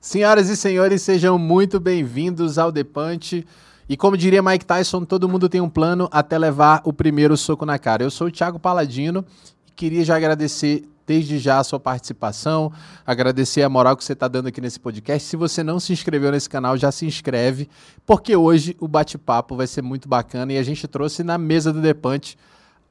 Senhoras e senhores, sejam muito bem-vindos ao Depante. E como diria Mike Tyson, todo mundo tem um plano até levar o primeiro soco na cara. Eu sou o Thiago Paladino e queria já agradecer desde já a sua participação, agradecer a moral que você está dando aqui nesse podcast. Se você não se inscreveu nesse canal, já se inscreve, porque hoje o bate-papo vai ser muito bacana e a gente trouxe na mesa do Depante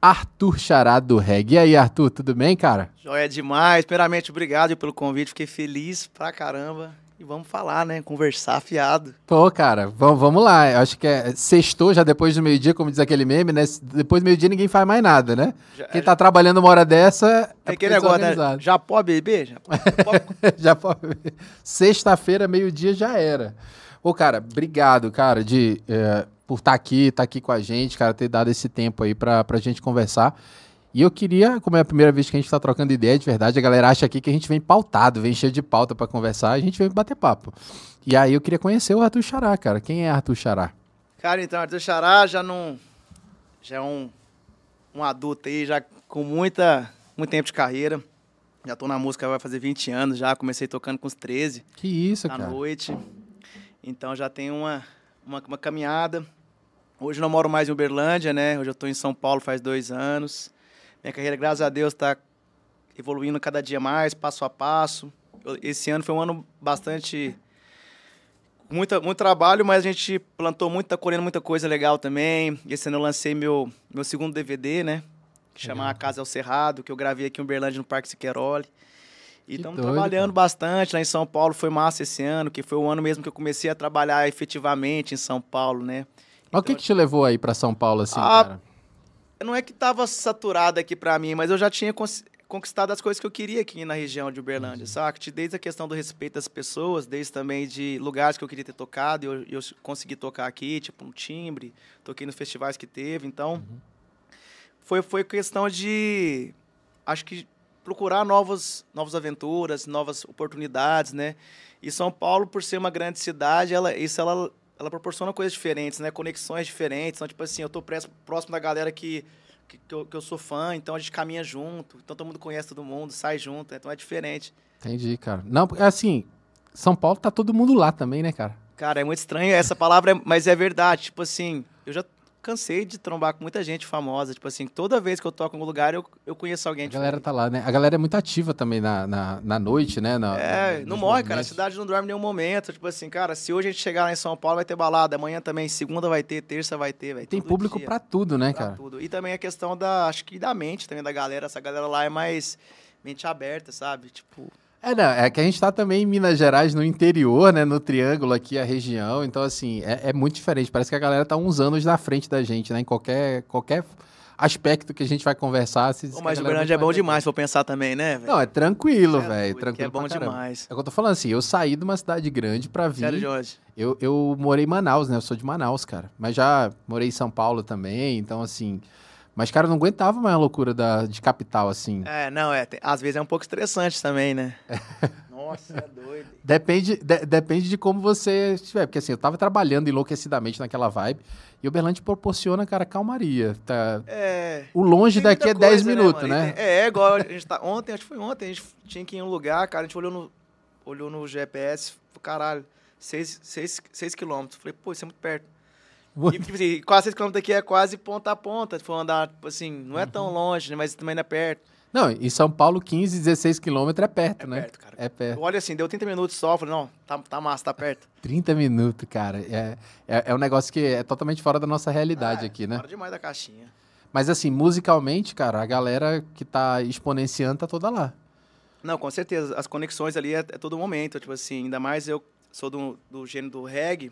Arthur Chará do Reg. E aí, Arthur, tudo bem, cara? Joia demais. Primeiramente, obrigado pelo convite. Fiquei feliz pra caramba. E vamos falar, né? Conversar afiado. Pô, cara, vamos lá. Eu acho que é sextou já depois do meio-dia, como diz aquele meme, né? Depois do meio-dia ninguém faz mais nada, né? Já, Quem tá trabalhando uma hora dessa. É aquele negócio, né? Já pode beber? Já pode, já pode beber. Sexta-feira, meio-dia já era. Ô, cara, obrigado, cara, de. É, por estar tá aqui, estar tá aqui com a gente, cara, ter dado esse tempo aí pra, pra gente conversar. E eu queria, como é a primeira vez que a gente está trocando ideia de verdade, a galera acha aqui que a gente vem pautado, vem cheio de pauta para conversar, a gente vem bater papo. E aí eu queria conhecer o Arthur Xará, cara. Quem é Arthur Xará? Cara, então, Arthur Xará já não. Já é um, um adulto aí, já com muita, muito tempo de carreira. Já tô na música, vai fazer 20 anos já. Comecei tocando com os 13. Que isso, cara. À noite. Então já tem uma, uma, uma caminhada. Hoje não moro mais em Uberlândia, né? Hoje eu estou em São Paulo faz dois anos. Minha carreira, graças a Deus, está evoluindo cada dia mais, passo a passo. Esse ano foi um ano bastante. Muita, muito trabalho, mas a gente plantou muito, tá colhendo muita coisa legal também. Esse ano eu lancei meu, meu segundo DVD, né? Que chama A Casa ao Cerrado, que eu gravei aqui em Uberlândia, no Parque Siqueiroli. E estamos trabalhando cara. bastante lá em São Paulo. Foi massa esse ano, que foi o ano mesmo que eu comecei a trabalhar efetivamente em São Paulo, né? Mas o que, que te levou aí para São Paulo, assim, ah, cara? Não é que tava saturado aqui para mim, mas eu já tinha conquistado as coisas que eu queria aqui na região de Uberlândia, uhum. sabe? Desde a questão do respeito das pessoas, desde também de lugares que eu queria ter tocado, e eu, eu consegui tocar aqui, tipo um timbre, toquei nos festivais que teve, então uhum. foi, foi questão de, acho que procurar novas, novas aventuras, novas oportunidades, né? E São Paulo, por ser uma grande cidade, ela, isso ela ela proporciona coisas diferentes, né? Conexões diferentes. Então, tipo assim, eu tô próximo da galera que, que, que, eu, que eu sou fã, então a gente caminha junto. Então todo mundo conhece todo mundo, sai junto, então é diferente. Entendi, cara. Não, assim, São Paulo tá todo mundo lá também, né, cara? Cara, é muito estranho essa palavra, mas é verdade. Tipo assim, eu já cansei de trombar com muita gente famosa. Tipo assim, toda vez que eu toco em algum lugar, eu, eu conheço alguém. A galera tá lá, né? A galera é muito ativa também na, na, na noite, né? Na, é, na, não morre, cara. A cidade não dorme em nenhum momento. Tipo assim, cara, se hoje a gente chegar lá em São Paulo, vai ter balada. Amanhã também, segunda vai ter, terça vai ter. Vai, Tem público dia. pra tudo, né, pra cara? tudo. E também a questão da, acho que da mente também da galera. Essa galera lá é mais mente aberta, sabe? Tipo... É, não, é que a gente está também em Minas Gerais, no interior, né? No Triângulo aqui, a região. Então, assim, é, é, muito diferente. Parece que a galera tá uns anos na frente da gente, né? Em qualquer, qualquer aspecto que a gente vai conversar. Se mas o Uberlândia é bom demais, vou pensar também, né? Véio? Não, é tranquilo, é, velho. Tranquilo. É bom demais. É o que eu tô falando assim, eu saí de uma cidade grande pra vir. Sério, Jorge? Eu, eu morei em Manaus, né? Eu sou de Manaus, cara. Mas já morei em São Paulo também, então, assim. Mas, cara, não aguentava mais a loucura da, de capital, assim. É, não, é. Tem, às vezes é um pouco estressante também, né? Nossa, é doido. Depende, de, depende de como você estiver. Porque, assim, eu tava trabalhando enlouquecidamente naquela vibe. E o Berlante proporciona, cara, calmaria. Tá... É. O longe daqui é 10 né, minutos, né? né? é, é, igual a gente tá. Ontem, acho que foi ontem, a gente tinha que ir em um lugar, cara, a gente olhou no, olhou no GPS, caralho, 6 quilômetros. Falei, pô, isso é muito perto. E, tipo assim, quase 6 km daqui é quase ponta a ponta. Se for andar, tipo assim, não é tão uhum. longe, né, mas também não é perto. Não, em São Paulo, 15, 16 quilômetros é perto, é né? É perto, cara. É perto. Olha assim, deu 30 minutos só, falei, não, tá, tá massa, tá perto. 30 minutos, cara. É, é, é um negócio que é totalmente fora da nossa realidade é, aqui, né? Fora demais da caixinha. Mas assim, musicalmente, cara, a galera que tá exponenciando tá toda lá. Não, com certeza. As conexões ali é, é todo momento. Tipo assim, ainda mais eu sou do, do gênero do reggae.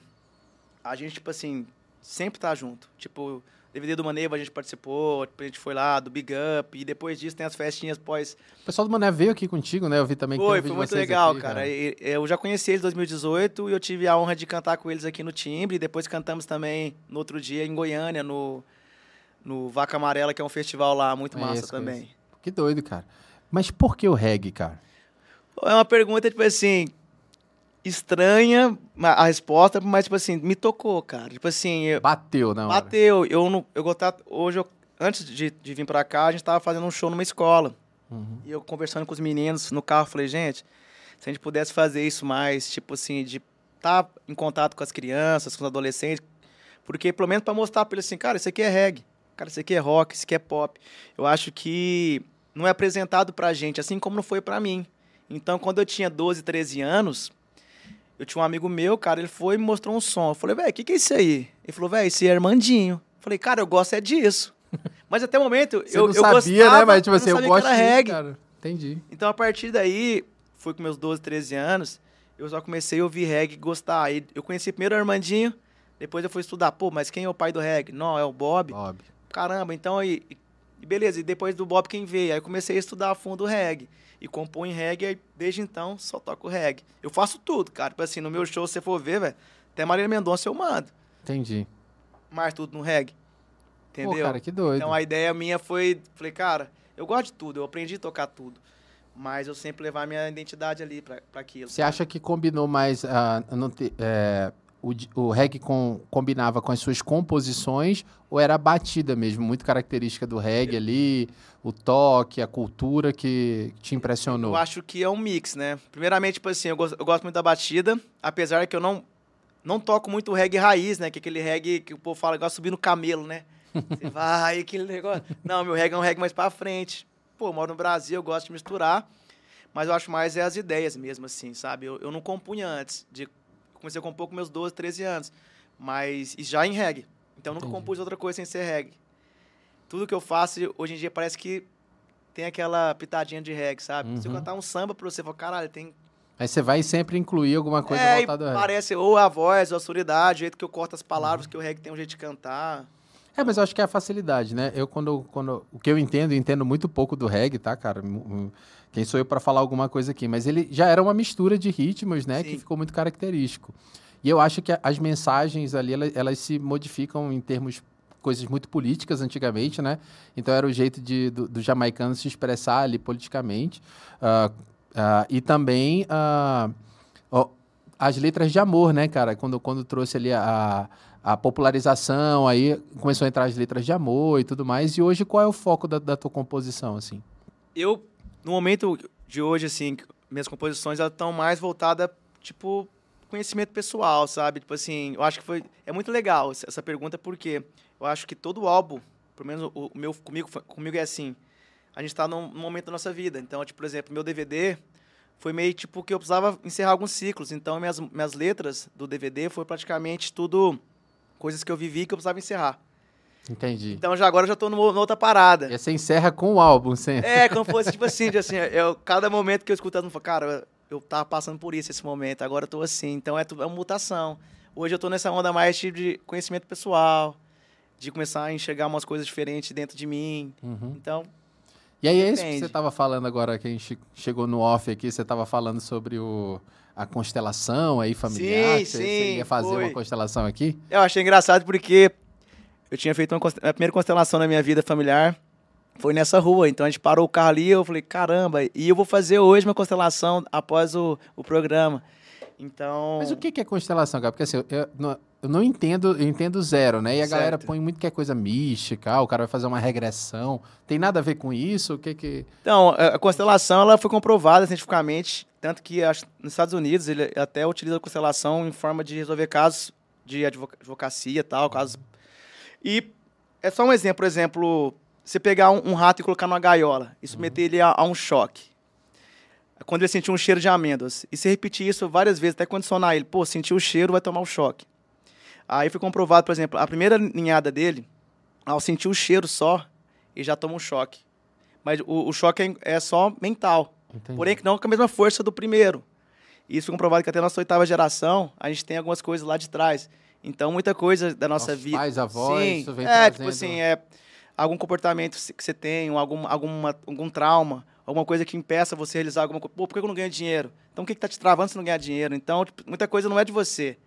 A gente, tipo assim, sempre tá junto. Tipo, DVD do Maneva a gente participou, a gente foi lá, do Big Up, e depois disso tem as festinhas pós. O pessoal do Mané veio aqui contigo, né? Eu vi também foi, que Foi, muito legal, aqui, cara. E, eu já conheci eles em 2018 e eu tive a honra de cantar com eles aqui no Timbre. E depois cantamos também no outro dia em Goiânia, no, no Vaca Amarela, que é um festival lá muito massa também. Conheço. Que doido, cara. Mas por que o reggae, cara? É uma pergunta, tipo assim, estranha a resposta, mas, tipo assim, me tocou, cara. Tipo assim... Eu, bateu, não? Bateu. Eu, não, eu gostava... Hoje, eu, antes de, de vir pra cá, a gente tava fazendo um show numa escola. Uhum. E eu conversando com os meninos no carro, falei, gente, se a gente pudesse fazer isso mais, tipo assim, de estar tá em contato com as crianças, com os adolescentes, porque pelo menos para mostrar para eles assim, cara, isso aqui é reggae, cara, isso aqui é rock, isso aqui é pop. Eu acho que não é apresentado pra gente, assim como não foi para mim. Então, quando eu tinha 12, 13 anos, eu tinha um amigo meu, cara, ele foi e me mostrou um som. Eu falei, velho, o que, que é isso aí? Ele falou, velho, esse é Armandinho. Eu falei, cara, eu gosto é disso. Mas até o momento, Você eu, não eu sabia, gostava, né? Mas, tipo assim, eu, eu, gosto sabia que era disso, reggae. cara. Entendi. Então, a partir daí, foi com meus 12, 13 anos, eu só comecei a ouvir reggae e gostar. Aí eu conheci primeiro o Armandinho, depois eu fui estudar, pô, mas quem é o pai do reggae? Não, é o Bob. Bob. Caramba, então aí. Beleza, e depois do Bob quem veio? Aí eu comecei a estudar a fundo o reggae. E compõe reggae, aí desde então só toco reggae. Eu faço tudo, cara. Tipo assim, no meu show, se você for ver, velho, até Marília Mendonça eu mando. Entendi. Mas tudo no reggae. Entendeu? Pô, cara, que doido. Então a ideia minha foi, falei, cara, eu gosto de tudo, eu aprendi a tocar tudo. Mas eu sempre levar minha identidade ali pra aquilo. Você acha que combinou mais. não te- é, o, o reggae com- combinava com as suas composições ou era a batida mesmo, muito característica do reggae ali, o toque, a cultura que te impressionou? Eu acho que é um mix, né? Primeiramente, tipo assim, eu gosto, eu gosto muito da batida, apesar que eu não não toco muito reggae raiz, né? Que é aquele reggae que o povo fala igual subir no camelo, né? Você vai, aquele negócio. Não, meu reggae é um reggae mais pra frente. Pô, eu moro no Brasil, eu gosto de misturar, mas eu acho mais é as ideias mesmo, assim, sabe? Eu, eu não compunha antes. De, comecei a compor com meus 12, 13 anos, mas e já em reggae. Então eu nunca Entendi. compus outra coisa sem ser reggae. Tudo que eu faço, hoje em dia, parece que tem aquela pitadinha de reggae, sabe? Se eu Uhum. cantar um samba pra você, fala, caralho, tem Aí você vai sempre incluir alguma coisa é, voltada ao reggae. parece ou a voz, ou a sonoridade, o jeito que eu corto as palavras, que o reggae tem um jeito de cantar. É, mas eu acho que é a facilidade, né? Eu, quando, quando. O que eu entendo, eu entendo muito pouco do reggae, tá, cara? Quem sou eu pra falar alguma coisa aqui? Mas ele já era uma mistura de ritmos, né? Que Sim. ficou muito característico. E eu acho que as mensagens ali, elas, elas se modificam em termos. Coisas muito políticas antigamente, né? Então era o jeito de, do, do jamaicano se expressar ali politicamente. Ah, ah, e também ah, ó, as letras de amor, né, cara? Quando, quando trouxe ali a, a popularização, aí começou a entrar as letras de amor e tudo mais. E hoje, qual é o foco da, da tua composição, assim? Eu, no momento de hoje, assim, minhas composições estão mais voltadas, tipo, conhecimento pessoal, sabe? Tipo assim, eu acho que foi. É muito legal essa pergunta, porque eu acho que todo álbum, pelo menos o, meu comigo, comigo é assim. A gente tá num, num momento da nossa vida. Então, tipo, por exemplo, meu DVD foi meio tipo que eu precisava encerrar alguns ciclos. Então, minhas, minhas letras do DVD foi praticamente tudo coisas que eu vivi que eu precisava encerrar. Entendi. Então, já agora eu já tô numa numa outra parada. E você encerra com o álbum, você... É, como fosse tipo assim, assim, eu, cada momento que eu escuto, eu falo, cara, eu tava passando por isso esse momento, agora eu tô assim. Então é, é uma mutação. Hoje eu tô nessa onda mais tipo, de conhecimento pessoal, de começar a enxergar umas coisas diferentes dentro de mim. Uhum. Então, E aí, é isso que Depende. você estava falando agora, que a gente chegou no off aqui, você estava falando sobre o, a constelação aí familiar. Sim, você, você sim, ia fazer foi. uma constelação aqui. eu achei engraçado porque eu tinha feito uma, a primeira constelação na minha vida familiar. Foi nessa rua, então a gente parou o carro ali, eu falei, caramba, e eu vou fazer hoje uma constelação após o, o programa. Então. Mas o que que é constelação, cara? Porque assim, eu não, eu não entendo, eu entendo zero, né? E a galera Certo. põe muito que é coisa mística, ah, o cara vai fazer uma regressão. Tem nada a ver com isso? O que que... Então, a a constelação ela foi comprovada cientificamente, tanto que acho, nos Estados Unidos ele até utiliza a constelação em forma de resolver casos de advoca- advocacia e tal, casos. E é só um exemplo, por exemplo, você pegar um, um rato e colocar numa gaiola e submeter ele a, a um choque. Quando ele sentir um cheiro de amêndoas. E se repetir isso várias vezes, até condicionar ele, pô, sentiu o cheiro, vai tomar o choque. Aí foi comprovado, por exemplo, a primeira ninhada dele, ao sentir o cheiro só, ele já toma um choque. Mas o, o choque é, é só mental. Entendi. Porém, que não com a mesma força do primeiro. E isso foi comprovado que até a nossa oitava geração, a gente tem algumas coisas lá de trás. Então, muita coisa da nossa vida. pais, avós, Sim, isso vem é, trazendo- tipo assim, é algum comportamento que você tem, algum, alguma, algum trauma, alguma coisa que impeça você realizar alguma coisa. Pô, por que eu não ganho dinheiro? Então, o que, que tá te travando se não ganhar dinheiro? Então, tipo, muita coisa não é de você.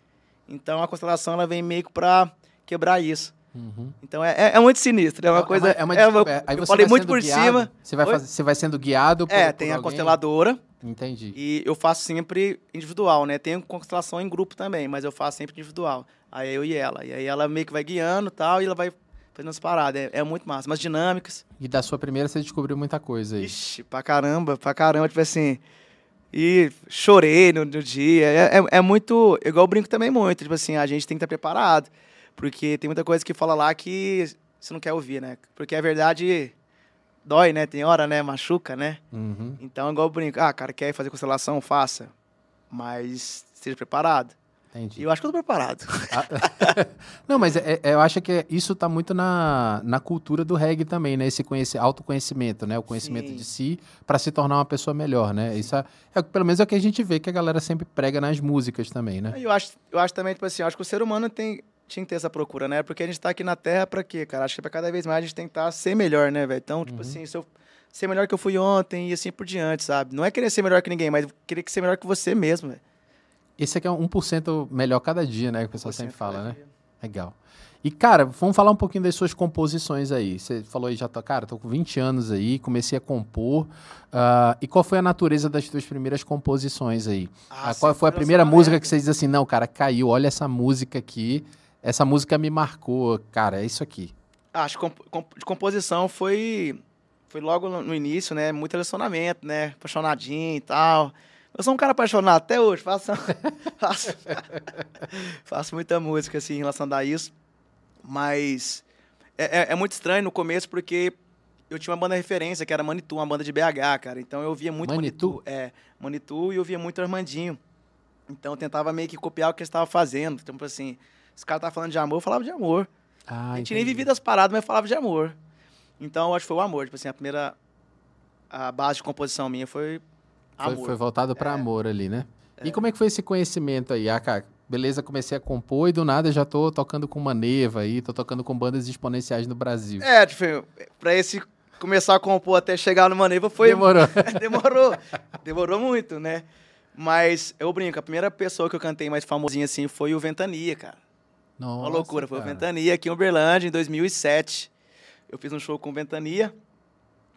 Então, a constelação, ela vem meio que pra quebrar isso. Uhum. Então, é, é, é muito sinistro. É uma coisa... É uma, é uma- descoberta. Aí eu você falei vai muito por guiado, cima. Você vai, fazer, você vai sendo guiado por É, por tem a alguém? consteladora, Entendi. E eu faço sempre individual, né? Tenho constelação em grupo também, mas eu faço sempre individual. Aí é eu e ela. E aí ela meio que vai guiando e tal, e ela vai fazendo as paradas. É, é muito massa. Umas dinâmicas. E da sua primeira você descobriu muita coisa aí. Ixi, pra caramba, pra caramba. Tipo assim, E chorei no, no dia. É, é, é muito. Igual eu brinco também muito. Tipo assim, a gente tem que estar preparado. Porque tem muita coisa que fala lá que você não quer ouvir, né? Porque a verdade dói, né? Tem hora, né? Machuca, né? Uhum. Então, igual eu brinco. Ah, cara, quer fazer constelação? Faça. Mas esteja preparado. Entendi. Eu acho que eu tô preparado. Ah, não, mas é- é- eu acho que isso tá muito na, na cultura do reggae também, né? Esse conhece, autoconhecimento, né? O conhecimento Sim. de si para se tornar uma pessoa melhor, né? Isso é, é- pelo menos é o que a gente vê que a galera sempre prega nas músicas também, né? Eu acho, eu acho também, tipo assim, eu acho que o ser humano tem, tinha que ter essa procura, né? Porque a gente tá aqui na Terra pra quê, cara? Acho que pra cada vez mais a gente que estar ser melhor, né, velho? Então, tipo assim, se eu ser melhor que eu fui ontem e assim por diante, sabe? Não é querer ser melhor que ninguém, mas querer que ser melhor que você mesmo, velho. Esse aqui é um 1% melhor cada dia, né? Que o pessoal sempre fala, né? que- Legal. E, cara, vamos falar um pouquinho das suas composições aí. Você falou aí, já tô, cara, tô com 20 anos aí, comecei a compor. ah, e qual foi a natureza das suas primeiras composições aí? Ah, Ah, qual foi a primeira música que você diz assim, não, cara, caiu, olha essa música aqui, essa música me marcou, cara, é isso aqui. Ah, Acho que comp- de composição foi, foi logo no no início, né? Muito relacionamento, né? Apaixonadinho e tal. Eu sou um cara apaixonado até hoje, faço, faço, faço muita música assim em relação a isso. Mas é, é- é muito estranho no começo porque eu tinha uma banda referência, que era Manitou, uma banda de BH, cara. Então eu ouvia muito Manitou? Manitou. É, Manitou e eu ouvia muito Armandinho. Então eu tentava meio que copiar o que eles estavam fazendo. Então, tipo assim, os caras estavam falando de amor, eu falava de amor. Ah, a gente nem entendi. vivia das paradas, mas falava de amor. Então, eu acho que foi o amor. Tipo assim, a primeira... A base de composição minha Foi, amor. foi voltado pra É. amor ali, né? E como é que foi esse conhecimento aí? Ah, cara, beleza, comecei a compor e do nada já tô tocando com Maneva aí, tô tocando com bandas exponenciais no Brasil. É, tipo, pra esse começar a compor até chegar no Maneva foi... Demorou. Demorou. Demorou muito, né? Mas eu brinco, a primeira pessoa que eu cantei mais famosinha assim foi o Ventania, cara. Nossa, Uma loucura, foi o cara. Ventania aqui em Uberlândia, em 2007. Eu fiz um show com o Ventania.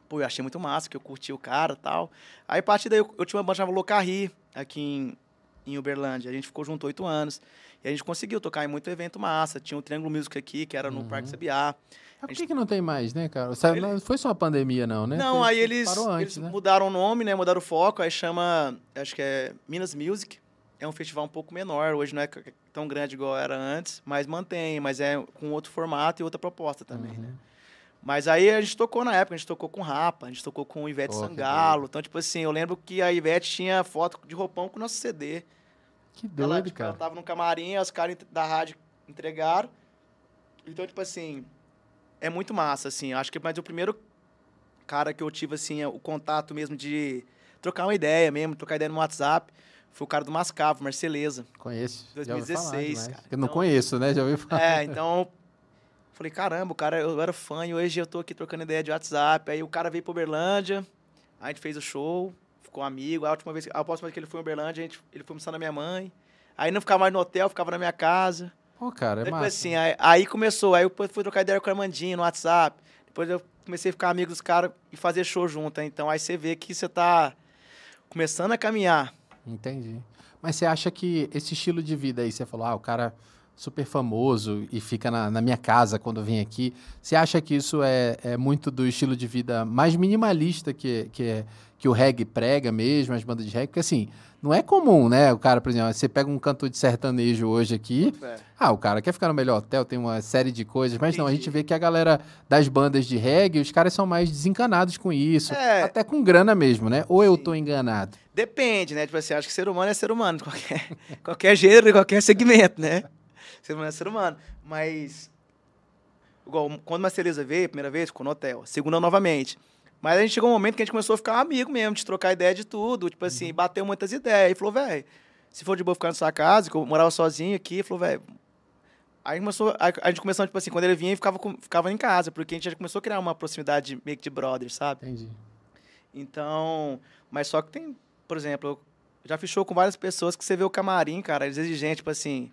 Pô, eu achei muito massa, que eu curti o cara e tal. Aí, a partir daí, eu, eu tinha uma banda chamada Locarri, aqui em, em Uberlândia. A gente ficou junto oito anos. E a gente conseguiu tocar em muito evento massa. Tinha o Triângulo Music aqui, que era no Uhum. Parque Sabiá. Mas por que, que não tem mais, né, cara? Sabe, Não foi só a pandemia, não, né? Não, Foi- aí eles, antes, eles né? mudaram o nome, né? Mudaram o foco, aí chama, acho que é Minas Music. É um festival um pouco menor, hoje não é tão grande igual era antes, mas mantém, mas é com outro formato e outra proposta também, Uhum. né? Mas aí a gente tocou na época, a gente tocou com Rapa, a gente tocou com Ivete que Sangalo. Então, tipo assim, eu lembro que a Ivete tinha foto de roupão com o nosso CD. Que ela, doido, tipo, ela cara. tava no camarim, os caras da rádio entregaram. Então, tipo assim, é muito massa, assim. Acho que mas o primeiro cara que eu tive, assim, o contato mesmo de trocar uma ideia mesmo, trocar ideia no WhatsApp, foi o cara do Mascavo, Marceleza. Conheço. já ouvi falar 2016, demais. cara. Eu não Então- conheço, né? Já ouvi falar. É, então. Falei, caramba, o cara, eu era fã e hoje eu tô aqui trocando ideia de WhatsApp. Aí o cara veio pra Uberlândia, a gente fez o show, ficou amigo. A última vez, a próxima vez que ele foi em Uberlândia, a gente, ele foi almoçar na minha mãe. Aí não ficava mais no hotel, ficava na minha casa. Pô, cara, é Depois massa. assim, aí, aí começou, aí eu fui trocar ideia com o Armandinho no WhatsApp. Depois eu comecei a ficar amigo dos caras e fazer show junto. Então aí você vê que você tá começando a caminhar. Entendi. Mas você acha que esse estilo de vida aí, você falou, ah, o cara super famoso e fica na, na minha casa quando vem aqui. Você acha que isso é, é muito do estilo de vida mais minimalista que, que, é- que o reggae prega mesmo, as bandas de reggae? Porque assim, não é comum, né? O cara, por exemplo, você pega um cantor de sertanejo hoje aqui, É. ah, o cara quer ficar no melhor hotel, tem uma série de coisas, mas não, a gente Entendi. vê que a galera das bandas de reggae, os caras são mais desencanados com isso, É. até com grana mesmo, né? Ou eu Sim. tô enganado? Depende, né? Tipo assim, acho que ser humano é ser humano, qualquer, qualquer gênero, qualquer segmento, né? Ser humano é ser humano. Mas, igual, quando Marceleza veio primeira vez, ficou no hotel. Segunda, novamente. Mas a gente chegou um momento que a gente começou a ficar amigo mesmo, de trocar ideia de tudo. Tipo assim, bateu muitas ideias. E falou, velho, se for de boa ficar na sua casa, que eu morava sozinho aqui, falou, velho. Aí começou, a, a gente começou, tipo assim, quando ele vinha, ele ficava, ficava em casa, porque a gente já começou a criar uma proximidade meio que de brother, sabe? Entendi. Então, mas só que tem, por exemplo, eu já show com várias pessoas que você vê o camarim, cara, eles exigentes, tipo assim.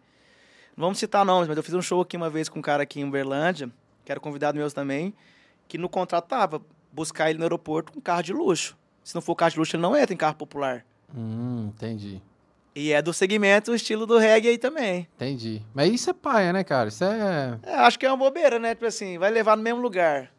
Não vamos citar nomes, mas eu fiz um show aqui uma vez com um cara aqui em Uberlândia, que era convidado meu também, que no contrato tava buscar ele no aeroporto com carro de luxo. Se não for carro de luxo, ele não entra em carro popular. Hum, entendi. E é do segmento, o estilo do reggae aí também. Entendi. Mas isso é paia, né, cara? Isso é. É, acho que é uma bobeira, né? Tipo assim, vai levar no mesmo lugar.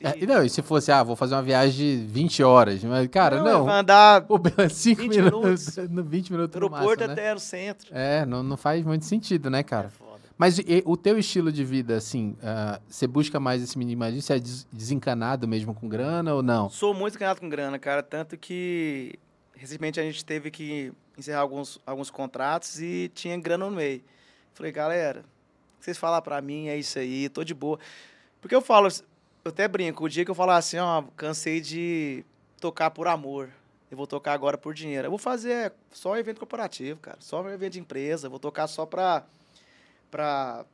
É, não, e se fosse, ah, vou fazer uma viagem de 20 horas, mas, cara, não. Vai andar Pô, 5 20 minutos, no 20 minutos aeroporto máximo, né? até no centro. É, não, não faz muito sentido, né, É cara? foda. Mas e, o teu estilo de vida, assim, ah, você busca mais esse minimalismo? Você é des- desencanado mesmo com grana ou não? Sou muito enganado com grana, cara. Tanto que recentemente a gente teve que encerrar alguns, alguns contratos e tinha grana no meio. Falei, galera, o que vocês falam pra mim é isso aí, tô de boa. Porque eu falo, eu até brinco, o dia que eu falar assim, ó, cansei de tocar por amor. Eu vou tocar agora por dinheiro. Eu vou fazer só evento corporativo, cara. Só evento de empresa. Eu vou tocar só pra, pra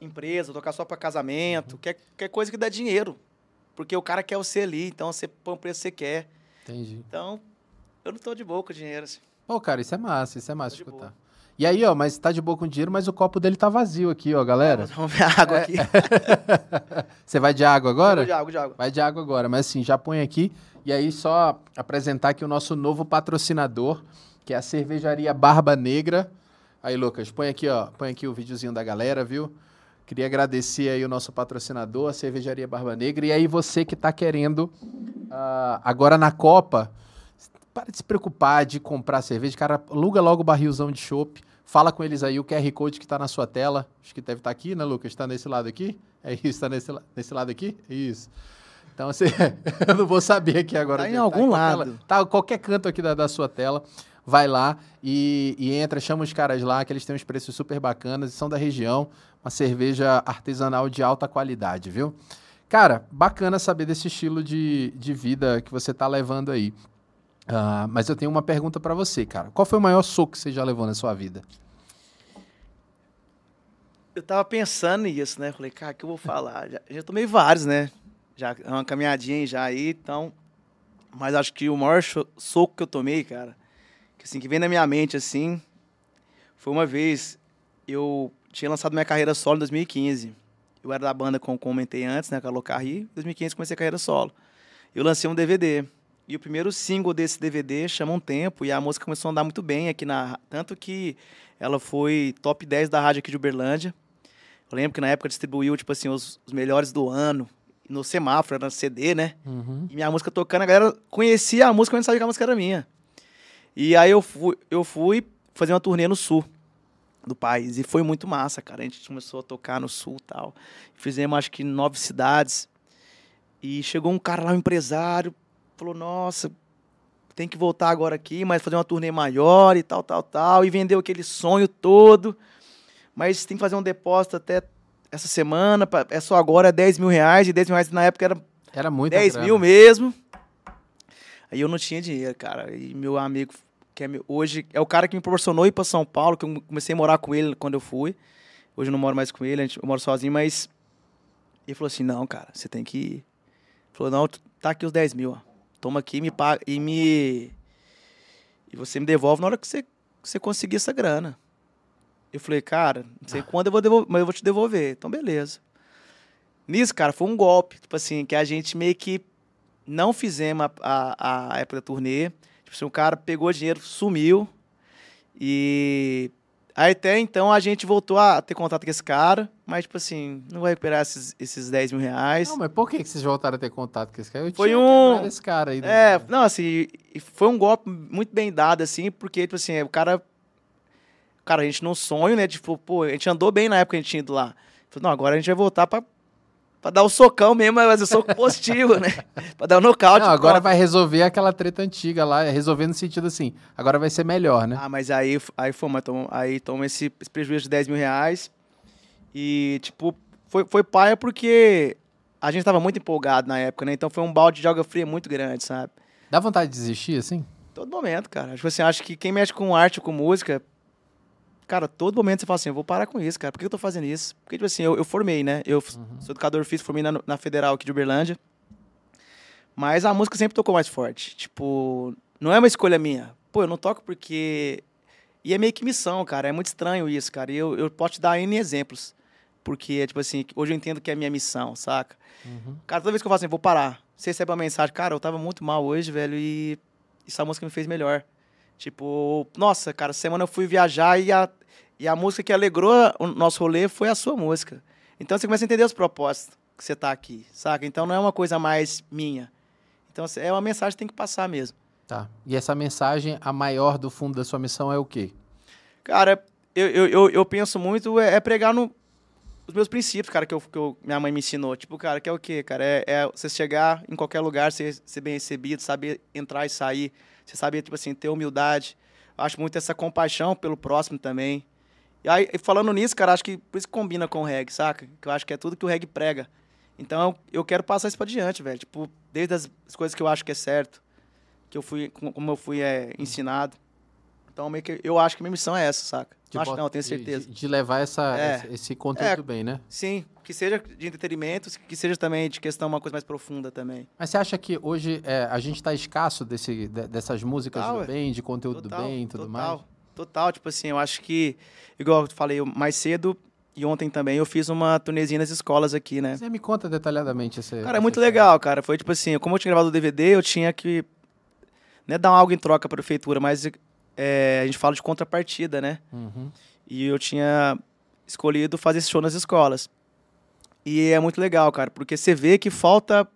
empresa, vou tocar só pra casamento. Quer, quer coisa que dá dinheiro. Porque o cara quer você ali, então você põe o preço que você quer. Entendi. Então, eu não tô de boa com o dinheiro, assim. Pô, cara, isso é massa, isso é massa escutar. boa. E aí, ó, mas tá de boa com dinheiro, mas o copo dele tá vazio aqui, ó, galera. Vamos ver a água aqui. Você vai de água agora? Água de água, de água. Vai de água agora, mas assim, já põe aqui. E aí, só apresentar aqui o nosso novo patrocinador, que é a cervejaria Barba Negra. Aí, Lucas, põe aqui, ó. Põe aqui o videozinho da galera, viu? Queria agradecer aí o nosso patrocinador, a cervejaria Barba Negra. E aí, você que tá querendo ah, agora na Copa, para de se preocupar de comprar cerveja, cara, aluga logo o barrilzão de chopp. Fala com eles aí, o QR Code que tá na sua tela. Acho que deve estar aqui, né, Lucas? Tá nesse lado aqui? É isso, tá nesse, nesse lado aqui? Isso. Então, você, eu não vou saber aqui agora. Tá onde em é que algum qualquer lado. la- Tá qualquer canto aqui da, da sua tela. Vai lá e, e entra, chama os caras lá, que eles têm uns preços super bacanas e são da região. Uma cerveja artesanal de alta qualidade, viu? Cara, bacana saber desse estilo de, de vida que você tá levando aí. Ah, mas eu tenho uma pergunta pra você, cara. Qual foi o maior soco que você já levou na sua vida? Eu tava pensando nisso, né? Falei, cara, o que eu vou falar? Já, já tomei vários, né? Já é uma caminhadinha já aí, então. Mas acho que o maior soco que eu tomei, cara, que assim, que vem na minha mente, assim, foi uma vez, eu tinha lançado minha carreira solo em 2015. Eu era da banda, como comentei antes, né? Com a Locarri. Em 2015 comecei a carreira solo. Eu lancei um DVD. E o primeiro single desse DVD chama Um Tempo, e a música começou a andar muito bem aqui na. Tanto que ela foi top 10 da rádio aqui de Uberlândia. Eu lembro que na época distribuiu, tipo assim, os, os melhores do ano. No semáforo, era CD, né? Uhum. E minha música tocando, a galera conhecia a música, mas não sabia que a música era minha. E aí eu fui, eu fui fazer uma turnê no sul do país. E foi muito massa, cara. A gente começou a tocar no sul e tal. Fizemos, acho que, nove cidades. E chegou um cara lá, um empresário, falou, nossa, tem que voltar agora aqui, mas fazer uma turnê maior e tal, tal, tal. E vendeu aquele sonho todo. Mas tem que fazer um depósito até essa semana. pra- É só agora, é 10 mil reais. E 10 mil reais na época era Era muito 10 mil mesmo. Aí eu não tinha dinheiro, cara. E meu amigo, que é meu- hoje, é o cara que me proporcionou ir pra São Paulo, que eu comecei a morar com ele quando eu fui. Hoje eu não moro mais com ele, eu moro sozinho, mas. Ele falou assim: não, cara, você tem que ir. Ele falou: não, tá aqui os 10 mil, ó. Toma aqui me paga, e me. E você me devolve na hora que você, que você conseguir essa grana. Eu falei, cara, não sei quando eu vou devolver, mas eu vou te devolver. Então, beleza. Nisso, cara, foi um golpe, tipo assim, que a gente meio que não fizemos a, a, a época da turnê. Tipo assim, o cara pegou dinheiro, sumiu. E aí até então a gente voltou a ter contato com esse cara, mas tipo assim, não vai recuperar esses, esses 10 mil reais. Não, mas por que que vocês voltaram a ter contato com esse cara? Eu Foi um- esse cara aí. né? É, não, assim, foi um golpe muito bem dado, assim, porque, tipo assim, o cara. Cara, a gente num sonho, né? Tipo, pô, a gente andou bem na época que a gente tinha ido lá. Falei, não, agora a gente vai voltar pra, pra dar o socão mesmo, mas o soco positivo, né? Pra dar o nocaute. Não, agora vai resolver aquela treta antiga lá, é resolver no sentido assim, agora vai ser melhor, né? Ah, mas aí, aí foi, mas toma, aí toma esse, esse prejuízo de 10 mil reais. E, tipo, foi, foi paia porque a gente tava muito empolgado na época, né? Então foi um balde de água fria muito grande, sabe? Dá vontade de desistir, assim? Todo momento, cara. Tipo assim, acho que quem mexe com arte, com música, cara, todo momento você fala assim, eu vou parar com isso, cara. Por que eu tô fazendo isso? Porque, tipo assim, eu, eu formei, né? Eu f- sou educador físico, formei na, na Federal aqui de Uberlândia. Mas a música sempre tocou mais forte. Tipo, não é uma escolha minha. Pô, eu não toco porque... E é meio que missão, cara. É muito estranho isso, cara. E eu, eu posso te dar N exemplos. Porque, tipo assim, hoje eu entendo que é minha missão, saca? Cara, toda vez que eu falo assim, vou parar, você recebe uma mensagem, cara, eu tava muito mal hoje, velho, e essa música me fez melhor. Tipo, nossa, cara, semana eu fui viajar e a, e a música que alegrou o nosso rolê foi a sua música. Então você começa a entender os propósitos. que você tá aqui, saca? Então não é uma coisa mais minha. Então assim, é uma mensagem que tem que passar mesmo. Tá. E essa mensagem, a maior do fundo da sua missão é o quê? Cara, eu, eu, eu, eu penso muito é, é pregar no, os meus princípios, cara, que, eu, que eu, minha mãe me ensinou. Tipo, cara, que é o quê, cara? É, é você chegar em qualquer lugar, ser, ser bem recebido, saber entrar e sair. Você saber, tipo assim, ter humildade. Eu acho muito essa compaixão pelo próximo também. E aí, falando nisso, cara, acho que por isso que combina com o reggae, saca? Que eu acho que é tudo que o reggae prega. Então, eu quero passar isso pra diante, velho. Tipo, desde as coisas que eu acho que é certo, que eu fui, como eu fui é, ensinado. Então, meio que eu acho que minha missão é essa, saca? De acho não, tenho certeza. De, de levar essa, É. esse, conteúdo É. bem, né? Sim, que seja de entretenimento, que seja também de questão uma coisa mais profunda também. Mas você acha que hoje é, a gente tá escasso desse, de- dessas músicas Total, do ué. bem, de conteúdo Total, do bem e tudo total, mais? Total, tipo assim, eu acho que, igual eu falei mais cedo e ontem também, eu fiz uma turnezinha nas escolas aqui, né? Você me conta detalhadamente esse. Cara, é muito legal, cara. Foi tipo assim, como eu tinha gravado o DVD, eu tinha que. Não é dar algo em troca pra prefeitura, mas é, a gente fala de contrapartida, né? Uhum. E eu tinha escolhido fazer esse show nas escolas. E é muito legal, cara, porque você vê que falta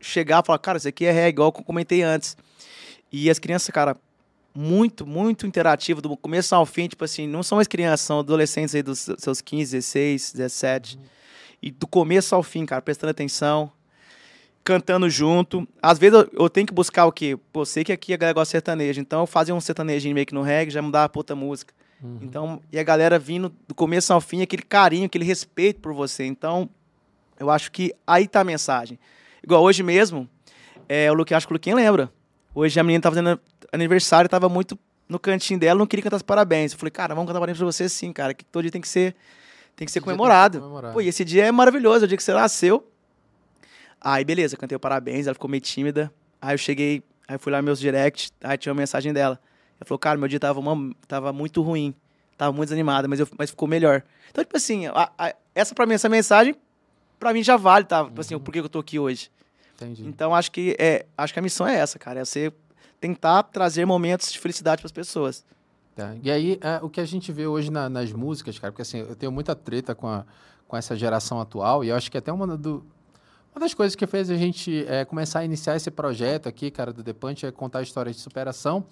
chegar e falar, cara, isso aqui é reggae, igual eu comentei antes. E as crianças, cara, muito, muito interativo, do começo ao fim, tipo assim, não são mais crianças, são adolescentes aí dos seus 15, 16, 17. E do começo ao fim, cara, prestando atenção, cantando junto. Às vezes eu, eu tenho que buscar o quê? Pô, sei que aqui a galera gosta de sertanejo, então eu fazia um sertanejinho meio que no reggae, já mudava pra outra música. Uhum. Então, e a galera vindo do começo ao fim, aquele carinho, aquele respeito por você. Então, eu acho que aí tá a mensagem. Igual hoje mesmo, é, o Luquinha, acho que o Luquinha lembra. Hoje a menina tava fazendo aniversário, tava muito no cantinho dela, não queria cantar os parabéns. Eu falei, cara, vamos cantar parabéns pra você sim, cara, que todo dia tem que ser, tem que ser dia tem que comemorado. comemorado. Pô, e esse dia é maravilhoso, é o dia que você nasceu. Aí, beleza, cantei o parabéns, ela ficou meio tímida. Aí eu cheguei, aí eu fui lá meus direct, aí tinha uma mensagem dela. Ela falou, cara, meu dia tava, uma- tava muito ruim, tava muito desanimada, mas, eu, mas ficou melhor. Então, tipo assim, a- a- essa pra mim, essa mensagem, pra mim já vale, tá? Tipo assim, o porquê que eu tô aqui hoje. Entendi. Então, acho que, é, acho que a missão é essa, cara, é você tentar trazer momentos de felicidade pras pessoas. Tá. E aí, é, o que a gente vê hoje na- nas músicas, cara, porque assim, eu tenho muita treta com, a, com essa geração atual, e eu acho que até uma, do, uma das coisas que fez a gente é, começar a iniciar esse projeto aqui, cara, do Depante, é contar histórias de superação,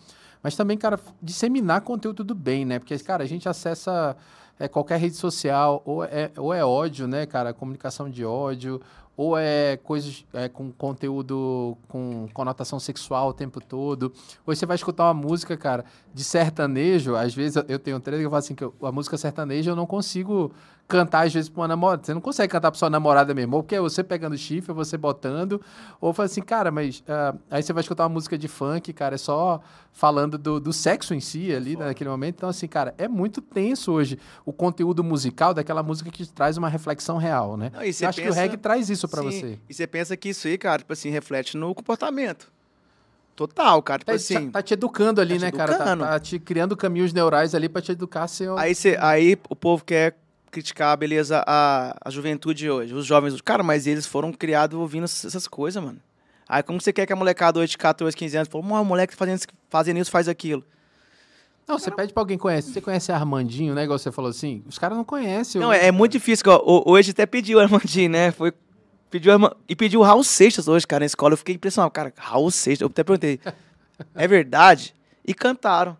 mas também, cara, disseminar conteúdo do bem, né? Porque, cara, a gente acessa é, qualquer rede social, ou é, ou é ódio, né, cara, comunicação de ódio, ou é coisas é, com conteúdo com conotação sexual o tempo todo. Ou você vai escutar uma música, cara, de sertanejo, às vezes eu- tenho um treino que eu falo assim, que eu- a música sertaneja eu não consigo cantar às vezes pra uma namorada. Você não consegue cantar pra sua namorada mesmo, ou porque é você pegando chifre, ou você botando, ou fala assim, cara, mas ah, aí você vai escutar uma música de funk, cara, é só falando do, do sexo em si ali né, naquele momento. Então, assim, cara, é muito tenso hoje o conteúdo musical daquela música que traz uma reflexão real, né? Não, e você eu acho que o pensa- reggae traz isso pra Sim, você. E você pensa que isso aí, cara, tipo assim, reflete no comportamento. Total, cara. Tipo Tá, assim. tá te educando ali, tá né, te cara? Tá, educando. tá te criando caminhos neurais ali pra te educar um- Aí, cê, aí o povo quer criticar, beleza, a, a juventude hoje, os jovens. Cara, mas eles foram criados ouvindo essas coisas, mano. Aí como você quer que a molecada hoje de 14, 15 anos, falou, "Mano, o moleque fazendo, isso- fazendo isso, faz aquilo. Não, você pede pra alguém conhece. Você conhece Armandinho, né? Igual você falou assim. Os caras não conhecem. Não, é, é muito difícil. ó, ho- Hoje até pediu Armandinho, né? Foi, pediu Arma- e pediu o Raul Seixas hoje, cara, na escola. Eu fiquei impressionado. Cara, Raul Seixas, eu até perguntei, é verdade? E cantaram.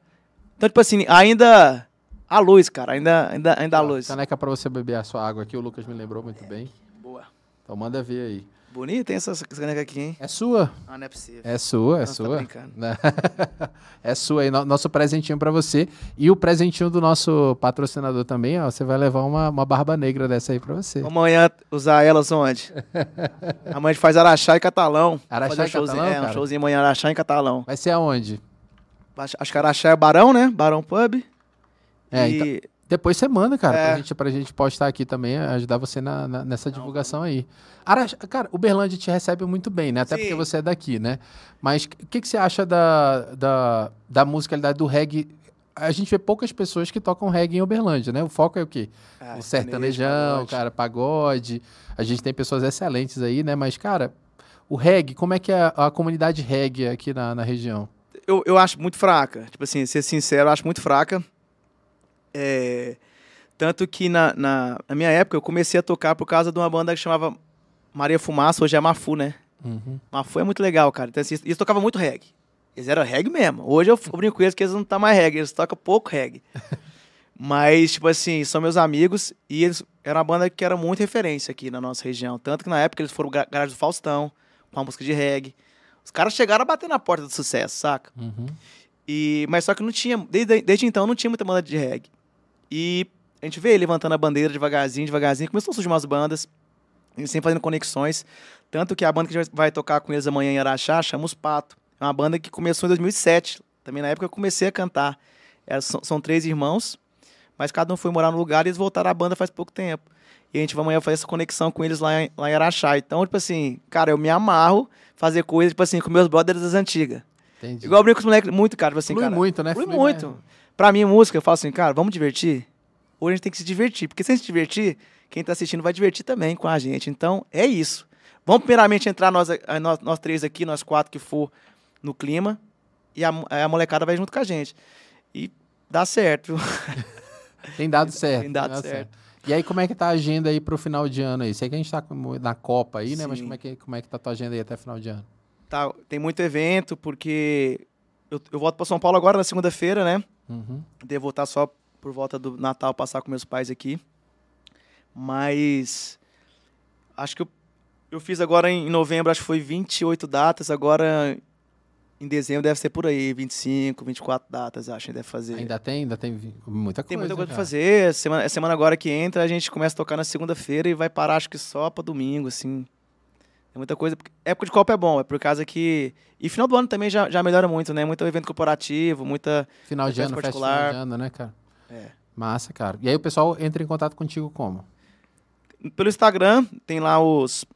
Então, tipo assim, ainda... A luz, cara, ainda, ainda, ainda a luz. Caneca pra você beber a sua água aqui. O Lucas me lembrou muito bem. Boa. Então manda ver aí. Bonita, hein, essa essa caneca aqui, hein? É sua. Ah, não é possível. É sua, é Não, tá sua. brincando. é sua aí, no- nosso presentinho pra você. E o presentinho do nosso patrocinador também, ó. Você vai levar uma, uma barba negra dessa aí pra você. Amanhã usar elas onde? Amanhã a gente faz Araxá e Catalão. Araxá um e showzinho, Catalão, É, um cara? showzinho amanhã, Araxá e Catalão. Vai ser aonde? Acho acho que Araxá é Barão, né? Barão Pub. É, e... Depois você manda, cara, É. pra, gente, pra gente postar aqui também, ajudar você na, na- nessa divulgação aí. Arax- cara, Uberlândia te recebe muito bem, né? Até Sim. porque você é daqui, né? Mas o que, que você acha da, da, da musicalidade do reggae? A gente vê poucas pessoas que tocam reggae em Uberlândia, né? O foco é o quê? Ah, o sertanejão, pagode. cara, pagode. A gente tem pessoas excelentes aí, né? Mas, cara, o reggae, como é que é a, a comunidade reggae aqui na, na região? Eu, eu acho muito fraca. Tipo assim, ser sincero, eu acho muito fraca. É, Tanto que na, na, na minha época eu comecei a tocar por causa de uma banda que chamava Maria Fumaça, hoje é Mafu, né? Uhum. Mafu é muito legal, cara. Então, assim, eles tocavam muito reggae. Eles eram reggae mesmo. Hoje eu, brinco com eles que eles não tá mais reggae, eles tocam pouco reggae. Mas, tipo assim, são meus amigos e eles era uma banda que era muito referência aqui na nossa região. Tanto que na época eles foram gra- garagem do Faustão, com a música de reggae. Os caras chegaram a bater na porta do sucesso, saca? Uhum. E, mas só que não tinha, desde, desde então não tinha muita banda de reggae. E a gente veio levantando a bandeira devagarzinho, devagarzinho. Começou a surgir umas bandas, sempre fazendo conexões. Tanto que a banda que a gente vai tocar com eles amanhã em Araxá chama Os Pato. É uma banda que começou em 2007. Também na época eu comecei a cantar. É, são, são três irmãos, mas cada um foi morar no lugar e eles voltaram à banda faz pouco tempo. E a gente vai amanhã fazer essa conexão com eles lá em, lá em Araxá. Então, tipo assim, cara, eu me amarro fazer coisas, tipo assim, com meus brothers das antigas. Entendi. Igual eu brinco com os moleques muito, cara. Tipo assim, Flui cara, muito, né? Flui Flui muito. mesmo. Pra mim, música, eu falo assim, cara, vamos divertir? Hoje a gente tem que se divertir. Porque se a gente se divertir, quem tá assistindo vai divertir também com a gente. Então, é isso. Vamos primeiramente entrar nós, a- nós, nós três aqui, nós quatro que for no clima. E a, mo- a molecada vai junto com a gente. E dá certo. Tem dado certo. Tem dado certo. E aí, como é que tá a agenda aí pro final de ano aí? Sei que a gente tá na Copa aí, né? Mas Sim. como é, que, como é que tá a tua agenda aí até final de ano? Tá, tem muito evento, porque eu, eu volto pra São Paulo agora na segunda-feira, né? Uhum. Devo voltar só por volta do Natal, passar com meus pais aqui. Mas acho que eu, eu fiz agora em novembro, acho que foi 28 datas, agora em dezembro deve ser por aí, 25, 24 datas, acho que deve fazer. Ainda tem? Ainda tem muita coisa. Tem muita coisa pra fazer. Semana, a semana agora que entra, a gente começa a tocar na segunda-feira e vai parar, acho que só pra domingo, assim. É muita coisa. Época de Copa é bom, é por causa que. E final do ano também já, já melhora muito, né? Muito evento corporativo, muita. Final de ano, festa particular. final de ano, né, cara? É. Massa, cara. E aí o pessoal entra em contato contigo como? Pelo Instagram, tem lá os,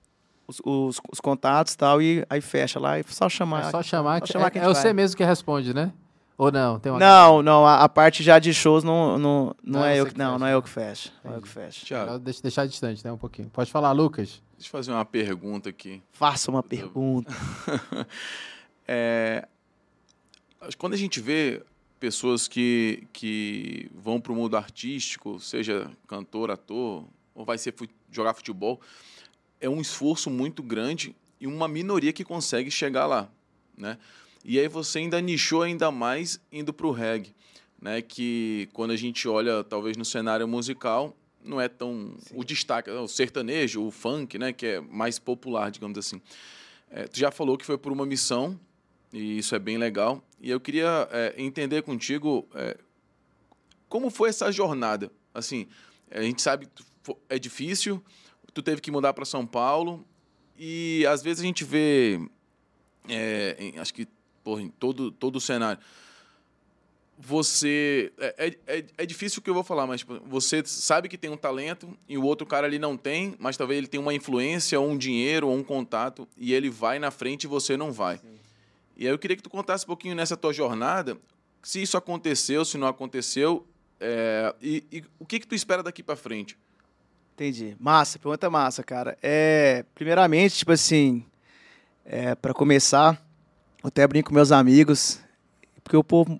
os, os, os contatos e tal, e aí fecha lá, e só chamar. é só chamar, só que, chamar é, que é gente você vai. mesmo que responde, né? Ou não? Tem uma Não, não, a, a parte já de shows não, não, não, Não, é você eu que que. Não, fecha. não é eu que fecho. Não é eu que fecho. Deixar distante, né? Um pouquinho. Pode falar, Lucas. Deixa eu fazer uma pergunta aqui. Faça uma pergunta. É, quando a gente vê pessoas que, que vão para o mundo artístico, seja cantor, ator, ou vai ser jogar futebol, é um esforço muito grande e uma minoria que consegue chegar lá, né? E aí você ainda nichou ainda mais indo para o reggae, né? Que quando a gente olha, talvez no cenário musical, não é tão o destaque, o sertanejo, o funk, né? Que é mais popular, digamos assim. É, tu já falou que foi por uma missão, e isso é bem legal. E eu queria é, entender contigo é, como foi essa jornada. Assim, a gente sabe que é difícil, tu teve que mudar para São Paulo, e às vezes a gente vê, é, em- acho que porra, em todo, todo o cenário, você. É, é, é- é difícil o que eu vou falar, mas tipo, você sabe que tem um talento e o outro cara ali não tem, mas talvez ele tenha uma influência, ou um dinheiro, ou um contato, e ele vai na frente e você não vai. E aí eu queria que tu contasse um pouquinho nessa tua jornada, se isso aconteceu, se não aconteceu, é, e, e o que, que tu espera daqui para frente? Entendi. Massa, pergunta massa, cara. É, primeiramente, tipo assim, é, para começar, eu até brinco com meus amigos, porque o povo,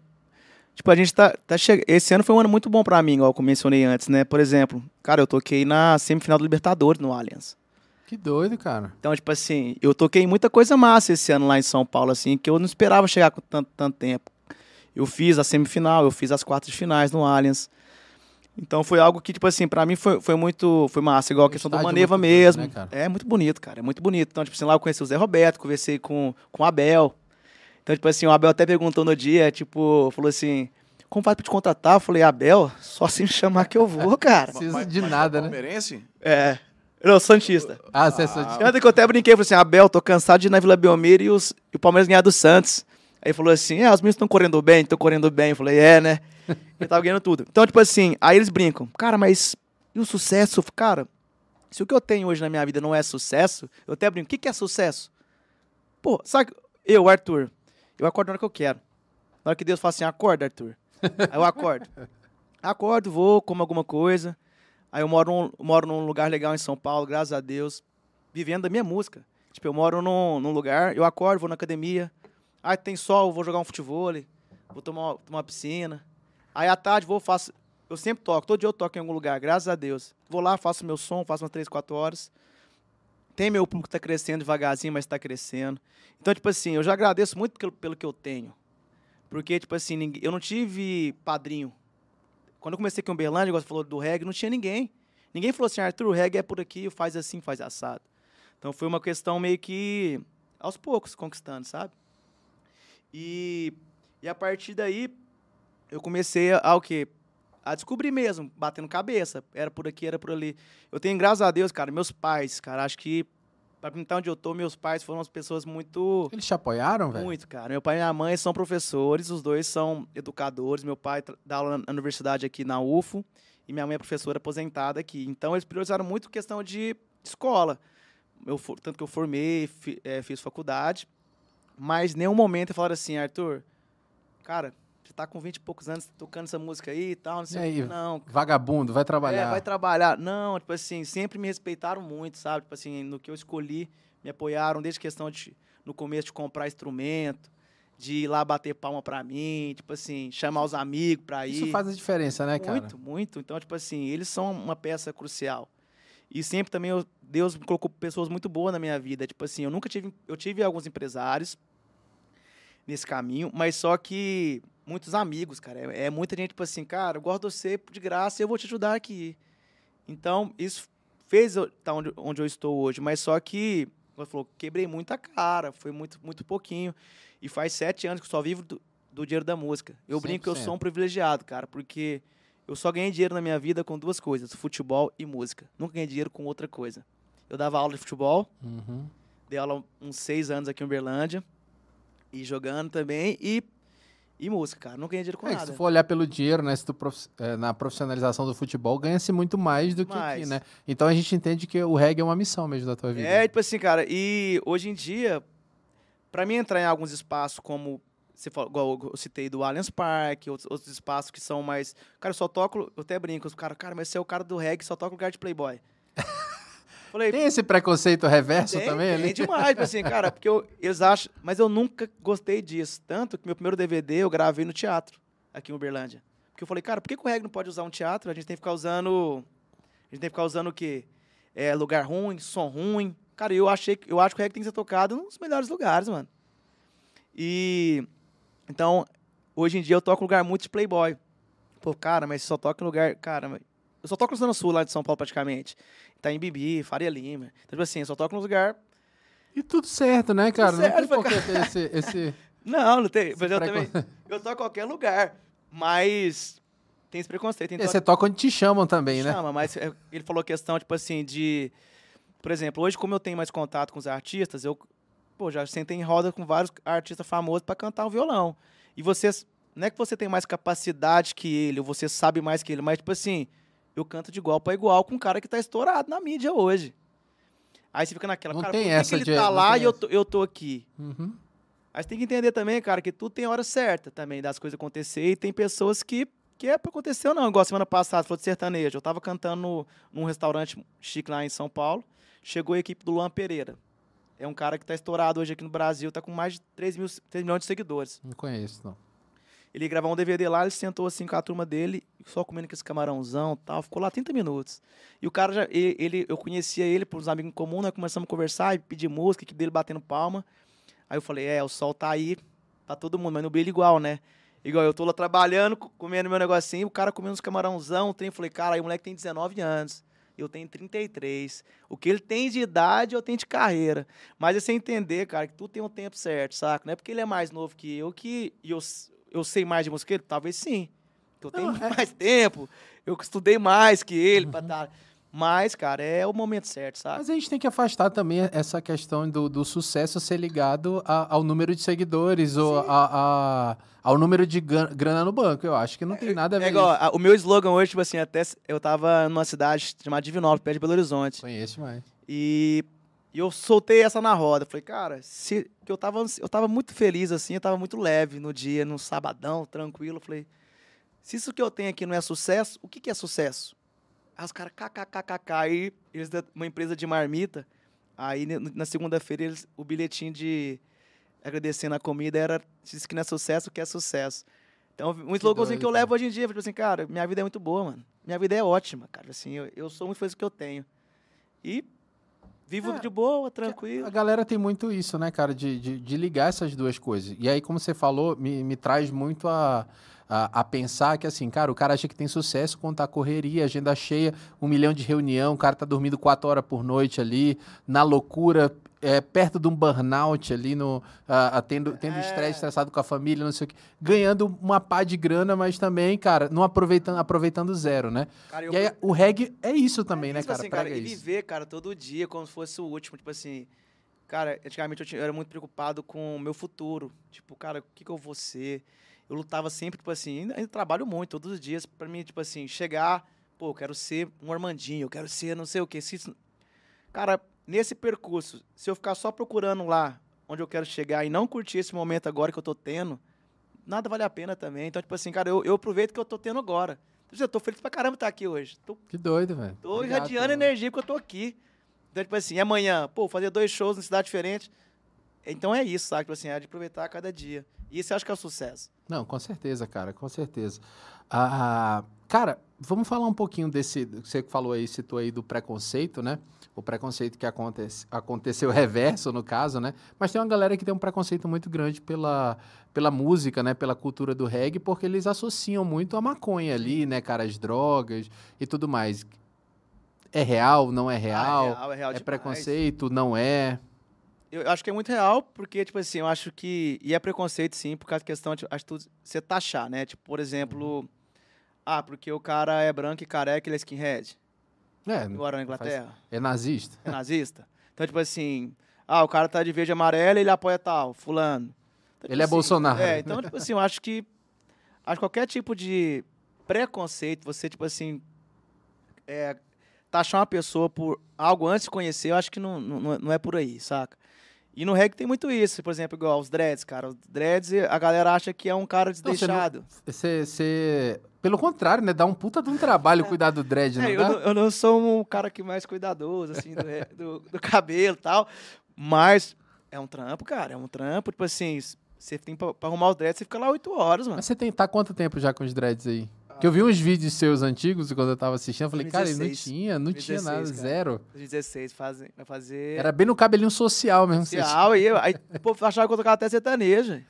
tipo, a gente tá, tá che... esse ano foi um ano muito bom pra mim, igual eu mencionei antes, né? Por exemplo, cara, eu toquei na semifinal do Libertadores no Allianz. Que doido, cara. Então, tipo assim, eu toquei muita coisa massa esse ano lá em São Paulo, assim, que eu não esperava chegar com tanto, tanto tempo. Eu fiz a semifinal, eu fiz as quartas de finais no Allianz. Então foi algo que, tipo assim, pra mim foi, foi muito foi massa, igual a questão do Maneva muito bonito, mesmo. né, é muito bonito, cara, é muito bonito. Então, tipo assim, lá eu conheci o Zé Roberto, conversei com, com o Abel. Então, tipo assim, o Abel até perguntou no dia, tipo, falou assim, como faz pra te contratar? Eu falei, Abel, só se me chamar que eu vou, cara. Precisa de nada, né? Palmeirense? é, eu sou Santista. Ah, você é só de- Tanto que eu até brinquei, falei assim, Abel, tô cansado de ir na Vila Belmiro e, os, e o Palmeiras ganhar do Santos. Aí falou assim, é, os meninos estão correndo bem, estão correndo bem. Eu falei, é, né? Ele tava ganhando tudo. Então, tipo assim, aí eles brincam, cara, mas e o sucesso? Cara, se o que eu tenho hoje na minha vida não é sucesso, eu até brinco, o que, que é sucesso? Pô, sabe, eu, Arthur, eu acordo na hora que eu quero. Na hora que Deus fala assim, acorda, Arthur. Aí eu acordo. Acordo, vou, como alguma coisa. Aí eu moro, num- moro num lugar legal em São Paulo, graças a Deus, vivendo da minha música. Tipo, eu moro num, num lugar, eu acordo, vou na academia. Aí tem sol, vou jogar um futebol, vou tomar, tomar uma piscina. Aí à tarde vou, faço, eu sempre toco, todo dia eu toco em algum lugar, graças a Deus. Vou lá, faço meu som, faço umas 3, 4 horas. Tem meu público que tá crescendo devagarzinho, mas tá crescendo. Então, tipo assim, eu já agradeço muito pelo, pelo que eu tenho. Porque, tipo assim, eu não tive padrinho. Quando eu comecei aqui em Uberlândia, você falou do reggae, não tinha ninguém. Ninguém falou assim, Arthur, o reggae é por aqui, faz assim, faz assado. Então foi uma questão meio que aos poucos conquistando, sabe? E, e a partir daí eu comecei a, a o quê? A descobrir mesmo, batendo cabeça. Era por aqui, era por ali. Eu tenho, graças a Deus, cara, meus pais, cara, acho que pra pintar onde eu tô, meus pais foram umas pessoas muito. Eles te apoiaram, velho? Muito, cara. Meu pai e minha mãe são professores, os dois são educadores. Meu pai dá aula na universidade aqui na UFO e minha mãe é professora aposentada aqui. Então eles priorizaram muito questão de escola. Eu, tanto que eu formei, eh, fiz faculdade, mas em nenhum momento falaram assim, Arthur, cara, você tá com 20 e poucos anos tocando essa música aí e tal, não sei E aí? Não, Vagabundo, vai trabalhar. é, vai trabalhar. Não, tipo assim, sempre me respeitaram muito, sabe? Tipo assim, no que eu escolhi, me apoiaram, desde questão de, no começo, de comprar instrumento, de ir lá bater palma pra mim, tipo assim, chamar os amigos pra ir. Isso faz a diferença, né, cara? Muito, muito. Então, tipo assim, eles são uma peça crucial. E sempre também eu- Deus me colocou pessoas muito boas na minha vida. Tipo assim, eu nunca tive. Eu tive alguns empresários nesse caminho, mas só que muitos amigos, cara. É, é muita gente, tipo assim, cara, eu gosto de você de graça e eu vou te ajudar aqui. Então, isso fez eu estar onde, onde eu estou hoje. Mas só que, como falou, quebrei muita cara. Foi muito, muito pouquinho. E faz sete anos que eu só vivo do, do dinheiro da música. Eu brinco que eu 100%. sou um privilegiado, cara, porque eu só ganhei dinheiro na minha vida com duas coisas: futebol e música. Nunca ganhei dinheiro com outra coisa. Eu dava aula de futebol, Uhum. dei aula uns seis anos aqui em Uberlândia, e jogando também, e, e música, cara. Nunca ganhei dinheiro com É, que se nada. tu for olhar pelo dinheiro, né, se tu prof- é, na profissionalização do futebol, ganha-se muito mais do que aqui, Mais. né? Então a gente entende que o reggae é uma missão mesmo da tua vida. É, tipo assim, cara, e hoje em dia, pra mim entrar em alguns espaços como. Você falou, igual eu citei do Allianz Park, outros, outros espaços que são mais. Cara, eu só toco. Eu até brinco, os caras, cara, mas você é o cara do reggae, só toca lugar de Playboy. Falei, Tem esse preconceito reverso Tem, também tem ali? demais, tipo assim, cara, porque eu, eles acham. Mas eu nunca gostei disso. Tanto que meu primeiro DVD eu gravei no teatro, aqui em Uberlândia. Porque eu falei, cara, por que, que o reggae não pode usar um teatro? A gente tem que ficar usando. A gente tem que ficar usando o quê? É, lugar ruim, som ruim. Cara, eu achei. Eu acho que o reggae tem que ser tocado nos melhores lugares, mano. E. Então, hoje em dia eu toco em lugar muito de Playboy. Pô, cara, mas só toca em lugar. Cara, mas- eu só toco no Zona Sul lá de São Paulo praticamente. Tá em Bibi, Faria Lima. Então, tipo assim, eu só toco no lugar E tudo certo, né, cara? certo, não tem ter esse, esse... Não, não tem. Mas eu também. Eu toco em qualquer lugar. Mas tem esse preconceito. E Então, você toca onde te chamam também, né? chama, mas é, ele falou questão, tipo assim, de. Por exemplo, hoje, como eu tenho mais contato com os artistas, eu pô, já sentei em roda com vários artistas famosos para cantar um violão. E vocês. Não é que você tem mais capacidade que ele, ou você sabe mais que ele, mas, tipo assim, eu canto de igual para igual com um cara que tá estourado na mídia hoje. Aí você fica naquela, Não cara, tem por que essa que ele de- tá lá e eu tô, eu tô aqui? Uhum. Mas tem que entender também, cara, que tudo tem hora certa também das coisas acontecer e tem pessoas que, que é pra acontecer ou não. Igual semana passada, falou de sertanejo. Eu tava cantando no, num restaurante chique lá em São Paulo. Chegou a equipe do Luan Pereira. É um cara que tá estourado hoje aqui no Brasil, tá com mais de 3, mil, 3 milhões de seguidores. Não conheço, não. Ele ia gravar um DVD lá, ele sentou assim com a turma dele, só comendo com esse camarãozão tal. Ficou lá 30 minutos. E o cara já. Ele, eu conhecia ele por uns amigos em comum, nós começamos a conversar e pedir música, que dele batendo palma. Aí eu falei, é, o sol tá aí pra todo mundo, mas no brilho igual, né? Igual eu tô lá trabalhando, co- comendo meu negocinho, o cara comendo uns camarãozão, tem, eu falei, cara, aí o moleque tem 19 anos. Eu tenho 33. O que ele tem de idade, eu tenho de carreira. Mas é você entender, cara, que tudo tem um tempo certo, saca? Não é porque ele é mais novo que eu que eu, eu sei mais de música que ele? Talvez sim. Eu tenho Não, é- mais tempo, eu estudei mais que ele pra dar. Mas, cara, é o momento certo, sabe? Mas a gente tem que afastar também essa questão do, do sucesso ser ligado a- ao número de seguidores ou a, a- ao número de grana no banco. Eu acho que não tem nada a ver É igual, a- o meu slogan hoje, tipo assim, até eu tava numa cidade chamada Divinópolis, perto de Belo Horizonte. Conheço mais. E, e eu soltei essa na roda. Falei, cara, se, que eu, tava, eu tava muito feliz, assim, eu tava muito leve no dia, num sabadão, tranquilo. Falei, se isso que eu tenho aqui não é sucesso, o que, que é sucesso? Aí os caras, kkkk, aí eles, uma empresa de marmita, aí na segunda-feira o bilhetinho de agradecendo a comida era, disse que não é sucesso, o que é sucesso. Então, um sloganzinho doido, que eu levo hoje em dia, tipo assim, cara, minha vida é muito boa, mano. Minha vida é ótima, cara. Assim, eu, eu sou muito feliz com o que eu tenho. E vivo É, de boa, tranquilo. A galera tem muito isso, né, cara, de, de, de ligar essas duas coisas. E aí, como você falou, me, me traz muito a, a, a pensar que, assim, cara, o cara acha que tem sucesso quando tá correria, agenda cheia, um milhão de reunião, o cara tá dormindo quatro horas por noite ali, na loucura, é, perto de um burnout ali, no, ah, ah, tendo, tendo É. estresse, estressado com a família, não sei o quê, ganhando uma pá de grana, mas também, cara, não aproveitando, aproveitando zero, né? Cara, eu- E aí, o reggae é isso também, né, Tipo cara? assim, cara, e viver, cara, todo dia como se fosse o último. Tipo assim, cara, antigamente eu, tinha- eu era muito preocupado com o meu futuro. Tipo, cara, o que, que eu vou ser? Eu lutava sempre, tipo assim, ainda, ainda trabalho muito, todos os dias, pra mim, tipo assim, chegar, pô, eu quero ser um Armandinho, eu quero ser não sei o quê. Se isso- Cara, nesse percurso, se eu ficar só procurando lá onde eu quero chegar e não curtir esse momento agora que eu tô tendo, nada vale a pena também. Então, tipo assim, cara, eu, eu aproveito que eu tô tendo agora. Eu tô feliz pra caramba estar aqui hoje. Tô Que doido, velho. Tô Obrigado, irradiando mano. energia porque eu tô aqui. Então, tipo assim, amanhã, pô, fazer dois shows em cidade diferente. Então é isso, sabe? Tipo assim, é de aproveitar cada dia. E isso eu acho que é o sucesso. Não, com certeza, cara, com certeza. Ah, cara, vamos falar um pouquinho desse. Você que falou aí, citou aí do preconceito, né? O preconceito que acontece, aconteceu reverso, no caso, né? Mas tem uma galera que tem um preconceito muito grande pela, pela música, né? Pela cultura do reggae, porque eles associam muito a maconha ali, né, cara? As drogas e tudo mais. É real, não é real? Ah, é real, é real é preconceito, não é? Eu acho que é muito real, porque, tipo assim, eu acho que. E é preconceito, sim, por causa da questão de acho você taxar, né? Tipo, por exemplo. Ah, porque o cara é branco e careca, ele é skinhead. É, Agora na não faz- Inglaterra. é nazista. É nazista. Então, tipo assim. Ah, o cara tá de verde e amarelo ele apoia tal, fulano. Então, tipo Ele é Bolsonaro. É, então, tipo assim, eu acho que. Acho que qualquer tipo de preconceito, você, tipo assim. É, taxar uma pessoa por algo antes de conhecer, eu acho que não, não, não é por aí, saca? E no reggae tem muito isso, por exemplo, igual os dreads, cara. Os dreads, a galera acha que é um cara desleixado. Você, Pelo contrário, né? Dá um puta de um trabalho cuidar do dread, não É, eu, não, eu não sou um cara que mais cuidadoso, assim, do, do, do cabelo e tal. Mas é um trampo, cara. É um trampo. Tipo assim, você tem pra, pra arrumar os dreads, você fica lá oito horas, mano. Mas você tem, tá quanto tempo já com os dreads aí? Que eu vi uns vídeos seus antigos quando eu tava assistindo, eu falei, cara, ele não 2016. tinha, não tinha nada, 2016, cara. zero. 2016, fazem, vai fazer. Era bem no cabelinho social mesmo. social, aí, aí povo achava que eu tocava até sertanejo.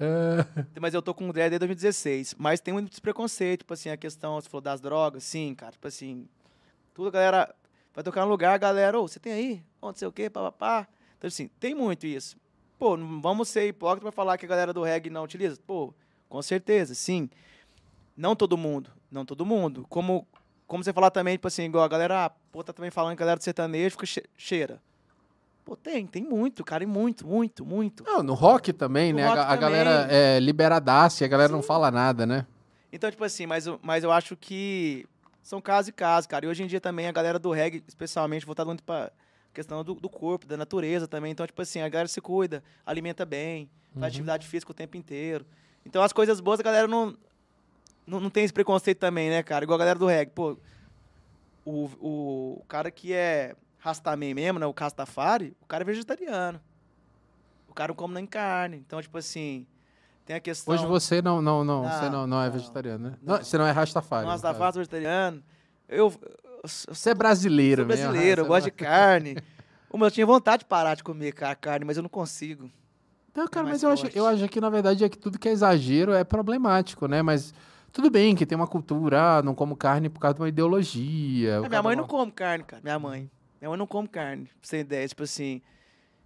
É. Mas eu tô com o dread desde 2016. Mas tem muito preconceito, tipo assim, a questão, você falou das drogas, sim, cara. Tipo assim, tudo a galera vai tocar no lugar, a galera, ô, você tem aí? Não sei o quê, papapá. Então, assim, tem muito isso. Pô, não vamos ser hipócritas pra falar que a galera do reggae não utiliza? Pô, com certeza, sim. Não todo mundo, não todo mundo. Como, como você falar também, tipo assim, igual a galera, ah, pô, tá também falando que a galera do sertanejo fica che- cheira. Pô, tem, tem muito, cara, e muito, muito, muito. Não, no rock também, No né? A rock a, também. galera é liberadaça e a galera não fala nada, né? Então, tipo assim, mas, eu- mas eu acho que são casos e casos, cara. E hoje em dia também a galera do reggae, especialmente, voltado muito pra questão do, do corpo, da natureza também. Então, tipo assim, a galera se cuida, alimenta bem, Uhum. faz atividade física o tempo inteiro. Então, as coisas boas a galera não, não, não tem esse preconceito também, né, cara? Igual a galera do reggae. Pô, o, o cara que é rastamém mesmo, né, o Rastafari, o cara é vegetariano. O cara não come nem carne. Então, tipo assim, tem a questão... Hoje você não, não, não, Não, você não, não é não, vegetariano, né? não. Você não é Rastafari. Não. Rastafari, vegetariano. Eu, eu Você é brasileiro, sou mesmo, brasileiro, eu você gosto de não- carne. Uma, eu tinha vontade de parar de comer ca- carne, mas eu não consigo. Não, cara, mais mas eu acho, eu acho que, na verdade, é que tudo que é exagero é problemático, né? Mas tudo bem que tem uma cultura, ah, não como carne por causa de uma ideologia. minha mãe não come carne, cara. Minha mãe. Minha mãe não come carne, pra você ter ideia. Tipo assim,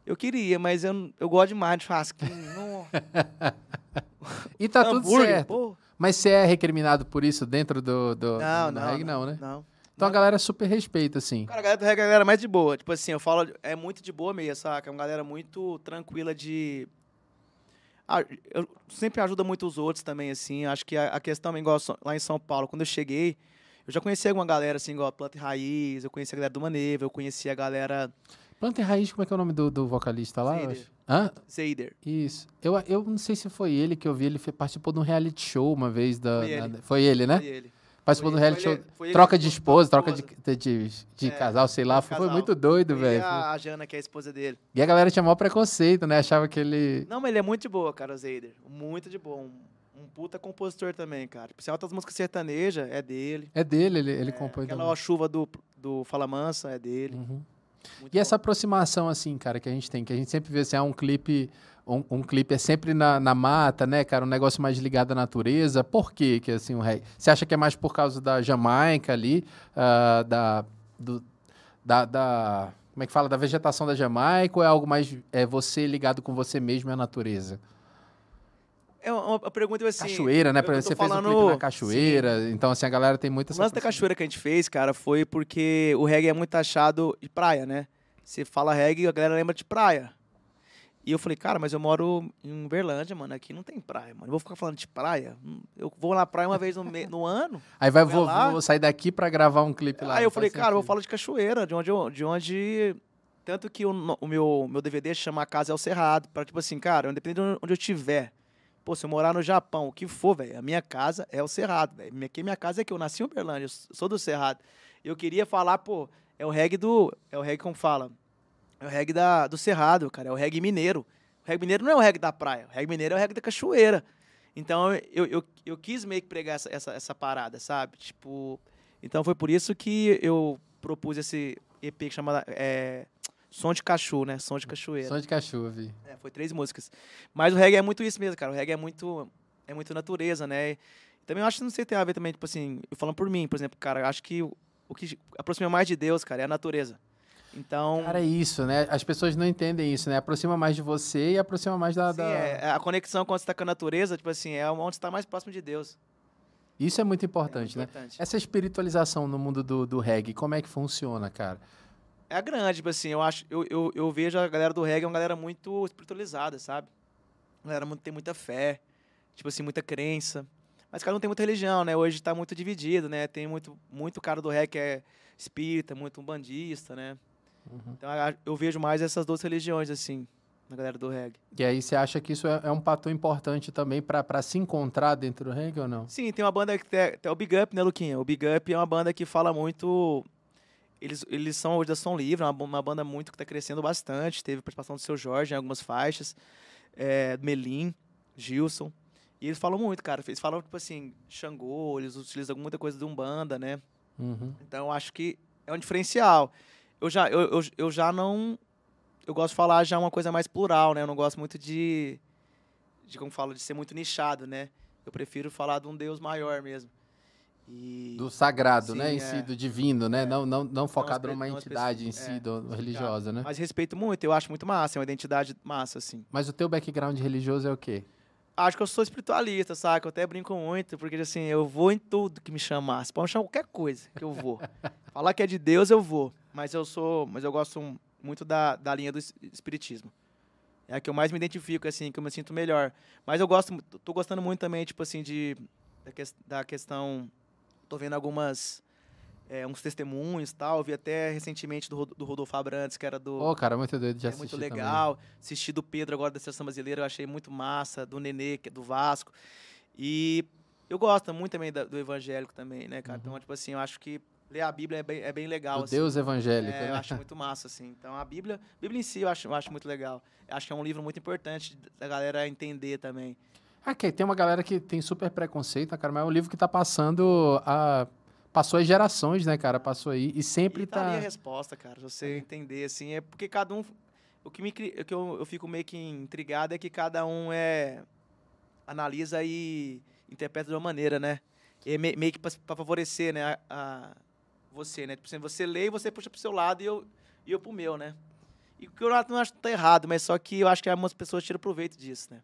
eu queria, mas eu, não- eu gosto demais de churrasquinho. não- E tá tudo certo. pô. Mas você é recriminado por isso dentro do, do, Não, do não, reggae, não, né? Não. Então a Não. galera super respeita, assim. Cara, a galera do reggae é galera mais de boa. Tipo assim, eu falo, é muito de boa mesmo, saca? É uma galera muito tranquila de. Ah, eu sempre ajuda muito os outros também, assim. Acho que a, a questão, igual lá em São Paulo, quando eu cheguei, eu já conheci alguma galera, assim, igual a Planta e Raiz, eu conheci a galera do Maneva, eu conheci a galera Planta e Raiz, como é que é o nome do, do vocalista lá? Zader. Hã? Zader. Isso. Eu, eu não sei se foi ele que eu vi, ele participou de um reality show uma vez da. Foi na- ele. foi ele, né? Foi ele. Participou Foi do reality foi show. foi troca de esposa, troca de, de, de, É, casal, sei lá. Foi, casal. muito doido, velho. a, a Jana, que é a esposa dele. E a galera tinha maior preconceito, né? Achava que ele. Não, mas ele é muito de boa, cara, o Zader. Muito de boa. Um, Um puta compositor também, cara. Se altas músicas sertanejas, é dele. É dele, ele, ele compõe Aquela também. chuva do, do Fala Mansa é dele. Uhum. E essa aproximação, assim, cara, que a gente tem, que a gente sempre vê assim, ah, um clipe, um, um clipe é sempre na, na mata, né, cara? Um negócio mais ligado à natureza. Por quê que, assim, o reggae? Você acha que é mais por causa da Jamaica ali, ah, da, do, da, da- Como é que fala? Da vegetação da Jamaica ou é algo mais é você ligado com você mesmo e a natureza? É uma, uma pergunta assim. cachoeira, né? Pra, você fez um clipe falando- na cachoeira, então assim, a galera tem muita O lance da cachoeira que a gente fez, cara, foi porque o reggae é muito achado de praia, né? Você fala reggae, a galera lembra de praia. E eu falei, cara, mas eu moro em Uberlândia, mano. Aqui não tem praia, mano. Eu vou ficar falando de praia? Hum, Eu vou na praia uma vez no, me- no ano. Aí vai, vou, vou sair daqui pra gravar um clipe lá. Aí eu falei, cara, eu vou sentido. falar de cachoeira, de onde eu, de onde tanto que o, o meu meu DVD chama A Casa é o Cerrado, para tipo assim, cara, independente de onde eu estiver. Pô, se eu morar no Japão, o que for, velho, a minha casa é o Cerrado, velho. Aqui minha casa é que eu nasci em Uberlândia, eu sou do Cerrado. Eu queria falar, pô, é o reggae do, é o reggae como fala? É o reggae da, do Cerrado, cara, é o reggae mineiro. O reggae mineiro não é o reggae da praia, o reggae mineiro é o reggae da cachoeira. Então eu, eu, eu quis meio que pregar essa, essa, essa parada, sabe? Tipo, então foi por isso que eu propus esse EP que chama é, Som de Cachu, né? Som de Cachoeira. Som de cachorro, vi. É, foi três músicas. Mas o reggae é muito isso mesmo, cara. O reggae é muito, é muito natureza, né? Também eu acho que não sei tem a ver também, tipo assim, eu falando por mim, por exemplo, cara, eu acho que o, o que aproxima mais de Deus, cara, é a natureza. Então, Cara, é isso, né? As pessoas não entendem isso, né? Aproxima mais de você e aproxima mais da. sim, da- é, a conexão quando você tá com a natureza, tipo assim, é onde você tá mais próximo de Deus. Isso é muito É importante, muito né? importante. Essa espiritualização no mundo do, do reggae, como é que funciona, cara? É grande, tipo assim, eu acho, eu, eu, eu vejo a galera do reggae é uma galera muito espiritualizada, sabe? A galera muito, tem muita fé, tipo assim, muita crença. Mas cada um tem muita religião, né? Hoje tá muito dividido, né? Tem muito, muito cara do reggae que é espírita, muito umbandista, né? Uhum. Então eu vejo mais essas duas religiões, assim, na galera do reggae. E aí você acha que isso é, é um fator importante também pra pra se encontrar dentro do reggae ou não? Sim, tem uma banda que tem, tem o Big Up, né, Luquinha? O Big Up é uma banda que fala muito. Eles, eles são hoje da Som Livre, é uma, uma banda muito que está crescendo bastante. Teve participação do seu Jorge em algumas faixas, é, Melim, Gilson. E eles falam muito, cara. Eles falam, tipo assim, Xangô, eles utilizam muita coisa de Umbanda, né? Uhum. Então eu acho que é um diferencial. Eu já, eu, eu, eu já não. Eu gosto de falar já uma coisa mais plural, né? Eu não gosto muito de. de como falo, de ser muito nichado, né? Eu prefiro falar de um Deus maior mesmo. E. Do sagrado, Sim, né? Em é. si, do divino, né? Não, não, não focado numa não entidade em si, é, do, não religiosa, né? Mas respeito muito, eu acho muito massa, é uma identidade massa, assim. Mas o teu background religioso é o quê? Acho que eu sou espiritualista, sabe? Eu até brinco muito, porque assim, eu vou em tudo que me chamar. Se pode me chamar qualquer coisa que eu vou. Falar que é de Deus, eu vou. Mas eu sou. Mas eu gosto muito da, da linha do es- espiritismo. É a que eu mais me identifico, assim, que eu me sinto melhor. Mas eu gosto, tô gostando muito também, tipo assim, de. Da, ques- da questão. Tô vendo algumas. é, uns testemunhos e tal. Eu vi até recentemente do, do Rodolfo Abrantes, que era do Pô, cara, muito doido de é assistir muito também. legal. Assisti do Pedro agora da seleção brasileira, eu achei muito massa, do Nenê, que é do Vasco. E eu gosto muito também da- do evangélico também, né, cara? Então, tipo assim, eu acho que ler a Bíblia é bem, é bem legal. Do assim. Deus evangélico, É, eu né? acho muito massa, assim. Então, a Bíblia, a Bíblia em si eu acho, eu acho muito legal. Eu acho que é um livro muito importante da galera entender também. Ah, que tem uma galera que tem super preconceito, né, cara? Mas é um livro que tá passando a... Passou as gerações, né, cara? Passou aí e sempre e tá, ali tá... a resposta, cara. Se você entender, assim, é porque cada um. O que, me, o que eu, eu fico meio que intrigado é que cada um é. analisa e interpreta de uma maneira, né? E é me- meio que para favorecer, né? A, a- você, né? Tipo assim, você lê e você puxa pro seu lado e eu, e eu pro meu, né? E o que eu não acho que tá errado, mas só que eu acho que algumas pessoas tiram proveito disso, né?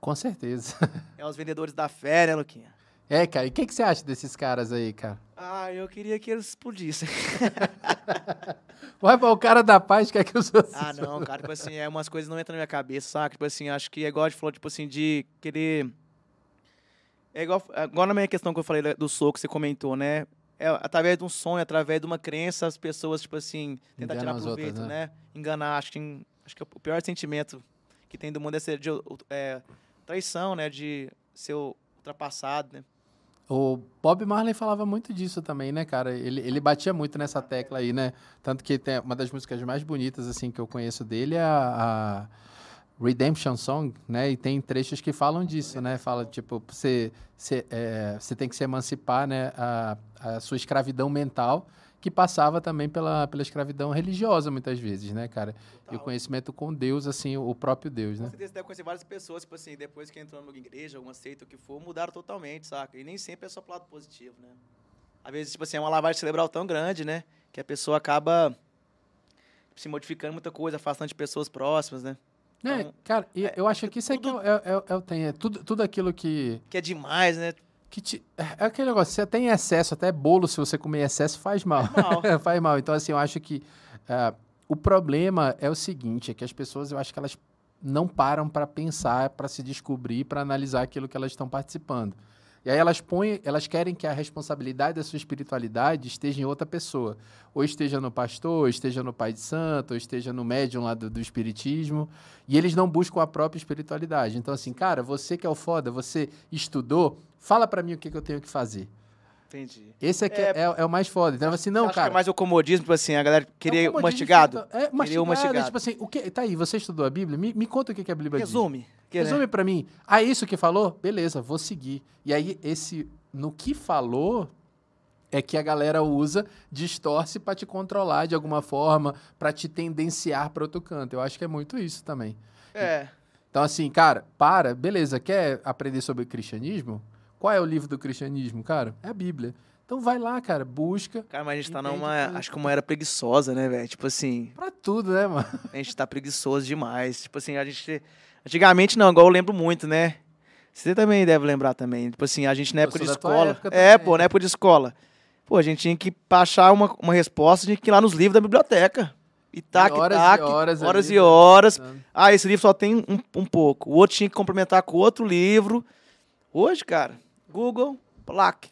Com certeza. É os vendedores da fé, né, Luquinha? É, cara. E o que, que você acha desses caras aí, cara? Ah, eu queria que eles explodissem. Vai para o cara da paz quer que os outros... Ah, não, cara, tipo assim, é umas coisas não entram na minha cabeça, saca? Tipo assim, acho que é igual a gente falou, tipo assim, de querer. É igual, é igual na minha questão que eu falei do soco, que você comentou, né? É, através de um sonho, através de uma crença, as pessoas, tipo assim, tentar Enganam tirar as outras, proveito, né? né? Enganar. Acho que, acho que o pior sentimento que tem do mundo é ser de, é, traição, né? De ser ultrapassado, né? O Bob Marley falava muito disso também, né, cara? Ele, ele batia muito nessa tecla aí, né? Tanto que tem uma das músicas mais bonitas, assim, que eu conheço dele é a... a Redemption Song, né? E tem trechos que falam disso, né? Fala, tipo, você, você, é, você tem que se emancipar, né? A, a sua escravidão mental, que passava também pela, pela escravidão religiosa, muitas vezes, né, cara? E o conhecimento com Deus, assim, o próprio Deus, né? Certeza deve conhecer várias pessoas, tipo assim, depois que entrou numa igreja, alguma seita, o que for, mudaram totalmente, saca? E nem sempre é só pro lado positivo, né? Às vezes, tipo assim, é uma lavagem cerebral tão grande, né? Que a pessoa acaba se modificando muita coisa, afastando de pessoas próximas, né? É, Então, cara, e é, eu acho que isso tudo- aqui é, é, é, o tem, é tudo, tudo aquilo que, Que é demais, né? que te, é aquele negócio, você tem excesso, até bolo, se você comer excesso, faz mal. mal. faz mal. Então, assim, eu acho que ah, o problema é o seguinte, é que as pessoas, eu acho que elas não param para pensar, para se descobrir, para analisar aquilo que elas estão participando. E aí elas põem, elas querem que a responsabilidade da sua espiritualidade esteja em outra pessoa. Ou esteja no pastor, ou esteja no pai de santo, ou esteja no médium lá do, do espiritismo. E eles não buscam a própria espiritualidade. Então, assim, cara, você que é o foda, você estudou, fala para mim o que, que eu tenho que fazer. Entendi. Esse é, É. é, é o mais foda. Então, assim, não, cara. que é mais o comodismo, tipo assim, a galera queria é um o comodismo, mastigado. É, mastigado, o mastigado. Tipo assim, o que, tá aí, você estudou a Bíblia? Me, me conta o que, que a Bíblia diz. Resume. Né? Resume pra mim. Ah, isso que falou? Beleza, vou seguir. E aí, esse no que falou é que a galera usa, distorce pra te controlar de alguma forma, pra te tendenciar para outro canto. Eu acho que é muito isso também. É. Então, assim, cara, para, beleza, quer aprender sobre cristianismo? Qual é o livro do cristianismo, cara? É a Bíblia. Então vai lá, cara, busca. Cara, mas a gente tá numa. tudo. Acho que uma era preguiçosa, né, velho? Tipo assim, Pra tudo, né, mano? a gente tá preguiçoso demais. Tipo assim, a gente. Antigamente não, igual eu lembro muito, né? Você também deve lembrar também. Tipo assim, a gente na época de escola. época É, pô, na época de escola. Pô, a gente tinha que achar uma, uma resposta, tinha que ir lá nos livros da biblioteca. E tac, horas e tac, horas horas ali, e horas. né? Ah, esse livro só tem um, um pouco. O outro tinha que complementar com outro livro. Hoje, cara, Google, plaque.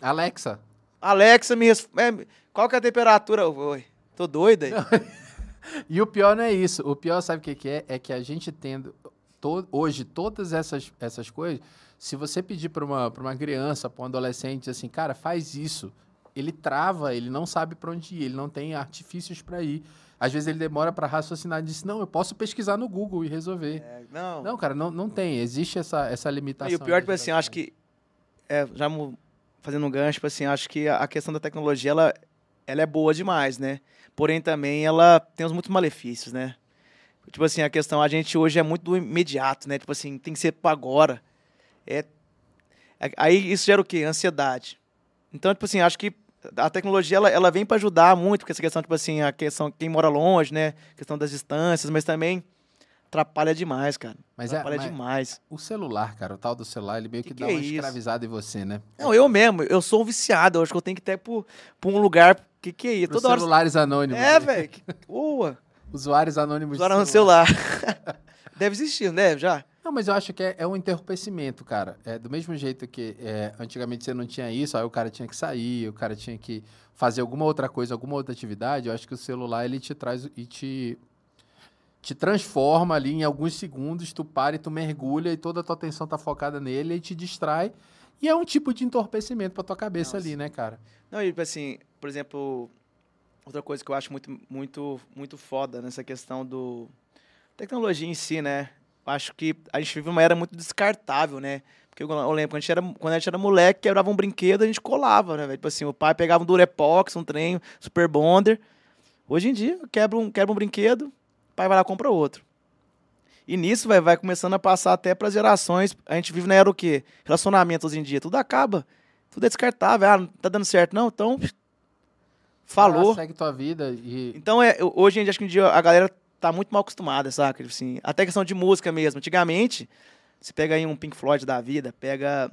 Alexa, Alexa, me res... é, qual que é a temperatura? Oi, tô doida aí. E o pior não é isso. O pior, sabe o que, que é? É que a gente tendo. To- hoje, todas essas, essas coisas, se você pedir para uma, pra uma criança, para um adolescente, assim, cara, faz isso, ele trava, ele não sabe para onde ir, ele não tem artifícios para ir. Às vezes ele demora para raciocinar e diz: Não, eu posso pesquisar no Google e resolver. É, não. Não, cara, não, não tem. Existe essa, essa limitação. E o pior, aí tipo assim, eu acho que. É, já fazendo um gancho, tipo assim, acho que a a questão da tecnologia, ela, ela é boa demais, né? Porém, também ela tem uns muitos malefícios, né? Tipo assim, a questão, a gente hoje é muito do imediato, né? Tipo assim, tem que ser para agora. É, é- aí isso gera o quê? Ansiedade. Então, tipo assim, acho que a tecnologia, ela, ela vem para ajudar muito, com essa questão, tipo assim, a questão quem mora longe, né? questão das distâncias, mas também atrapalha demais, cara. Mas é- atrapalha mas- demais. O celular, cara, o tal do celular, ele meio que, Que dá que é uma isso? escravizada em você, né? Não, eu mesmo, eu sou um viciado. Eu acho que eu tenho que ir até pro, pra um lugar. Que que é isso? Toda hora. celulares anônimos. É, né? velho. que- Boa. Usuários anônimos de Agora no celular. Deve existir, deve já? Não, mas eu acho que é, é um entorpecimento, cara. É do mesmo jeito que é, antigamente você não tinha isso, aí o cara tinha que sair, o cara tinha que fazer alguma outra coisa, alguma outra atividade. Eu acho que o celular ele te traz e te te transforma ali em alguns segundos, tu para e tu mergulha e toda a tua atenção tá focada nele e te distrai. E é um tipo de entorpecimento pra tua cabeça Nossa. ali, né, cara? Não, e assim, por exemplo, outra coisa que eu acho muito, muito, muito foda nessa questão do. Tecnologia em si, né? Acho que a gente vive uma era muito descartável, né? Porque eu, lembro, quando a, gente era, quando a gente era moleque, quebrava um brinquedo, a gente colava, né? velho? Tipo assim, o pai pegava um Durepox, um trem, Super Bonder. Hoje em dia, quebra um, quebra um brinquedo, o pai vai lá e compra outro. E nisso, vai, vai começando a passar até para gerações. A gente vive na era o quê? Relacionamento hoje em dia. Tudo acaba. Tudo é descartável. Ah, não tá dando certo, não? Então. Falou. Ah, segue tua vida e Então, é, hoje em dia, acho que em dia a galera tá muito mal acostumada, saca? Tipo Assim, até questão de música mesmo. Antigamente, você pega aí um Pink Floyd da vida, pega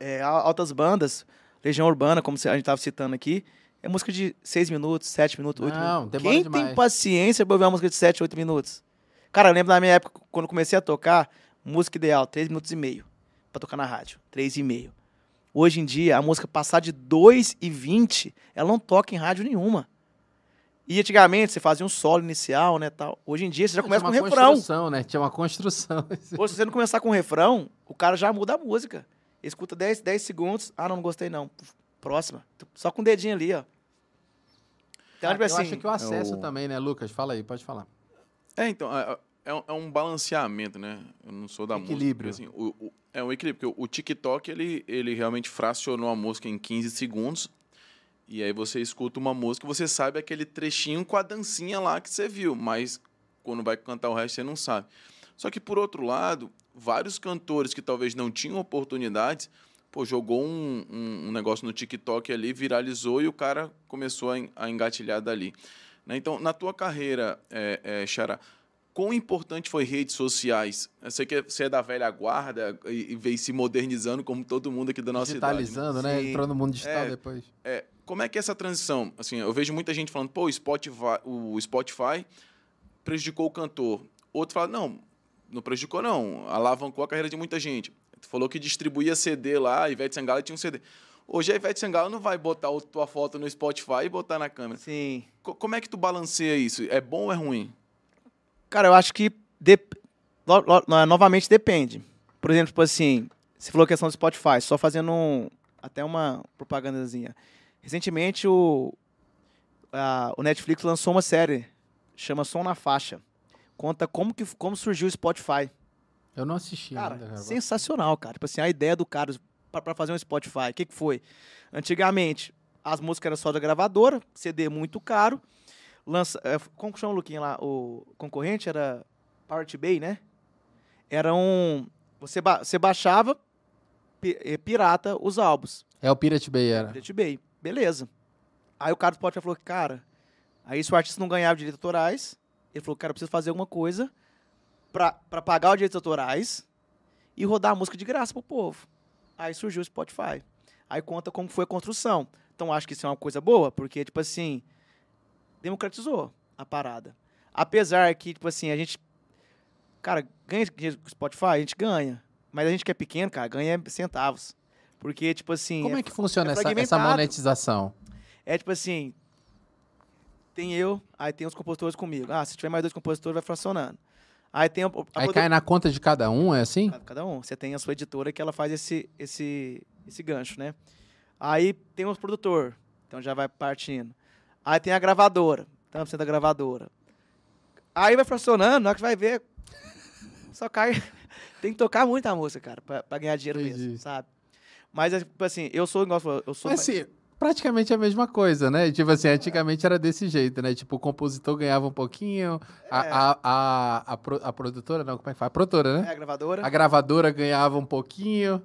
é, al- altas bandas, Legião Urbana, como a gente tava citando aqui, é música de 6 minutos, 7 minutos, 8 Não, minutos. demora Quem demais. tem paciência pra ouvir uma música de 7, 8 minutos? Cara, eu lembro na minha época, quando eu comecei a tocar, música ideal, 3 minutos e meio pra tocar na rádio. 3 e meio. Hoje em dia, a música passar de 2 e 20, ela não toca em rádio nenhuma. E antigamente, você fazia um solo inicial, né, tal. Hoje em dia, você já começa com tinha um uma refrão. construção, né? Tinha uma construção. Se você não começar com um refrão, o cara já muda a música. Escuta 10, 10 segundos. Ah, não, não gostei não. Próxima. Só com o dedinho ali, ó. Então, Cara, tipo eu assim, acho que o acesso é o- também, né, Lucas? Fala aí, pode falar. É, então, é, é, um- balanceamento, né? Eu não sou da Equilíbrio. música. porque, assim, é um equilíbrio, porque o, o TikTok, ele, ele realmente fracionou a música em 15 segundos. E aí você escuta uma música, você sabe aquele trechinho com a dancinha lá que você viu, mas quando vai cantar o resto você não sabe. Só que, por outro lado, vários cantores que talvez não tinham oportunidades, pô, jogou um, um- um negócio no TikTok ali, viralizou e o cara começou a, a engatilhar dali. Né? Então, na tua carreira, é, é, Xará, quão importante foi redes sociais? Eu sei que você é da velha guarda e, e veio se modernizando como todo mundo aqui da nossa idade. né? Digitalizando, né? Sim. Entrou no mundo digital É. depois. É, como é que é essa transição? Assim, eu vejo muita gente falando, pô, o Spotify, o Spotify prejudicou o cantor. Outro fala, não, não prejudicou não, alavancou a carreira de muita gente. Tu falou que distribuía CD lá, a Ivete Sangalo tinha um CD. Hoje a Ivete Sangalo não vai botar a tua foto no Spotify e botar na câmera. Sim. Co- como é que tu balanceia isso? É bom ou é ruim? Cara, eu acho que lo- lo- no- novamente depende. Por exemplo, tipo assim, você falou a questão do Spotify, só fazendo um- até uma propagandazinha. Recentemente o, a- o Netflix lançou uma série, chama Som na Faixa. Conta como, que, como surgiu o Spotify. Eu não assisti Cara, ainda, cara. sensacional, cara. Tipo assim, a ideia do cara pra fazer um Spotify, o que, que foi? Antigamente, as músicas eram só da gravadora, CD muito caro. Lança, é, como que chama o Luquinha lá? O concorrente era Pirate Bay, né? Era um... Você, ba- você baixava eh, pirata os álbuns. É o Pirate Bay, era. Pirate Bay. Beleza. Aí o cara do Spotify falou, cara... Aí se o artista não ganhava direitos autorais, ele falou, cara, eu preciso fazer alguma coisa pra, pra pagar os direitos autorais e rodar a música de graça pro povo. Aí surgiu o Spotify. Aí conta como foi a construção. Então acho que isso é uma coisa boa, porque, tipo assim, democratizou a parada. Apesar que, tipo assim, a gente. Cara, ganha com Spotify, a gente ganha. Mas a gente que é pequeno, cara, ganha centavos. Porque, tipo assim. Como é que funciona é essa, essa monetização? É tipo assim, tem eu, aí tem os compositores comigo. Ah, se tiver mais dois compositores, vai fracionando. Aí tem a, a Aí produ- cai na conta de cada um, é assim? Cada- Cada um. Você tem a sua editora que ela faz esse, esse, esse gancho, né? Aí tem os produtor, então já vai partindo. Aí tem a gravadora, você da gravadora. Aí vai fracionando, na hora que vai ver, só cai. tem que tocar muita música, cara, pra, pra ganhar dinheiro Entendi. mesmo, sabe? Mas, é, tipo assim, eu sou igual, eu sou... Mas assim, praticamente a mesma coisa, né? Tipo assim, antigamente era desse jeito, né? Tipo, o compositor ganhava um pouquinho, a, É. a, a, a, pro- a produtora, não, como é que fala? A produtora, é né? a gravadora, A gravadora ganhava um pouquinho,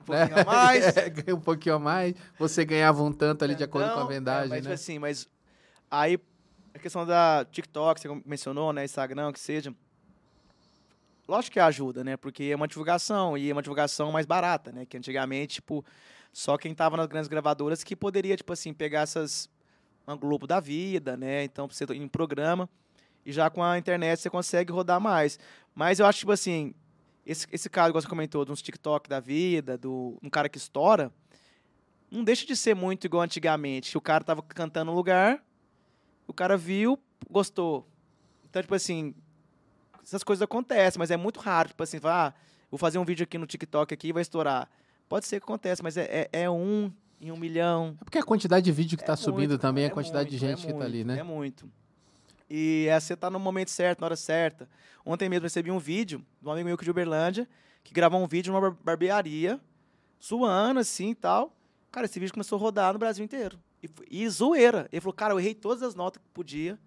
um pouquinho a mais. É, ganha um pouquinho a mais. Você ganhava um tanto ali de acordo com a Então, vendagem, é, mas, tipo né? assim, mas aí a questão da TikTok, você mencionou, né, Instagram, que seja, lógico que ajuda, né, porque é uma divulgação e é uma divulgação mais barata, né, que antigamente, tipo, só quem tava nas grandes gravadoras que poderia, tipo assim, pegar essas uma Globo da vida, né, então você em programa e já com a internet você consegue rodar mais. Mas eu acho, tipo assim, esse, esse caso que você comentou, de uns TikTok da vida, do um cara que estoura, não deixa de ser muito igual antigamente. O cara tava cantando no lugar, o cara viu, gostou. Então, tipo assim, essas coisas acontecem, mas é muito raro, tipo assim, falar, ah, vou fazer um vídeo aqui no TikTok aqui e vai estourar. Pode ser que aconteça, mas é, é, é um em um milhão. É porque a quantidade de vídeo que tá É subindo muito, também, é a quantidade de muito, gente é que tá ali, muito, né? É muito. E é, você tá no momento certo, na hora certa. Ontem mesmo recebi um vídeo de um amigo meu aqui de Uberlândia, que gravou um vídeo numa bar- barbearia, suando assim e tal. Cara, esse vídeo começou a rodar no Brasil inteiro. E, e zoeira. Ele falou, cara, eu errei todas as notas que podia,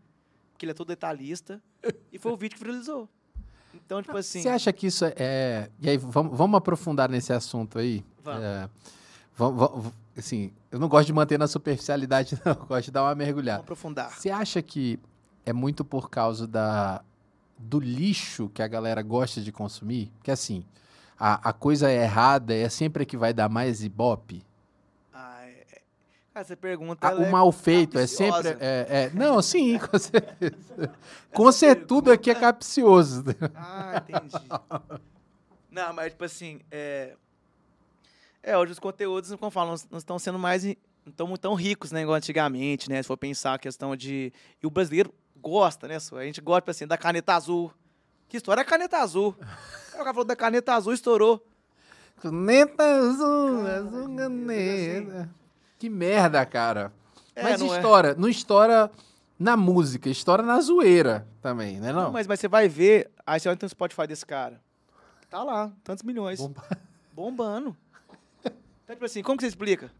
porque ele é todo detalhista. e foi o vídeo que viralizou. Então, tipo assim. Você acha que isso é- é. E aí, vamos, vamos aprofundar nesse assunto aí? Vamos. É, vamos- vamos- assim, eu não gosto de manter na superficialidade, não. Eu gosto de dar uma mergulhada. Vamos aprofundar. Você acha que é muito por causa da, do lixo que a galera gosta de consumir? Porque assim, a, a coisa errada é sempre a que vai dar mais ibope. Ah, é- é- Cara, você pergunta. A- ela o é mal feito é capciosa. sempre. É, é- não, sim, com certeza. Com certeza, tudo aqui é capcioso. Ah, entendi. não, mas tipo assim, é... É, hoje os conteúdos, como falo, não, estão sendo mais... Não estão tão ricos, né, igual antigamente, né? Se for pensar a questão de... E o brasileiro gosta, né? A gente gosta, tipo assim, da caneta azul. Que história é a caneta azul? O cara falou da caneta azul, estourou. Caneta azul, Cara, azul caneta. Que merda, cara. É, Mas não é? estoura, não estoura na música, estoura na zoeira também, né? Não, Não, mas, mas você vai ver, aí você olha no Spotify desse cara. Tá lá, tantos milhões. Bomba- Bombando. Então, tipo assim, como que você explica?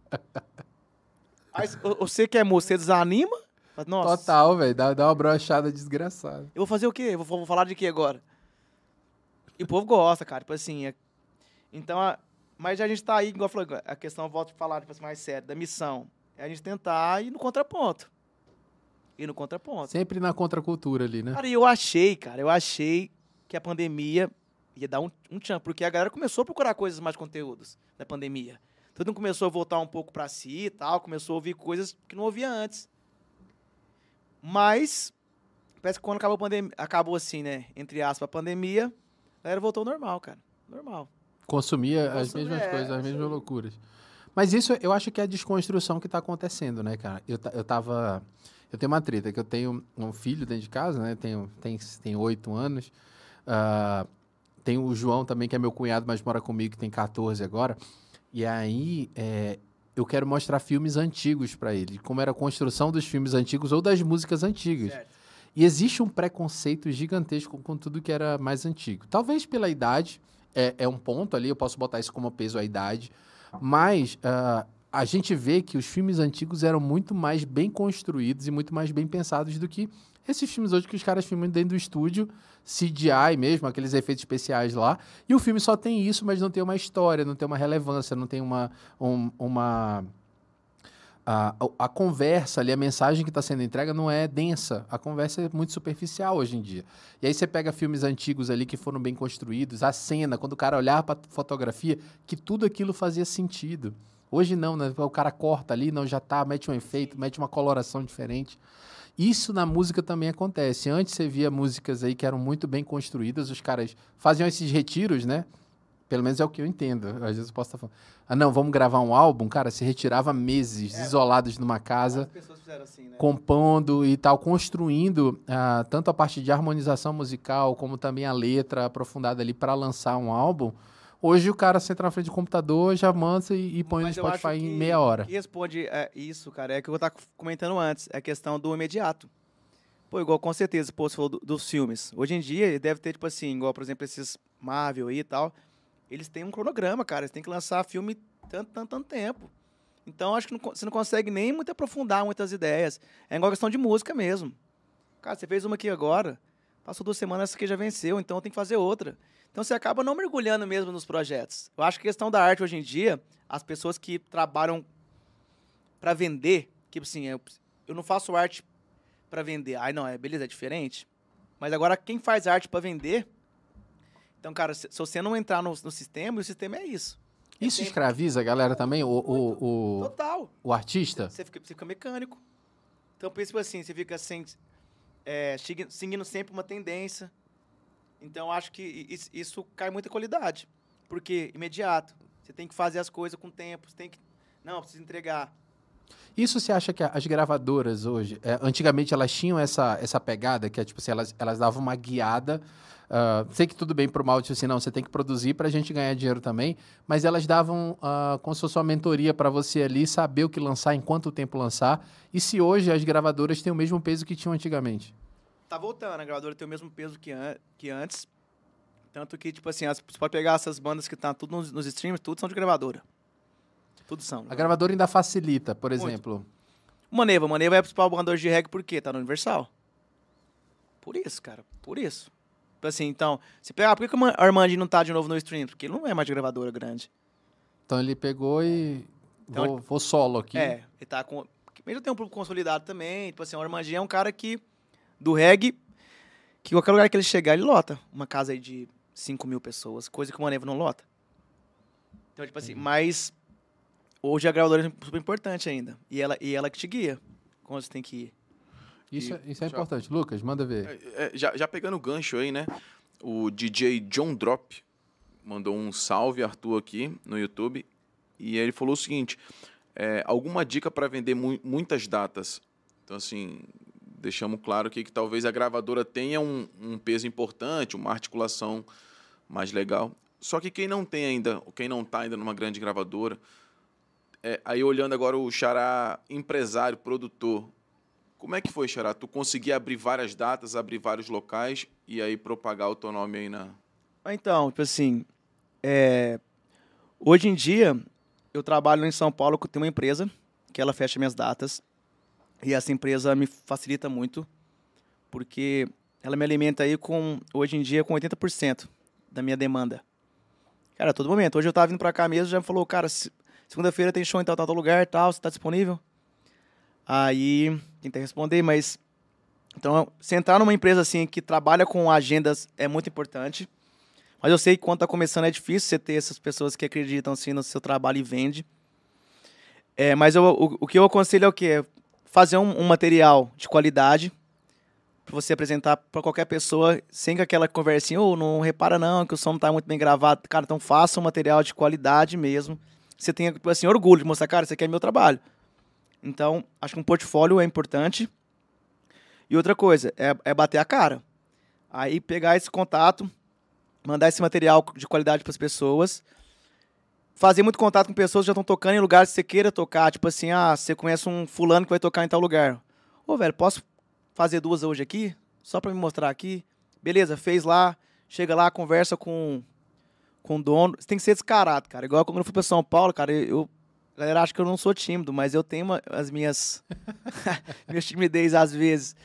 Aí, o- você que é moço, você desanima? Nossa, Total, velho. Dá, dá uma brochada desgraçada. eu vou fazer o quê? Eu vou, vou falar de quê agora? E o povo gosta, cara. Tipo assim, é- então, a- mas a gente tá aí, igual eu falei, a questão, volto a falar tipo assim, mais sério, da missão. É a gente tentar ir no contraponto. Ir no contraponto. Sempre na contracultura ali, né? Cara, e eu achei, cara, eu achei que a pandemia ia dar um, um tchan, porque a galera começou a procurar coisas mais conteúdos da pandemia. Todo mundo começou a voltar um pouco pra si e tal, começou a ouvir coisas que não ouvia antes. Mas, parece que quando acabou a pandemia, acabou assim, né, entre aspas, a pandemia, a galera voltou ao normal, cara. Normal. Consumia as Consumia, mesmas é, coisas, as mesmas loucuras. Mas isso eu acho que é a desconstrução que tá acontecendo, né, cara? Eu, eu tava. Eu tenho uma treta, que eu tenho um filho dentro de casa, né? Tenho, tem, tem oito anos. Ah, tem o João também, que é meu cunhado, mas mora comigo, que tem 14 agora. E aí, é, eu quero mostrar filmes antigos para ele, como era a construção dos filmes antigos ou das músicas antigas. Certo. E existe um preconceito gigantesco com tudo que era mais antigo. Talvez pela idade, é, é um ponto ali, eu posso botar isso como peso à idade, mas ah, a gente vê que os filmes antigos eram muito mais bem construídos e muito mais bem pensados do que esses filmes hoje que os caras filmam dentro do estúdio, CGI mesmo, aqueles efeitos especiais lá, e o filme só tem isso, mas não tem uma história, não tem uma relevância, não tem uma, um- uma a, a- conversa ali, a mensagem que está sendo entregue não é densa. A conversa é muito superficial hoje em dia. E aí você pega filmes antigos ali que foram bem construídos, a cena, quando o cara olhar para fotografia, que tudo aquilo fazia sentido. Hoje não, né? O cara corta ali, não já tá, mete um efeito, mete uma coloração diferente. Isso na música também acontece. Antes você via músicas aí que eram muito bem construídas, os caras faziam esses retiros, né? Pelo menos é o que eu entendo. Às vezes eu posso estar falando. Ah, não, vamos gravar um álbum, cara, se retirava meses É. isolados numa casa As pessoas fizeram assim, né? compondo e tal, construindo ah, tanto a parte de harmonização musical como também a letra aprofundada ali para lançar um álbum. Hoje o cara senta na frente do computador, já manda e, e põe Mas no Spotify em meia hora. que responde é, isso, cara, é o que eu estava comentando antes, é a questão do imediato. Pô, igual com certeza, pô, você falou do- dos filmes. Hoje em dia, deve ter, tipo assim, igual, por exemplo, esses Marvel aí e tal, eles têm um cronograma, cara, eles têm que lançar filme tanto, tanto, tanto tempo. Então, acho que não você não consegue nem muito aprofundar muitas ideias. É igual questão de música mesmo. Cara, você fez uma aqui agora, passou duas semanas, essa aqui já venceu, então tem que fazer outra. Então você acaba não mergulhando mesmo nos projetos. Eu acho que a questão da arte hoje em dia, as pessoas que trabalham para vender, que assim, eu, eu não faço arte para vender. Ai, não, é beleza, é diferente. Mas agora quem faz arte para vender? Então, cara, se, se você não entrar no, no sistema, o sistema é isso. Isso escraviza a galera também, o, o, o, Total. o artista? Você fica, você fica mecânico. Então, por isso, assim, você fica sem, é, segui- seguindo sempre uma tendência. Então, acho que isso, isso cai muita qualidade. Porque, imediato. Você tem que fazer as coisas com tempo. Você tem que... Não, precisa entregar. Isso você acha que as gravadoras hoje, é, antigamente elas tinham essa, essa pegada, que é tipo assim, elas, elas davam uma guiada. ah, sei que tudo bem pro mal, tipo assim, não, você tem que produzir pra gente ganhar dinheiro também, mas elas davam ah, como se fosse uma mentoria pra você ali saber o que lançar, em quanto tempo lançar. E se hoje as gravadoras têm o mesmo peso que tinham antigamente? Tá voltando, a gravadora tem o mesmo peso que, an- que antes. Tanto que, tipo assim, as- você pode pegar essas bandas que tá tudo nos, nos streams, tudo são de gravadora. Tudo são. A gravadora ainda facilita, por Muito. exemplo. Maneva, o Maneva é o principal bandador de reggae por quê? Tá no Universal. Por isso, cara. Por isso. Tipo Assim, então, se pegar, por que, que o Man- Armandinho não tá de novo no stream? Porque ele não é mais de gravadora grande. Então ele pegou e. Então, vou, vou solo aqui. É, ele tá com. Ele já tem um público consolidado também. Tipo assim, o Armandinho é um cara que. Do reggae, que qualquer lugar que ele chegar, ele lota. Uma casa aí de 5 mil pessoas, coisa que o Maneva não lota. Então, tipo assim, mas. Hoje a gravadora é super importante ainda. E ela, e ela que te guia. Quando você tem que ir. Isso, é- isso é Já- importante. Lucas, manda ver. É, é, já, já pegando o gancho aí, né? O DJ John Drop mandou um salve, Arthur, aqui no YouTube. E ele falou o seguinte: é, alguma dica para vender mu- muitas datas? Então, assim, deixamos claro aqui que talvez a gravadora tenha um, um peso importante, uma articulação mais legal. Só que quem não tem ainda, quem não está ainda numa grande gravadora, é, aí olhando agora o xará empresário, produtor, Como é que foi, Xará? Tu conseguia abrir várias datas, abrir vários locais e aí propagar o teu nome aí na. Então, tipo assim, é, hoje em dia eu trabalho em São Paulo, tenho uma empresa que ela fecha minhas datas e essa empresa me facilita muito porque ela me alimenta aí com hoje em dia com 80% da minha demanda. Cara, a todo momento. Hoje eu tava vindo pra cá mesmo, já me falou, cara, segunda-feira tem show em tal, tal, tal lugar, tal, você tá disponível? Aí, tentei responder, mas. Então, se entrar numa empresa assim que trabalha com agendas é muito importante. Mas eu sei que quando tá começando é difícil você ter essas pessoas que acreditam assim no seu trabalho e vende. É, mas eu, o, o que eu aconselho é o quê? Fazer um, um material de qualidade para você apresentar para qualquer pessoa sem que aquela conversinha, ou oh, não repara não, que o som não tá muito bem gravado. Cara, então faça um material de qualidade mesmo. Você tenha, tipo assim, orgulho de mostrar, cara, isso aqui é meu trabalho. Então, acho que um portfólio é importante. E outra coisa, é, é bater a cara. Aí pegar esse contato, mandar esse material de qualidade para as pessoas. Fazer muito contato com pessoas que já estão tocando em lugares que você queira tocar. Tipo assim, ah, você conhece um fulano que vai tocar em tal lugar. Ô, velho, posso fazer duas hoje aqui? Só para me mostrar aqui. Beleza, fez lá. Chega lá, conversa com, com dono. Você tem que ser descarado, cara. Igual quando eu fui para São Paulo, cara, eu a galera acha que eu não sou tímido, mas eu tenho uma, as minhas, minhas timidez às vezes.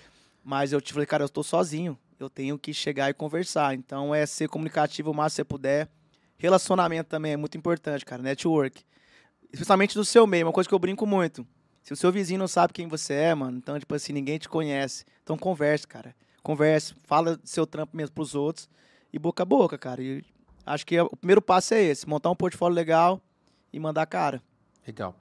Mas eu te falei, cara, eu estou sozinho. Eu tenho que chegar e conversar. Então é ser comunicativo o máximo que você puder. Relacionamento também é muito importante, cara. Network. Especialmente do seu meio, uma coisa que eu brinco muito. Se o seu vizinho não sabe quem você é, mano, então, tipo assim, ninguém te conhece. Então converse, cara. Converse, fala seu trampo mesmo pros outros. E boca a boca, cara. E acho que o primeiro passo é esse: montar um portfólio legal e mandar cara. Legal.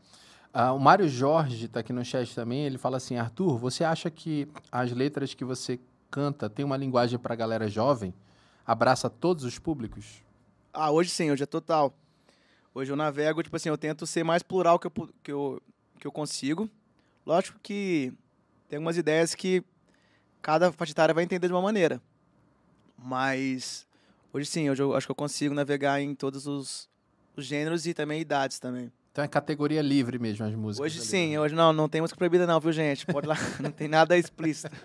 Uh, o Mário Jorge está aqui no chat também. Ele fala assim: Arthur, você acha que as letras que você canta têm uma linguagem para a galera jovem? Abraça todos os públicos? Ah, hoje sim, hoje é total. Hoje eu navego, tipo assim, eu tento ser mais plural que eu, que eu, que eu consigo. Lógico que tem algumas ideias que cada faixa etária vai entender de uma maneira. Mas hoje sim, hoje eu acho que eu consigo navegar em todos os, os gêneros e também idades também. Então é categoria livre mesmo as músicas. Hoje ali, sim, né? hoje não, não tem música proibida não, viu gente? Pode lá, não tem nada explícito.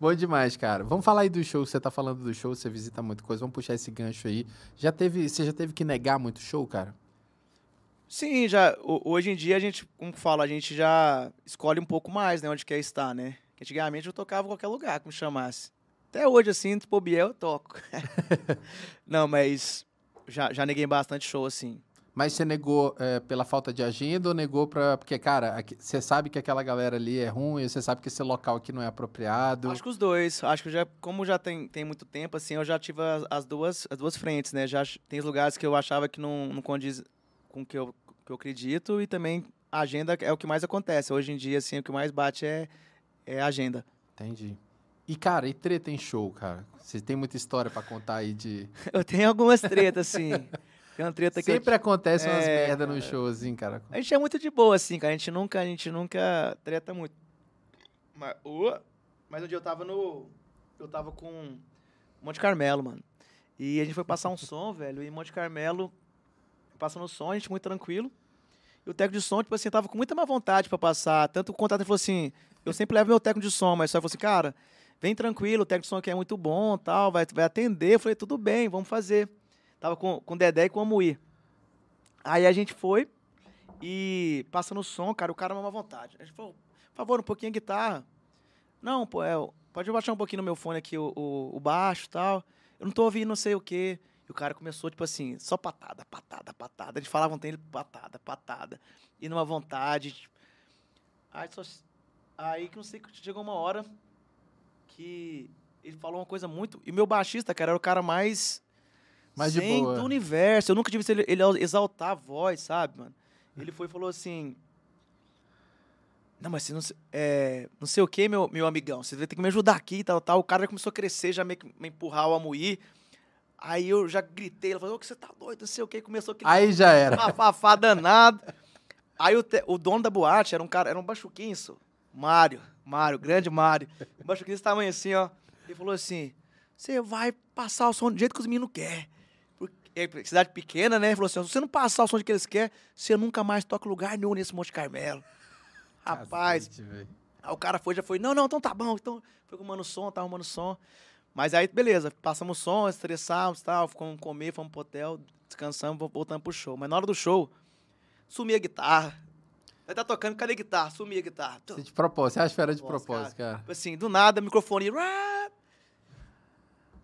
Bom demais, cara. Vamos falar aí do show. Você tá falando do show, você visita muita coisa. Vamos puxar esse gancho aí. Já teve, você já teve que negar muito show, cara? Sim, já. Hoje em dia a gente, como fala, a gente já escolhe um pouco mais, né, onde quer estar, né? Antigamente eu tocava em qualquer lugar que me chamasse. Até hoje, assim, se bobear, eu toco. Não, mas já, já neguei bastante show, assim. Mas você negou é, pela falta de agenda ou negou para porque, cara, você sabe que aquela galera ali é ruim, você sabe que esse local aqui não é apropriado? Acho que os dois. Acho que já, como já tem, tem muito tempo, assim, eu já tive as, as duas, as duas frentes, né? Já tem lugares que eu achava que não, não condiz com o que eu, que eu acredito e também a agenda é o que mais acontece. Hoje em dia, assim, o que mais bate é, é a agenda. Entendi. E, cara, e treta em show, cara? Você tem muita história para contar aí de... eu tenho algumas tretas, assim... Tem uma treta que Sempre eu... acontece umas é, merda no show, assim, cara. A gente é muito de boa, assim, cara. A gente nunca, a gente nunca treta muito. Mas, uh, mas um dia eu tava no. Eu tava com Monte Carmelo, mano. E a gente foi passar um som, velho. E Monte Carmelo, passando o som, a gente muito tranquilo. E o técnico de som, tipo assim, tava com muita má vontade pra passar. Tanto o contato ele falou assim: eu sempre levo meu técnico de som, mas só falou assim, cara, vem tranquilo, o técnico de som aqui é muito bom tal, vai, vai atender. Eu falei, tudo bem, vamos fazer. Tava com, com o Dedé e com a Muí. Aí a gente foi e passando o som, cara, o cara uma vontade. A gente falou, por favor, um pouquinho a guitarra. Não, pô, é, pode baixar um pouquinho no meu fone aqui o, o, o baixo tal. Eu não tô ouvindo não sei o quê. E o cara começou, tipo assim, só patada, patada, patada. Eles falavam tem ele patada, patada. E numa vontade. Tipo... Aí, só... aí que não sei, chegou uma hora que ele falou uma coisa muito. E meu baixista, cara, era o cara mais mais de boa. do universo. Eu nunca tive ele, ele exaltar a voz, sabe, mano? Ele foi e falou assim. Não, mas você não, é, não sei o que, meu, meu amigão. Você vai ter que me ajudar aqui e tal, tal. O cara já começou a crescer, já me, me empurrar o amuí. Aí eu já gritei, ele falou, que você tá doido, não sei o que. Começou aquele. Aí já era. Fafá danado. Aí o, te, o dono da boate era um cara, era um bachuquinho, Mário. Mário, grande Mário. Um bachuquinho desse tamanho assim, ó. Ele falou assim: você vai passar o som do jeito que os meninos querem cidade pequena, né? Falou assim: se você não passar o som que eles querem, você nunca mais toca lugar nenhum nesse Monte Carmelo. Rapaz, Cacete. Aí o cara foi, já foi, não, não, então tá bom. Então foi arrumando som, tá arrumando som. Mas aí, beleza, passamos som, estressamos e tal, fomos comer, fomos pro hotel, descansamos, vo- voltamos pro show. Mas na hora do show, sumia a guitarra. Aí tá tocando, cadê a guitarra? Sumia a guitarra. Você de propósito, você acha que era de Propósito, propósito, cara. Tipo assim, do nada, microfone.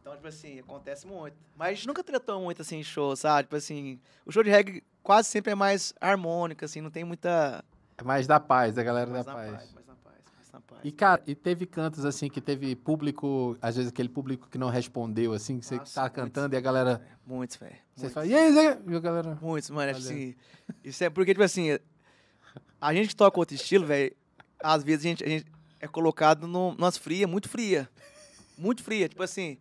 Então, tipo assim, acontece muito. Mas nunca tretou muito assim em show, sabe? Tipo assim, o show de reggae quase sempre é mais harmônico, assim, não tem muita. É mais da paz, da galera mais da paz. paz, mais na paz, mais na paz. E, cara, e teve cantos assim que teve público, às vezes aquele público que não respondeu, assim, que você Nossa, tá muitos. cantando e a galera. Muitos, velho. Você fala, e aí, Zé? E a galera. Muitos, mano. Assim, isso é porque, tipo assim, a gente que toca outro estilo, velho, às vezes a gente, a gente é colocado no, nas frias, muito fria. Muito fria. Tipo assim,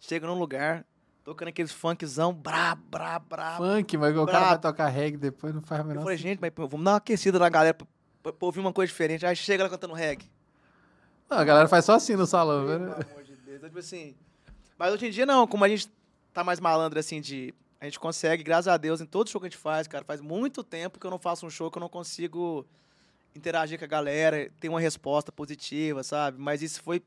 chega num lugar, tocando aqueles funkzão, brabo, brabo, brabo. Funk, mas o cara vai tocar reggae depois, não faz Eu menor falei, sentido. gente, mas vamos dar uma aquecida na galera pra, pra- pra ouvir uma coisa diferente. Aí chega lá cantando reggae. Não, a galera faz só assim no salão, Pelo velho. amor de Deus. Então, tipo assim. Mas hoje em dia não, como a gente tá mais malandro assim de. A gente consegue, graças a Deus, em todo show que a gente faz, cara, faz muito tempo que eu não faço um show que eu não consigo interagir com a galera, ter uma resposta positiva, sabe? Mas isso foi.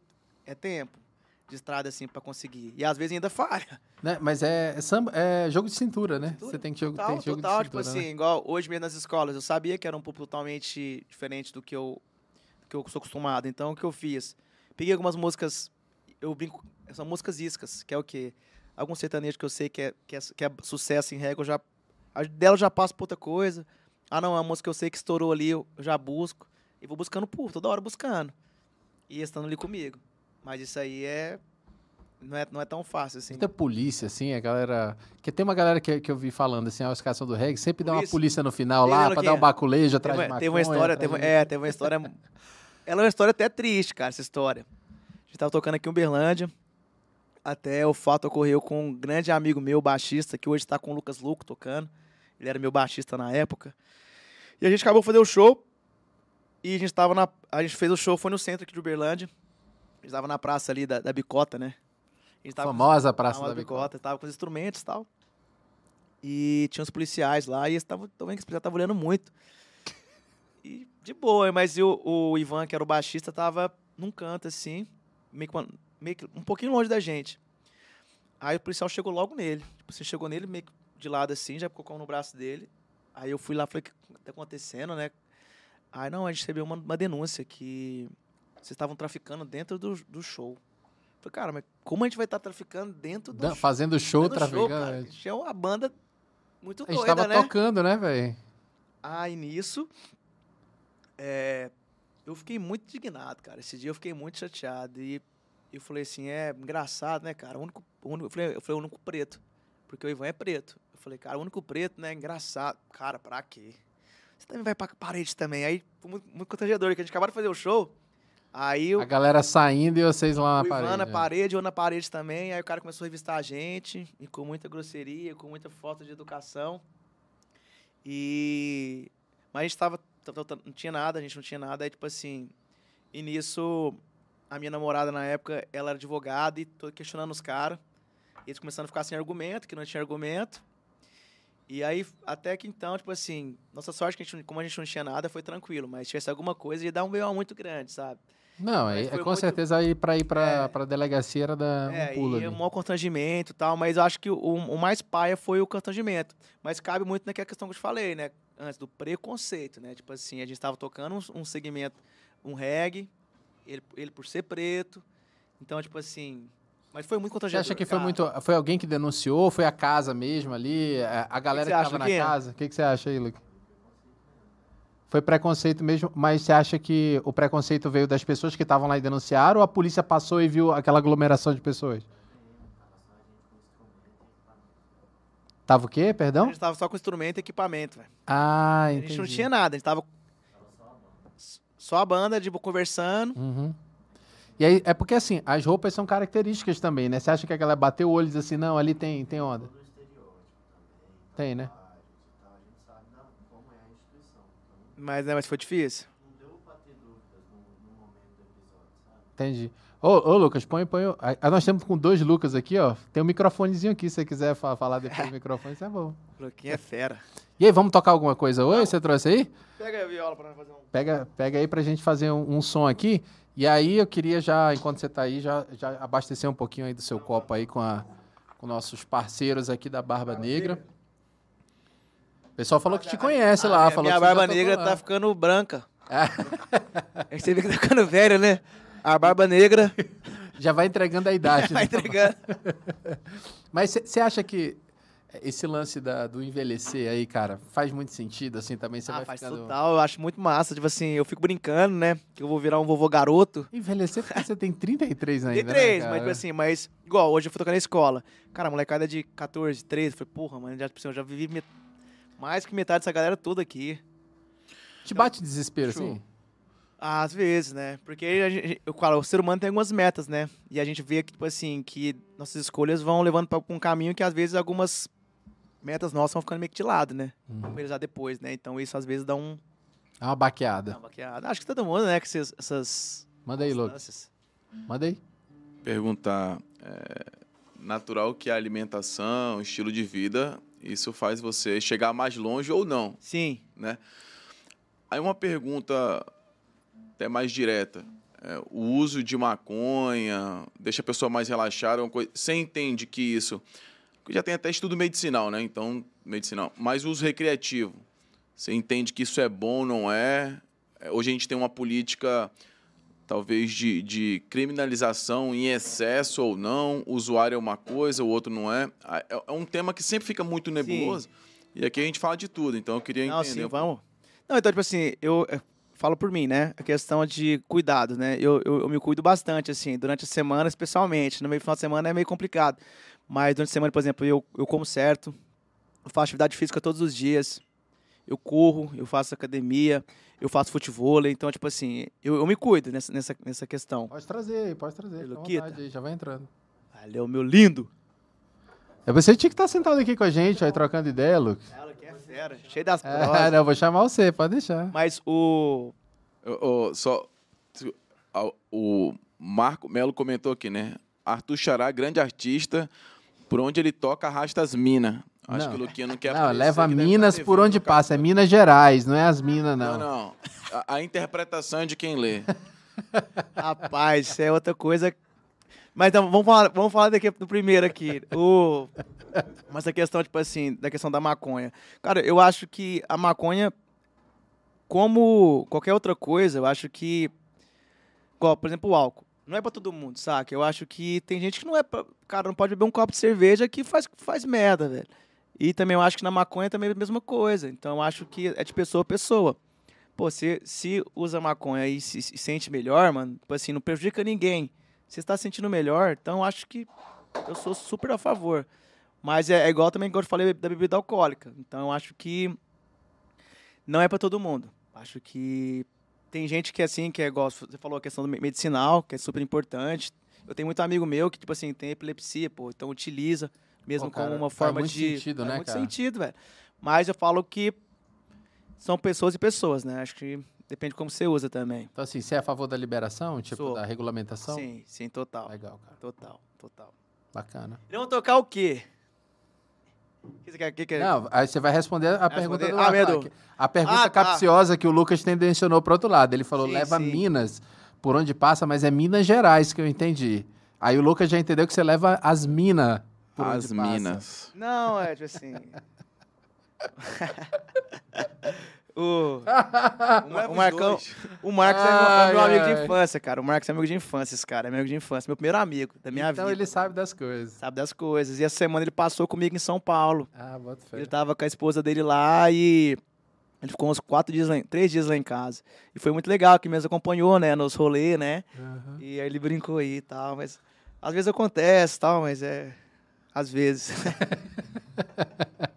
É tempo de estrada, assim, pra conseguir. E às vezes ainda falha. Né? Mas é, é samba- é jogo de cintura, né? Cintura. Você tem que jogo, Total, tem jogo total, de tipo cintura. assim, né? igual hoje mesmo nas escolas, eu sabia que era um público totalmente diferente do que eu, do que eu sou acostumado. Então, o que eu fiz? Peguei algumas músicas, eu brinco, são músicas iscas, que é o quê? Algum sertanejo que eu sei que é, que é, que é sucesso em regra, eu já, a dela eu já passo pra outra coisa. Ah, não, é uma música que eu sei que estourou ali, eu já busco. E vou buscando por, toda hora buscando. E estando ali comigo. Mas isso aí é... Não é, não é tão fácil, assim. Muita polícia, assim, a galera. Que tem uma galera que, que eu vi falando, assim, a escalação do reggae, sempre dá uma Polícia. polícia no final lá, uma pra dar um baculejo atrás de uma- maconha. teve uma história, teve, de- é, teve uma história. Ela é uma história até triste, cara, essa história. A gente tava tocando aqui em Uberlândia. Até o fato ocorreu com um grande amigo meu, baixista, que hoje tá com o Lucas Luco tocando. Ele era meu baixista na época. E a gente acabou de fazer o show. E a gente tava na. A gente fez o show, foi no centro aqui de Uberlândia. A gente tava na praça ali da, da Bicota, né? A gente tava com- Famosa Praça Praça da Bicota. Tava com os instrumentos e tal. E tinha os policiais lá, e eles estavam também que os policiais estavam olhando muito. E de boa, mas o, o Ivan, que era o baixista, tava num canto assim, meio que, meio que um pouquinho longe da gente. Aí o policial chegou logo nele. Tipo, você chegou nele meio que de lado assim, já colocou no braço dele. Aí eu fui lá, falei, o que tá acontecendo, né? Aí não, a gente recebeu uma, uma denúncia que vocês estavam traficando dentro do, do show. Falei, cara, mas como a gente vai estar traficando dentro do show? Fazendo show, Dentro do show? A traficando. gente é uma banda muito A gente doida, tava né? tocando, né, velho? Aí nisso, é, eu fiquei muito indignado, cara. Esse dia eu fiquei muito chateado. E eu falei assim, é engraçado, né, cara? O único, o único, eu, falei, eu falei, o único preto. Porque o Ivan é preto. Eu falei, cara, o único preto, né? Engraçado. Cara, pra quê? Você também vai pra parede também. Aí foi muito, muito constrangedor, que a gente acabou de fazer o show. Aí eu, A galera saindo e vocês lá na Ivan parede. na né? parede, eu na parede também. Aí o cara começou a revistar a gente, e com muita grosseria, com muita falta de educação. E. Mas a gente tava- Não tinha nada, a gente não tinha nada. Aí, tipo assim. E nisso, a minha namorada na época, ela era advogada e tô questionando os caras. Eles começando a ficar sem argumento, que não tinha argumento. E aí, até que então, tipo assim, nossa sorte, que a gente, como a gente não tinha nada, foi tranquilo. Mas se tivesse alguma coisa, ia dar um B.O. muito grande, sabe? Não, é, é com muito- certeza aí pra ir pra, É. pra delegacia era dar É, um pulo e ali. um maior constrangimento e tal, mas eu acho que o, o mais paia foi o constrangimento. Mas cabe muito naquela questão que eu te falei, né? Antes, do preconceito, né? Tipo assim, a gente estava tocando um, um segmento, um reggae, ele, ele por ser preto. Então, tipo assim. Mas foi muito Você constrangedor. acha que foi cara. muito. Foi alguém que denunciou? Foi a casa mesmo ali? A, a galera você que, acha, tava na Luquinha? casa? O que, que você acha aí, Luke? Foi preconceito mesmo, mas você acha que o preconceito veio das pessoas que estavam lá e denunciaram ou a polícia passou e viu aquela aglomeração de pessoas? Tava o quê, A perdão? gente tava só com instrumento e equipamento, velho. Ah, A entendi. gente não tinha nada, a gente tava. Só a banda, tipo, conversando. Uhum. E aí, é porque assim, as roupas são características também, né? Você acha que a galera bateu o olho e diz assim, não, ali tem, tem onda? Tem, né? Mas, né, mas foi difícil. Entendi. Ô, ô Lucas, põe, põe. o- a- a- nós temos com dois Lucas aqui, ó. Tem um microfonezinho aqui, se você quiser fa- falar depois do microfone, isso é bom. Luquinha é fera. E aí, vamos tocar alguma coisa hoje? Você trouxe aí? Pega a viola pra fazer um. Pega, pega aí pra gente fazer um, um som aqui. E aí eu queria já, enquanto você tá aí, já, já abastecer um pouquinho aí do seu copo aí com, a, com nossos parceiros aqui da Barba Negra. O pessoal falou que te conhece lá. Ah, falou minha já barba negra tá ficando branca. É que você vê que tá ficando velho, né? A barba negra Já vai entregando a idade. vai né? entregando. Mas você acha que esse lance da- do envelhecer aí, cara, faz muito sentido, assim, também? Você Ah, vai faz ficando... total, eu acho muito massa. Tipo assim, eu fico brincando, né? Que eu vou virar um vovô garoto. Envelhecer porque você tem 33 ainda, Tem né, três, cara? mas tipo assim, mas igual, hoje eu fui tocar na escola. Cara, a molecada de 14, 13, falei, porra, mano, já, tipo assim, eu já vivi met- mais que metade dessa galera toda aqui. Te bate desespero, Show. assim? Às vezes, né? Porque a gente, eu falo, o ser humano tem algumas metas, né? E a gente vê que, tipo assim, que nossas escolhas vão levando pra um caminho que às vezes algumas metas nossas vão ficando meio que de lado, né? Uhum. Vamos realizar depois, né? Então isso às vezes dá um. Dá uma baqueada. Uma baqueada. Acho que todo mundo, né? Que esses, essas. Manda aí, Lucas. Manda aí. Perguntar. É, natural que a alimentação, estilo de vida, isso faz você chegar mais longe ou não, Sim. né? Aí uma pergunta até mais direta. É, o uso de maconha deixa a pessoa mais relaxada, uma coisa, você entende que isso já tem até estudo medicinal, né? Então, medicinal. Mas o uso recreativo, você entende que isso é bom, não é? É, Hoje a gente tem uma política, talvez, de, de criminalização em excesso ou não. O usuário é uma coisa, o outro não é. Ah, É é um tema que sempre fica muito nebuloso. E aqui a gente fala de tudo, então eu queria Não, entender. sim, vamos. Não, então, tipo assim, eu eh, falo por mim, né? A questão de cuidado, né? Eu, eu, eu me cuido bastante, assim, durante a semana, especialmente. No meio do final de semana é meio complicado. Mas durante a semana, por exemplo, eu, eu como certo, eu faço atividade física todos os dias, eu corro, eu faço academia, eu faço futebol. Então, tipo assim, eu, eu me cuido nessa, nessa, nessa questão. Pode trazer aí, pode trazer. Luquita. vontade aí, já vai entrando. Valeu, meu lindo! É você tinha que estar sentado aqui com a gente, aí trocando ideia, Lucas. Ela que é fera, cheio das É, provas. não, eu vou chamar você, pode deixar. Mas o. Ô, só o Marco Melo comentou aqui, né? Arthur Xará, grande artista, por onde ele toca arrasta as minas. Acho Não. que o Luquinha não quer Não, leva Minas tá por onde passa. É Minas Gerais, não é as Minas, Não, não. não. A, a interpretação é de quem lê. Rapaz, isso é outra coisa. Mas então, vamos falar, vamos falar daqui do primeiro aqui. O... Mas a questão, tipo assim, da questão da maconha. Cara, eu acho que a maconha, como qualquer outra coisa, eu acho que. Igual, por exemplo, o álcool. Não é pra todo mundo, saca? Eu acho que tem gente que não é pra. Cara, não pode beber um copo de cerveja que faz, faz merda, velho. E também eu acho que na maconha também é a mesma coisa. Então eu acho que é de pessoa a pessoa. Pô, se, se usa maconha e se, se sente melhor, mano, tipo assim, não prejudica ninguém. Você está sentindo melhor, então eu acho que eu sou super a favor. Mas é, é igual também que eu falei da bebida alcoólica. Então eu acho que não é pra todo mundo. Acho que tem gente que é assim, que é igual você falou a questão do me- medicinal, que é super importante. Eu tenho muito amigo meu que, tipo assim, tem epilepsia, pô, então utiliza mesmo Pô, cara, como uma faz forma muito de. sentido, faz né, muito cara? sentido, velho. Mas eu falo que são pessoas e pessoas, né? Acho que depende de como você usa também. Então, assim, você é a favor da liberação, tipo, Sou. da regulamentação? Sim, sim, total. Legal, cara. Total, total. Bacana. Vão tocar o quê? O que você quer? que que- Não, aí você vai responder a pergunta responder? do Ah. Medo. A pergunta Ah, tá. capciosa que o Lucas tendenciou pro outro lado. Ele falou, Sim, leva sim. Minas por onde passa, mas é Minas Gerais que eu entendi. Aí o Lucas já entendeu que você leva as minas por As onde passa. minas. Não, é tipo assim. o, o os Marcão, dois. o Marcos é meu, é meu Ai, amigo ai. de infância, cara. O Marcos é amigo de infância, esse cara. É amigo de infância. Meu primeiro amigo da minha então vida. ele sabe das coisas. Sabe das coisas. E essa semana ele passou comigo em São Paulo. Ah, bota fé. Ele tava com a esposa dele lá e ele ficou uns quatro dias, lá, três dias lá em casa. E foi muito legal, que mesmo acompanhou, né, nos rolês, né? Aham. E aí ele brincou aí e tal, mas às vezes acontece e tal, mas é. Às vezes.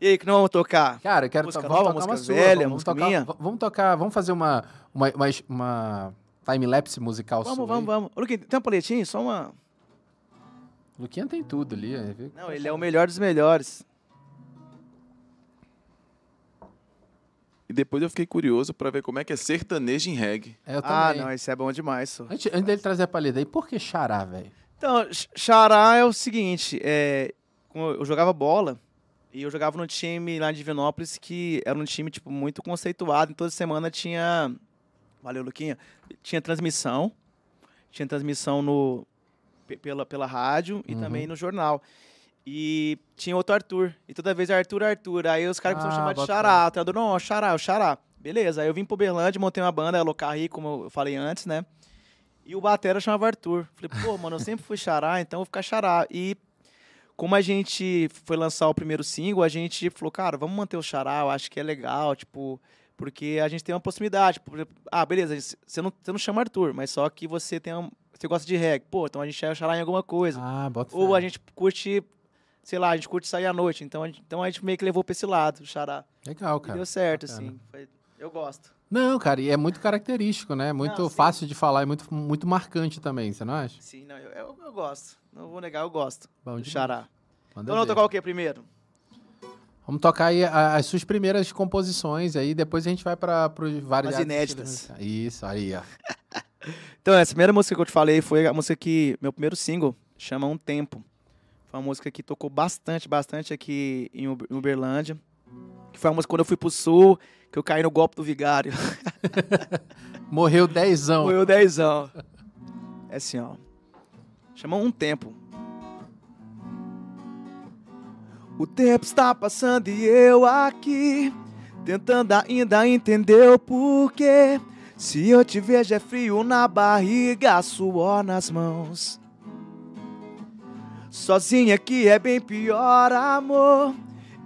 e aí, que não vamos tocar? Cara, eu quero Música nova, vamos tocar uma música sua, velha, vamos, música tocar, minha? vamos tocar, vamos fazer uma uma, uma, uma time-lapse musical Vamos, sua vamos, aí. vamos. Ô, Luquinha, tem um paletinho? Só uma. Luquinha tem tudo ali, é? Não, ele é o melhor dos melhores. E depois eu fiquei curioso para ver como é que é sertanejo em reggae. É, eu Ah, também. não, isso é bom demais, só. Antes, antes dele trazer a palheta aí, por que xará, velho? Então, Xará é o seguinte, é, eu jogava bola E eu jogava num time lá de Divinópolis que era um time, tipo, muito conceituado. E toda semana tinha. Valeu, Luquinha. Tinha transmissão. Tinha transmissão no, pe- pela, pela rádio e Uhum. também no jornal. E tinha outro Arthur. E toda vez Arthur, Arthur. Aí os caras começaram a Ah, chamar de Xará. O treinador, não, Xará, o Xará. Beleza. Aí eu vim pro Berlândia, montei uma banda, Locarri, como eu falei antes, né? E o batera chamava Arthur. Falei, pô, mano, eu sempre fui Xará, então eu vou ficar Xará. E como a gente foi lançar o primeiro single, a gente falou, cara, vamos manter o Xará, eu acho que é legal, tipo, porque a gente tem uma proximidade. Ah, beleza, você não, você não chama Arthur, mas só que você tem um, você gosta de reggae. Pô, então a gente é o Xará em alguma coisa. Ah, bota Ou a gente curte, sei lá, a gente curte sair à noite. Então a gente, então a gente meio que levou pra esse lado, o Xará. Legal, E cara. deu certo, bacana. assim. Foi- eu gosto. Não, cara, e é muito característico, né? Muito Não, fácil de falar e muito, muito marcante também, você não acha? Sim, não, eu, eu, eu gosto. Não vou negar, eu gosto Bom do. Xará. Então, ver. tocar o quê primeiro? Vamos tocar aí as suas primeiras composições, aí depois a gente vai para os vários. As inéditas. Isso, aí, ó. Então, essa primeira música que eu te falei foi a música que. Meu primeiro single chama Um Tempo. Foi uma música que tocou bastante, bastante aqui em Uberlândia. Que foi uma música quando eu fui pro sul, que eu caí no golpe do vigário. Morreu dezão. O dezão. É assim, ó. Chama Um Tempo. O tempo está passando e eu aqui, tentando ainda entender o porquê. Se eu te vejo é frio na barriga, suor nas mãos. Sozinha que é bem pior, amor.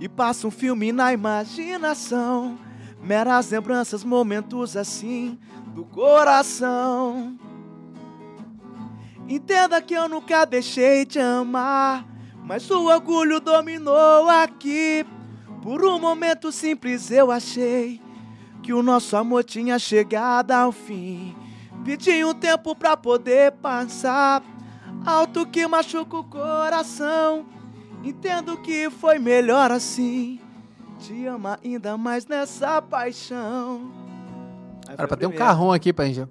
E passa um filme na imaginação. Meras lembranças, momentos assim do coração. Entenda que eu nunca deixei de amar, mas o orgulho dominou aqui. Por um momento simples eu achei que o nosso amor tinha chegado ao fim. Pedi um tempo pra poder passar, alto que machuca o coração. Entendo que foi melhor assim. Te ama ainda mais nessa paixão. Aí Era pra ter um carrão aqui pra gente.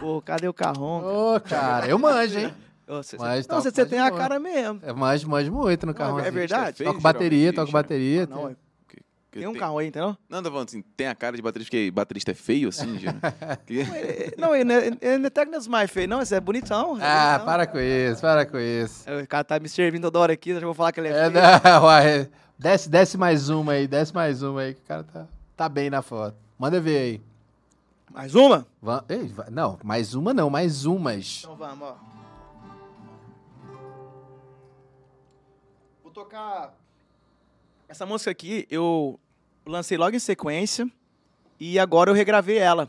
Pô, cadê o carrão? Ô, cara, eu manjo, hein? Cê- Mas não, você, tem a cara mesmo. Eu manjo, manjo muito no Não, carrão. é verdade? Toco bateria, toco gente. bateria. Não, Que tem um tem- carro aí, entendeu? Não, tô falando assim, tem a cara de baterista, porque baterista é feio assim. Que- Ele- Não, ele não é- ele não é técnico mais feio, não, esse é bonitão. é Ah, bonitão. para com isso, para com isso. O cara tá me servindo toda hora aqui, eu já vou falar que ele é, É, feio. não, uai, desce, desce mais uma aí, desce mais uma aí, que o cara tá, tá bem na foto. Manda ver aí. Mais uma? Va- Ei, va- não, mais uma não, mais umas. Então vamos, ó. Vou tocar. Essa música aqui eu lancei logo em sequência e agora eu regravei ela.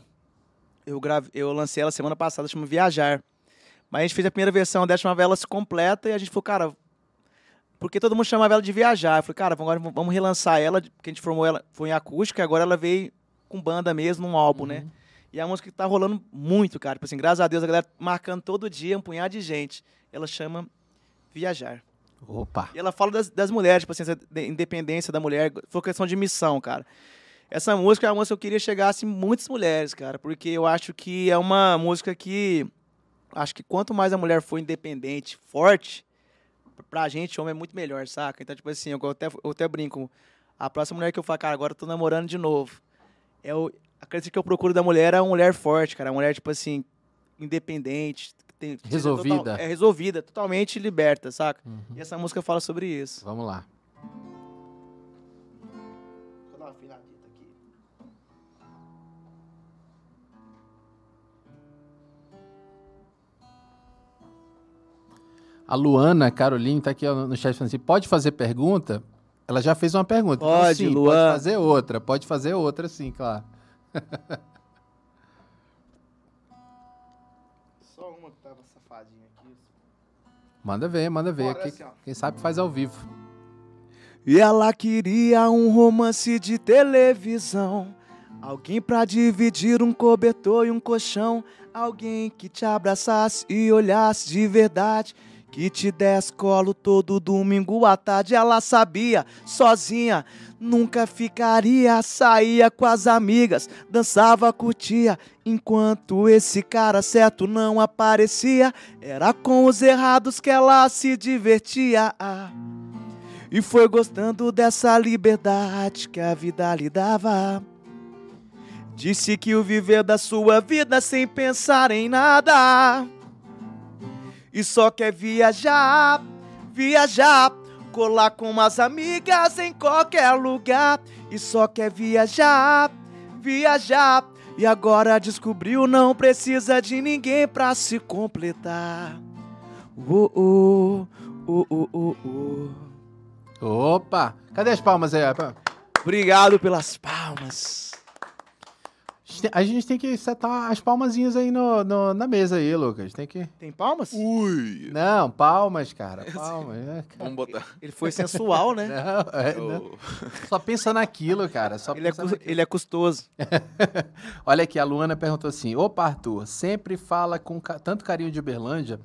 Eu, grave... eu lancei ela semana passada, chama Viajar. Mas a gente fez a primeira versão dessa, chamava ela se completa e a gente falou, cara, porque todo mundo chamava ela de Viajar. Eu falei, cara, agora vamos relançar ela, porque a gente formou ela, foi em acústica, agora ela veio com banda mesmo, num álbum, né? E é uma música que tá rolando muito, cara. Tipo assim, graças a Deus, a galera marcando todo dia, um punhado de gente. Ela chama Viajar. Opa. E ela fala das, das mulheres, tipo assim, essa de- independência da mulher. Foi questão de missão, cara. Essa música é uma música que eu queria chegar assim, muitas mulheres, cara. Porque eu acho que é uma música que. Acho que quanto mais a mulher for independente, forte, pra gente, homem é muito melhor, saca? Então, tipo assim, eu até, eu até brinco. A próxima mulher que eu falo, cara, agora eu tô namorando de novo. É o, a coisa que eu procuro da mulher é uma mulher forte, cara. Uma mulher, tipo assim, independente. Tem- Resolvida. total- é resolvida, totalmente liberta, saca? Uhum. E essa música fala sobre isso. Vamos lá. Vou dar uma afinadita aqui. A Luana Caroline tá aqui ó, no chat falando assim: pode fazer pergunta? Ela já fez uma pergunta. Então, Pode, sim, Luan. Pode fazer outra. Pode fazer outra, sim, claro. Manda ver, manda ver. Bora, Quem, assim, quem sabe faz ao vivo. E ela queria um romance de televisão. Alguém pra dividir um cobertor e um colchão. Alguém que te abraçasse e olhasse de verdade. Que te desse colo todo domingo à tarde. Ela sabia, sozinha, nunca ficaria. Saía com as amigas, dançava, curtia. Enquanto esse cara certo não aparecia. Era com os errados que ela se divertia. E foi gostando dessa liberdade que a vida lhe dava. Disse que o viver da sua vida sem pensar em nada. E só quer viajar, viajar, colar com umas amigas em qualquer lugar. E só quer viajar, viajar. E agora descobriu, não precisa de ninguém pra se completar. Oh, oh, oh, oh, oh. Opa! Cadê as palmas aí? Obrigado pelas palmas. A gente tem que setar as palmazinhas aí no, no- na mesa aí, Lucas. Tem que. Tem palmas? Ui! Não, palmas, cara. Palmas. né, cara? Vamos botar. Ele foi sensual, né? Não, é, não. Só pensa naquilo, cara. Só Ele é, naquilo. ele é custoso. Olha aqui, a Luana perguntou assim: Opa, Arthur, sempre fala com ca- tanto carinho de Uberlândia.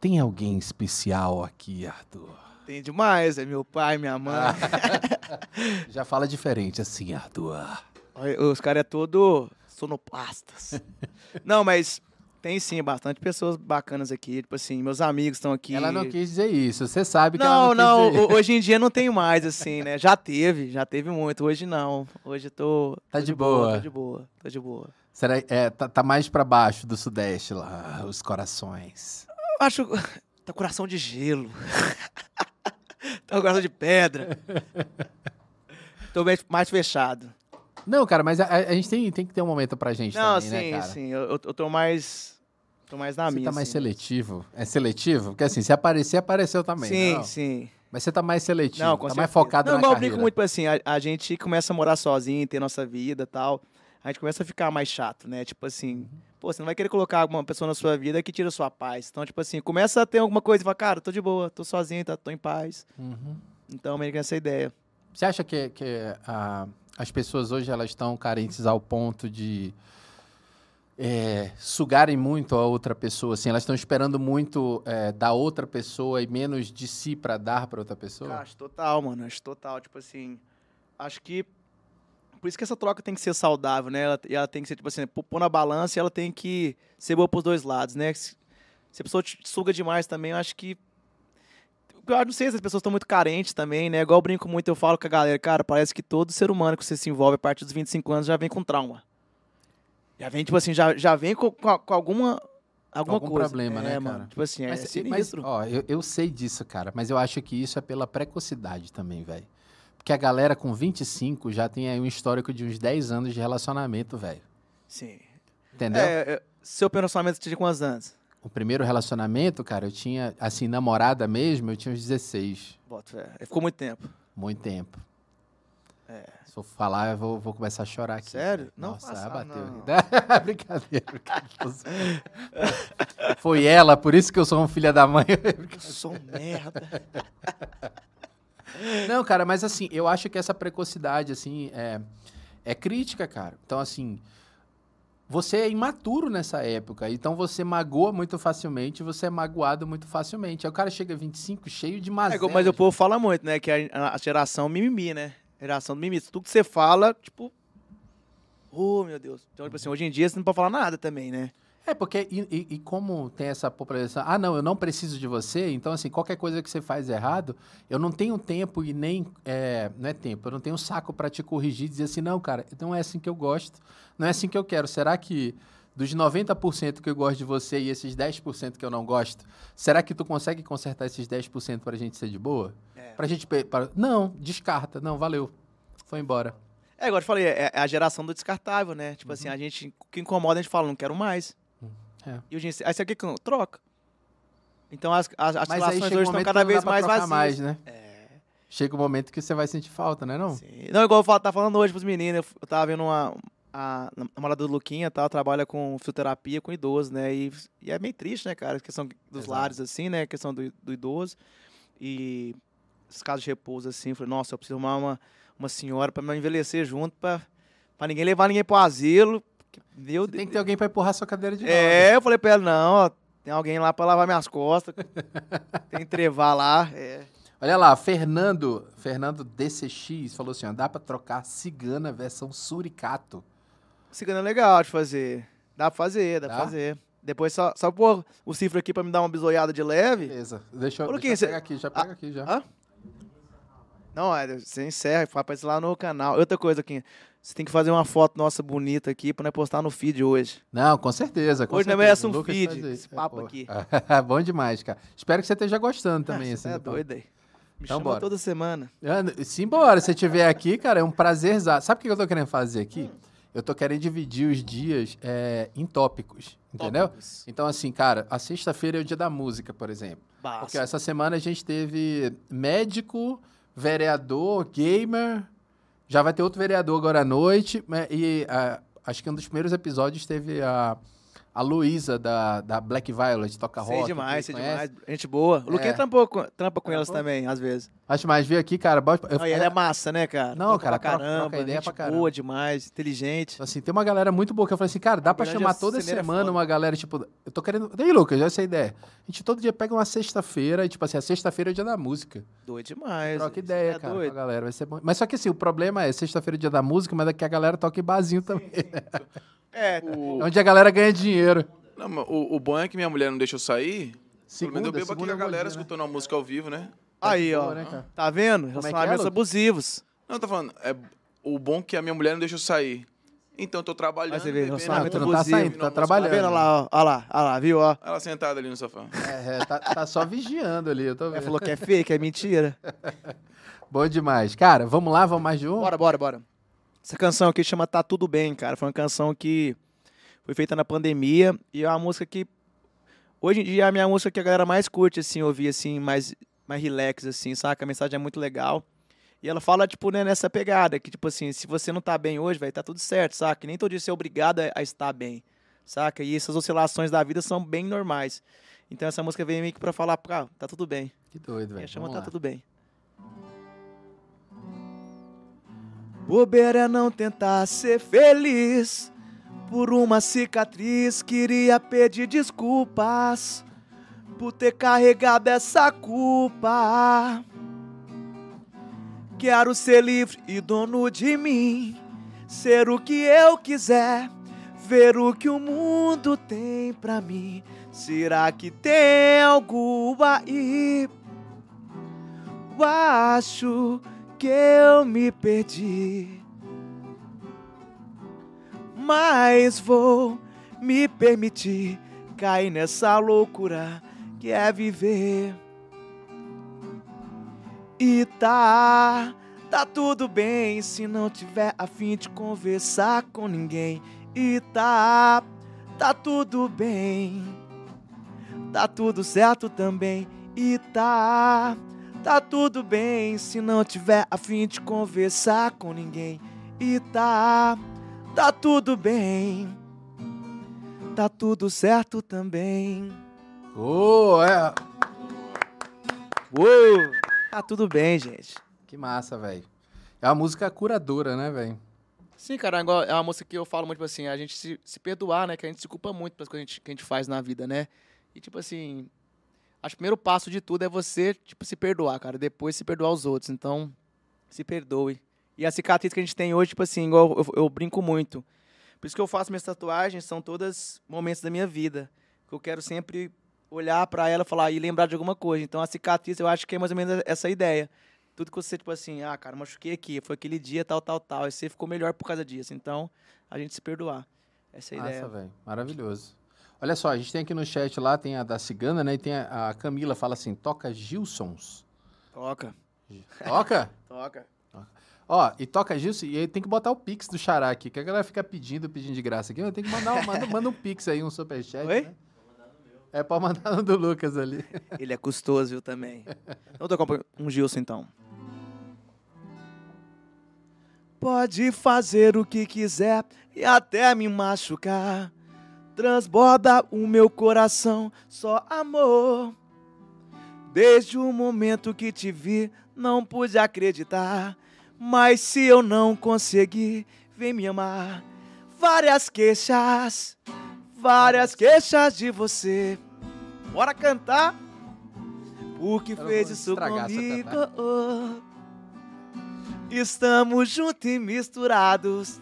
Tem alguém especial aqui, Arthur? Tem demais, é meu pai, minha mãe. Já fala diferente assim, Arthur. Os caras é todo sonoplastas. Não, mas tem sim bastante pessoas bacanas aqui. Tipo assim, meus amigos estão aqui. Ela não quis dizer isso. Você sabe que Não, ela não, não hoje em dia não tem mais, assim, né? Já teve, já teve muito. Hoje não. Hoje tô. Tá tô de boa. Tô de boa, tô de boa. Será, é, tá, tá mais pra baixo do sudeste lá, os corações. Eu acho. Tá coração de gelo. tá coração de pedra. Tô mais fechado. Não, cara, mas a, a gente tem, tem que ter um momento pra gente Não, também, sim, né, cara? sim. Eu, eu- tô mais. Tô mais na Você minha. tá mais assim. seletivo? É seletivo? Porque assim, se aparecer, apareceu também. Sim, não? sim. Mas você tá mais seletivo, Não, tá mais focado não, na mas eu brinco muito assim, a, a gente começa a morar sozinho, ter nossa vida e tal. A gente começa a ficar mais chato, né? Tipo assim, Uhum. pô, você não vai querer colocar alguma pessoa na sua vida que tira a sua paz. Então, tipo assim, começa a ter alguma coisa e fala, cara, tô de boa, tô sozinho, tá, tô em paz. Uhum. Então, meio que essa é a ideia. Você acha que, que ah, as pessoas hoje elas estão carentes ao ponto de é, sugarem muito a outra pessoa? Assim, elas estão esperando muito é, da outra pessoa e menos de si pra dar pra outra pessoa? Acho total, mano. Acho total. Tipo assim, acho que. Por isso que essa troca tem que ser saudável, né? Ela, ela tem que ser, tipo assim, pô- pôr na balança e ela tem que ser boa pros dois lados, né? Se, se a pessoa te suga demais também, eu acho que. Eu não sei se as pessoas estão muito carentes também, né? Igual eu brinco muito, eu falo com a galera, cara, parece que todo ser humano que você se envolve a partir dos 25 anos já vem com trauma. Já vem, tipo assim, já, já vem com, com, com alguma. Alguma Algum coisa. problema, é, né, mano? cara? Tipo assim, é Mas, mas, sinistro. ó, eu, eu sei disso, cara, mas eu acho que isso é pela precocidade também, velho. Porque a galera com 25 já tem aí um histórico de uns 10 anos de relacionamento, velho. Sim. Entendeu? É, é, seu relacionamento tinha quantos anos? O primeiro relacionamento, cara, eu tinha, assim, namorada mesmo, eu tinha uns 16. Bota fé. Ficou muito tempo. Muito tempo. É. Se eu falar, eu vou, vou começar a chorar aqui. Sério? Não Nossa, faça, ah, bateu. não. brincadeira, brincadeira. Foi ela, por isso que eu sou um filho da mãe. Eu sou um merda. Não, cara, mas assim, eu acho que essa precocidade, assim, é, é crítica, cara. Então, assim, você é imaturo nessa época, então você magoa muito facilmente, você é magoado muito facilmente. Aí o cara chega a 25 cheio de É, mazela. mas o povo fala muito, né? Que a, a geração mimimi, né? Geração do mimimi. Tudo que você fala, tipo. Oh, meu Deus. Então, tipo assim, hoje em dia você não pode falar nada também, né? É, porque, e, e- e como tem essa popularização, ah, não, eu não preciso de você, então, assim, qualquer coisa que você faz errado, eu não tenho tempo e nem, é, não é tempo, eu não tenho saco pra te corrigir e dizer assim, não, cara, não é assim que eu gosto, não é assim que eu quero. Será que dos 90% que eu gosto de você e esses 10% que eu não gosto, será que tu consegue consertar esses 10% pra gente ser de boa? É. Pra gente, pe- pra- não, descarta, não, valeu, foi embora. É, igual eu te falei, é, é a geração do descartável, né? Tipo assim, a gente. O que incomoda, a gente fala, não quero mais. É. E hoje, aí você quer que troca. Então as, as, as relações hoje estão cada vez mais vazias. mais, né? É. Chega um momento que você vai sentir falta, né, não? Sim. Não, igual eu falo, tá falando hoje pros meninos, eu, tava vendo uma. A namorada do Luquinha, tá, trabalha com fisioterapia com idoso, né? E, e é meio triste, né, cara? A questão dos Exato. lares, assim, né? A questão do, do idoso. E esses casos de repouso, assim, eu falei, nossa, eu preciso arrumar uma, uma senhora pra me envelhecer junto, pra ninguém levar ninguém pro asilo. Porque, Meu Você tem que ter alguém pra empurrar sua cadeira de roda. É, eu falei pra ela, não, ó, tem alguém lá pra lavar minhas costas. tem que trevar lá. É. Olha lá, Fernando, Fernando DCX falou assim, ó, dá pra trocar cigana versão suricato. Cigano é legal de fazer. Dá pra fazer, dá, Dá? pra fazer. Depois só, só pôr o cifra aqui pra me dar uma bisoiada de leve. Beleza, deixa eu, deixa eu Luquinhas, pegar aqui, já pega aqui já. Hã? Não, é, você encerra, aparece lá no canal. Outra coisa aqui, você tem que fazer uma foto nossa bonita aqui pra nós postar no feed hoje. Não, com certeza. Com hoje não certeza. merece um Lucas feed, esse papo É, aqui. Bom demais, cara. Espero que você esteja gostando também. Ah, assim, você é do papo. doido aí. Me Então chama bora. toda semana. Anda- Simbora, se estiver aqui, cara, é um prazer. Sabe o que eu tô querendo fazer aqui? Eu tô querendo dividir os dias é, em tópicos, entendeu? Tópicos. Então, assim, cara, a sexta-feira é o dia da música, por exemplo. Basta. Porque essa semana a gente teve médico, vereador, gamer. Já vai ter outro vereador agora à noite. né, E ah, acho que um dos primeiros episódios teve a, a Luísa da, da Black Violet, toca Sei rock. demais, sei conhece. demais. Gente boa. O Luquinha É. trampou trampa com elas também, às vezes. Acho mais, veio aqui, cara. bota- eu- Não, e ela é massa, né, cara? Não, cara, pra troca- troca caramba, ideia gente pra caramba. boa demais, inteligente. Assim, tem uma galera muito boa que eu falei assim, cara, dá pra verdade, chamar a toda é semana foda. uma galera, tipo, eu tô querendo. Daí, Lucas, essa é a ideia. A gente todo dia pega uma sexta-feira e, tipo assim, a sexta-feira é o dia da música. Doido demais. Troca ideia, é cara, a doido. galera. Vai ser bom. Mas só que assim, o problema é sexta-feira é dia da música, mas daqui a galera toca em barzinho também. É, O, É onde a galera ganha dinheiro. não, mas o, o bom é que minha mulher não deixa eu sair. Pelo menos Segunda, eu bebo aqui segunda com a galera dia, né? escutando a música ao vivo, né? aí, boa, ó. né? Tá vendo? Como é é, Relacionamentos abusivos. Não, tô falando, é o bom é que a minha mulher não deixa eu sair. Então eu tô trabalhando, Aí você vê, relacionamento não tá abusivo. saindo, tá música. Tá trabalhando. vendo Olha lá, ó. Olha lá, olha lá, viu, ó. Ela sentada ali no sofá. É, é, tá, tá só vigiando ali, eu tô Ela vendo. falou que é fake, é mentira. Bom demais. Cara, vamos lá, vamos mais de um? Bora, bora, bora. Essa canção aqui chama Tá Tudo Bem, cara. Foi uma canção que foi feita na pandemia e é uma música que hoje em dia é a minha música que a galera mais curte assim, ouvir assim, mais mais relax assim, saca? A mensagem é muito legal. E ela fala tipo, né, nessa pegada que tipo assim, se você não tá bem hoje, vai tá tudo certo, saca? Que nem todo dia você é obrigado a- estar bem, saca? E essas oscilações da vida são bem normais. Então essa música veio meio que pra falar, ah, tá tudo bem. Que doido, velho. chama Vamos tá lá. tudo bem. Bobeira é não tentar ser feliz. Por uma cicatriz, queria pedir desculpas. Por ter carregado essa culpa. Quero ser livre e dono de mim. Ser o que eu quiser. Ver o que o mundo tem pra mim. Será que tem algo aí? Eu acho que eu me perdi. Mas vou me permitir cair nessa loucura que é viver. E tá, tá tudo bem se não tiver a fim de conversar com ninguém. E tá, tá tudo bem. Tá tudo certo também. E tá, tá tudo bem se não tiver a fim de conversar com ninguém. E tá, tá tudo bem. Tá tudo certo também. Ô, é. Uou! Tá tudo bem, gente. Que massa, velho. É uma música curadora, né, velho? Sim, cara, igual- é uma música que eu falo muito, tipo assim, a gente se, se perdoar, né? Que a gente se culpa muito pelas coisas que a gente, que a gente faz na vida, né? E, tipo assim, acho que o primeiro passo de tudo é você, tipo, se perdoar, cara. Depois se perdoar os outros. Então, se perdoe. E a cicatriz que a gente tem hoje, tipo assim, igual eu, eu brinco muito. Por isso que eu faço minhas tatuagens, são todas momentos da minha vida. Que eu quero sempre olhar pra ela e falar e lembrar de alguma coisa. Então, a cicatriz, eu acho que é mais ou menos essa ideia. Tudo que você, tipo assim, ah, cara, machuquei aqui, foi aquele dia, tal, tal, tal. E você ficou melhor por causa disso. Então, a gente se perdoar. Essa é a ideia. Massa, velho. Maravilhoso. Olha só, a gente tem aqui no chat lá, tem a da Cigana, né? E tem a, a Camila, fala assim, toca Gilsons. Toca. Toca? Toca. Ó, e toca Gilson, e aí tem que botar o Pix do Xará aqui, que a galera fica pedindo, pedindo de graça aqui. Tem que mandar, um- manda, manda um Pix aí, um superchat, Oi? né? É pra mandar no do Lucas ali. Ele é custoso, viu, também. Então, tocar um Gilson, então. Pode fazer o que quiser e até me machucar. Transborda o meu coração, só amor. Desde o momento que te vi, não pude acreditar. Mas se eu não conseguir, vem me amar. Várias queixas, várias queixas de você. Bora cantar? Que Eu fez isso comigo? Oh. Estamos juntos e misturados.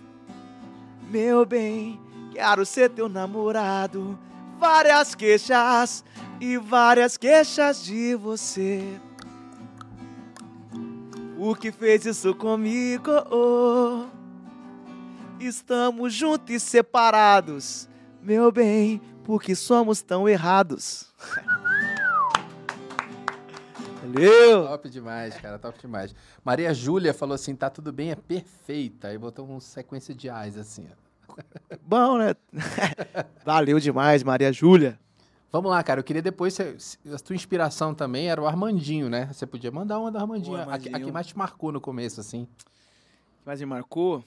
Meu bem, quero ser teu namorado. Várias queixas e várias queixas de você. o que fez isso comigo. Estamos juntos e separados, meu bem, porque somos tão errados. Valeu! Top demais, cara, top demais. Maria Júlia falou assim: tá tudo bem, é perfeita. Aí botou uma sequência de ais assim, ó. Bom, né? Valeu demais, Maria Júlia. Vamos lá, cara. Eu queria depois. se- se- A tua inspiração também era o Armandinho, né? Você podia mandar uma do Armandinho. O A, que- a que Armandinho. mais te marcou no começo, assim. Mas me marcou?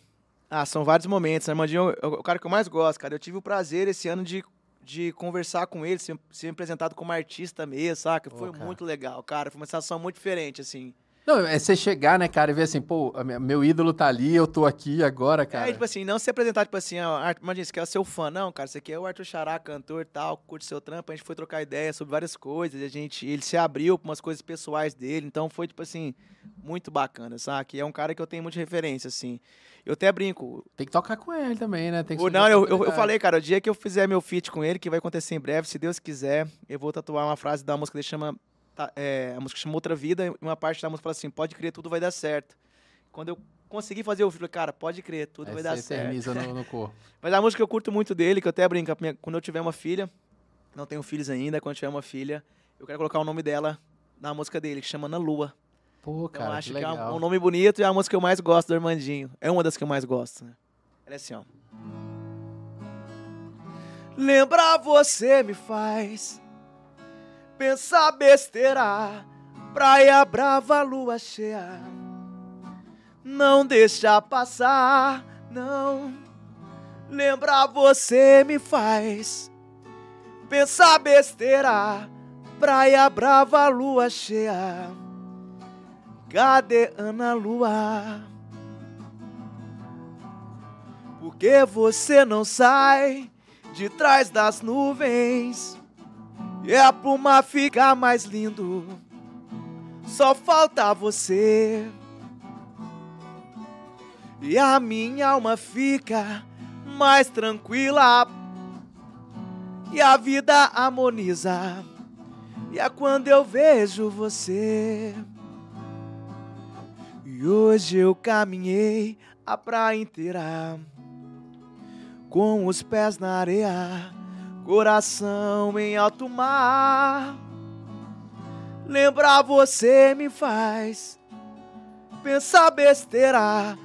Ah, são vários momentos. Armandinho é o cara que eu mais gosto, cara. Eu tive o prazer esse ano de, de conversar com ele, ser, ser apresentado como artista mesmo, saca? Foi cara. muito legal, cara. Foi uma sensação muito diferente, assim. Não, é você chegar, né, cara, e ver assim, pô, meu ídolo tá ali, eu tô aqui agora, cara. É, tipo assim, não se apresentar, tipo assim, ó, Art- imagina, você quer ser o fã, não, cara, você quer é o Arthur Xará, cantor e tal, curte seu trampo, a gente foi trocar ideia sobre várias coisas, a gente, ele se abriu pra umas coisas pessoais dele, então foi, tipo assim, muito bacana, sabe? É um cara que eu tenho muita referência, assim. Eu até brinco, Tem que tocar com ele também, né? Tem que não, eu, eu, eu falei, cara, o dia que eu fizer meu feat com ele, que vai acontecer em breve, se Deus quiser, eu vou tatuar uma frase da música que chama. Tá, é, a música chama Outra Vida, e uma parte da música fala assim: pode crer, tudo vai dar certo. Quando eu consegui fazer o falei, cara, pode crer, tudo Aí vai dar certo. no, no corpo. Mas a música que eu curto muito dele, que eu até brinco, quando eu tiver uma filha, não tenho filhos ainda, quando eu tiver uma filha, eu quero colocar o nome dela na música dele, que chama Na Lua. Pô, Então, cara, eu acho que que, é um, um nome bonito e é a música que eu mais gosto do Armandinho. É uma das que eu mais gosto, né? Ela é assim, ó. Lembrar você me faz pensar besteira, praia brava, lua cheia. Não deixa passar, não. Lembrar você me faz pensar besteira, praia brava, lua cheia. Cadê Ana Lua? Por que você não sai de trás das nuvens? E a pluma fica mais lindo. Só falta você. E a minha alma fica mais tranquila. E a vida harmoniza. E é quando eu vejo você. E hoje eu caminhei a praia inteira com os pés na areia, coração em alto mar. Lembrar você me faz pensar besteira,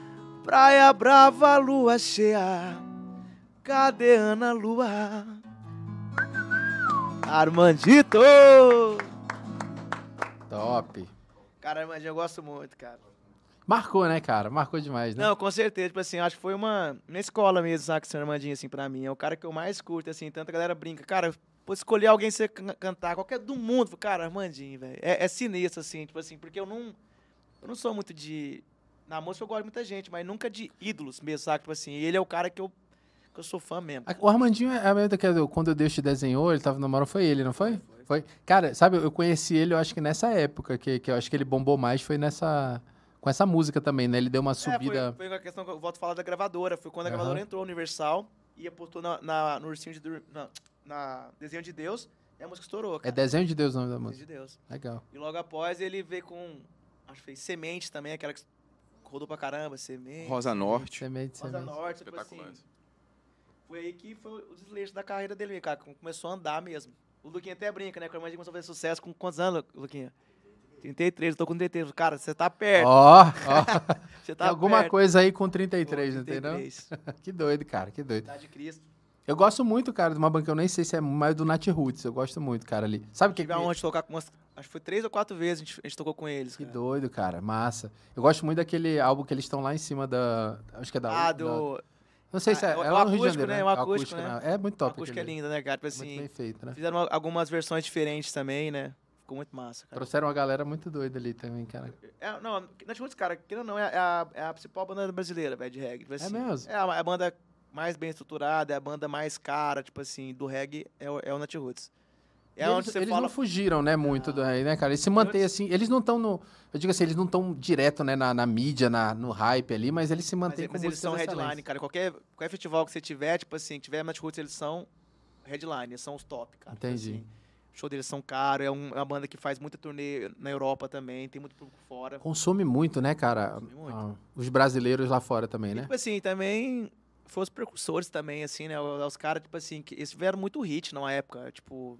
praia brava, lua cheia. Cadê Ana Lua? Armandito! Top. Cara, Armandinho, eu gosto muito, cara. Marcou, né, cara? Marcou demais, né? Não, com certeza. Tipo assim, acho que foi uma. Na escola mesmo, sabe, que o Armandinho, assim, pra mim. É o cara que eu mais curto, assim. Tanta galera brinca. Cara, pô, escolher alguém você can- cantar, qualquer do mundo. Cara, Armandinho, velho. É, é sinistro, assim, tipo assim, porque eu não. Eu não sou muito de. Na música eu gosto de muita gente, mas nunca de ídolos mesmo, sabe? Tipo assim, ele é o cara que eu, que eu sou fã mesmo. O Armandinho é a mesma que eu- quando Deus te desenhou, ele tava namorando, foi ele, não foi? Foi. Cara, sabe, eu conheci ele, eu acho que nessa época, que, que eu acho que ele bombou mais, foi nessa. Com essa música também, né? Ele deu uma É, subida. foi, foi uma questão que eu volto a falar da gravadora. Foi quando a gravadora entrou, Universal, e apostou na, na, no ursinho de. Dur- Na, na Desenho de Deus, e a música estourou. É Cara. Desenho de Deus o nome da Desenho música. de Deus. Legal. E logo após ele veio com. Acho que fez Semente também, aquela que rodou pra caramba. Semente. Rosa Norte. Semente, Rosa semente. Norte, tipo Espetacular. assim. Foi aí que foi o desleixo da carreira dele, cara. que Começou a andar mesmo. O Luquinha até brinca, né? Que a irmã começou a fazer sucesso com quantos anos, Luquinha? 33, eu tô com 33. Cara, você tá perto. Ó, ó. Você Tem tá alguma perto. coisa aí com 33, Pô, não tem não? 33. Que doido, cara, que doido. Idade de Cristo. Eu gosto muito, cara, de uma banca, eu nem sei se é mais do Nat Roots, eu gosto muito, cara, ali. Sabe o que Tive aonde tocar com umas. Acho que foi três ou quatro vezes a gente, a gente tocou com eles. Que cara. doido, cara, massa. Eu gosto muito daquele álbum que eles estão lá em cima da... Acho que é da... Ah, da- do. Não sei se é, Ah, o- é o lá no Rio de acústico, Janeiro, né? né? O acústico, né? É muito top. acústica é aquele ali. linda, né, cara? Tipo Muito assim. bem feito, né? Fizeram algumas versões diferentes também, né? Ficou muito massa, cara. Trouxeram uma galera muito doida ali também, cara. É, não, Natiruts, cara, querendo ou não, é a, é a principal banda brasileira, velho, de reggae. Tipo assim, mesmo? É a, a banda mais bem estruturada, é a banda mais cara, tipo assim, do reggae, é o, é o Natiruts. É eles, você eles fala... não fugiram, né, muito daí, né, cara? Eles se mantêm assim, eles não estão no... Eu digo assim, eles não estão direto, né, na, na mídia, na, no hype ali, mas eles se Mas, mantêm com mas eles são excelentes. headline, cara. Qualquer, qualquer festival que você tiver, tipo assim, tiver Natiruts, eles são headline, eles são os top, cara. Tipo Entendi. assim, O show deles são caros, é um- é uma banda que faz muita turnê na Europa também, tem muito público fora. Consome muito, né, cara? Consome muito. Ah, os brasileiros lá fora também, E, né? tipo assim, também foram os precursores também, assim, né? Os, caras, tipo assim, que eles tiveram muito hit numa época, tipo,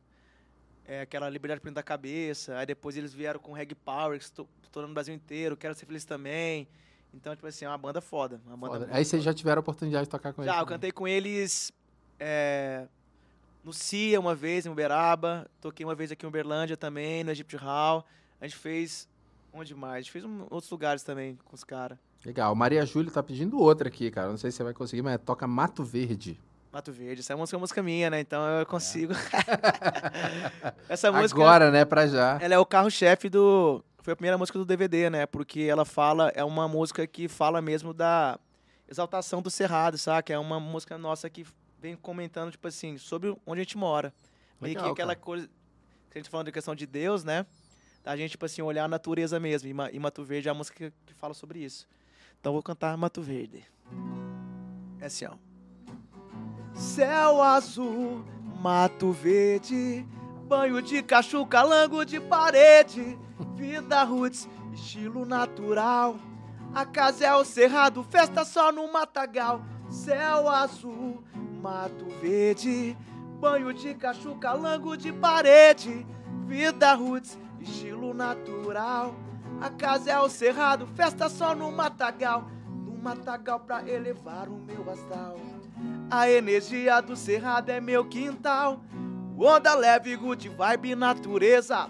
é, aquela Liberdade Prenda da Cabeça, aí depois eles vieram com Reg Power, que estou estourando no Brasil inteiro, Quero Ser Feliz também. Então, tipo assim, é uma banda foda. Uma banda Foda. Aí vocês já tiveram a oportunidade de tocar com Já, eles. eu também. cantei com eles é, no CIA uma vez, em Uberaba. Toquei uma vez aqui em Uberlândia também, no Egypt Hall. A gente fez. Onde mais? A gente fez um- outros lugares também com os caras. Legal. Maria Júlia tá pedindo outra aqui, cara. Não sei se você vai conseguir, mas toca Mato Verde. Mato Verde. Essa música é uma música minha, né? Então eu consigo. Essa música. Agora, né, pra já. Ela é o carro-chefe do. Foi a primeira música do DVD, né? Porque ela fala. É uma música que fala mesmo da exaltação do Cerrado, saca? É uma música nossa que vem comentando, tipo assim, sobre onde a gente mora. Meio que aquela cara. coisa. Que a gente tá falando de questão de Deus, né? Da gente, tipo assim, olhar a natureza mesmo. E, Ma- Mato Verde é a música que, fala sobre isso. Então vou cantar Mato Verde. É assim, ó. Céu azul, mato verde, banho de cacho, calango de parede, vida roots, estilo natural. A casa é o cerrado, festa só no matagal. Céu azul, mato verde, banho de cacho, calango de parede, vida roots, estilo natural. A casa é o cerrado, festa só no matagal, no matagal pra elevar o meu astral. A energia do cerrado é meu quintal. Onda leve, good vibe, natureza.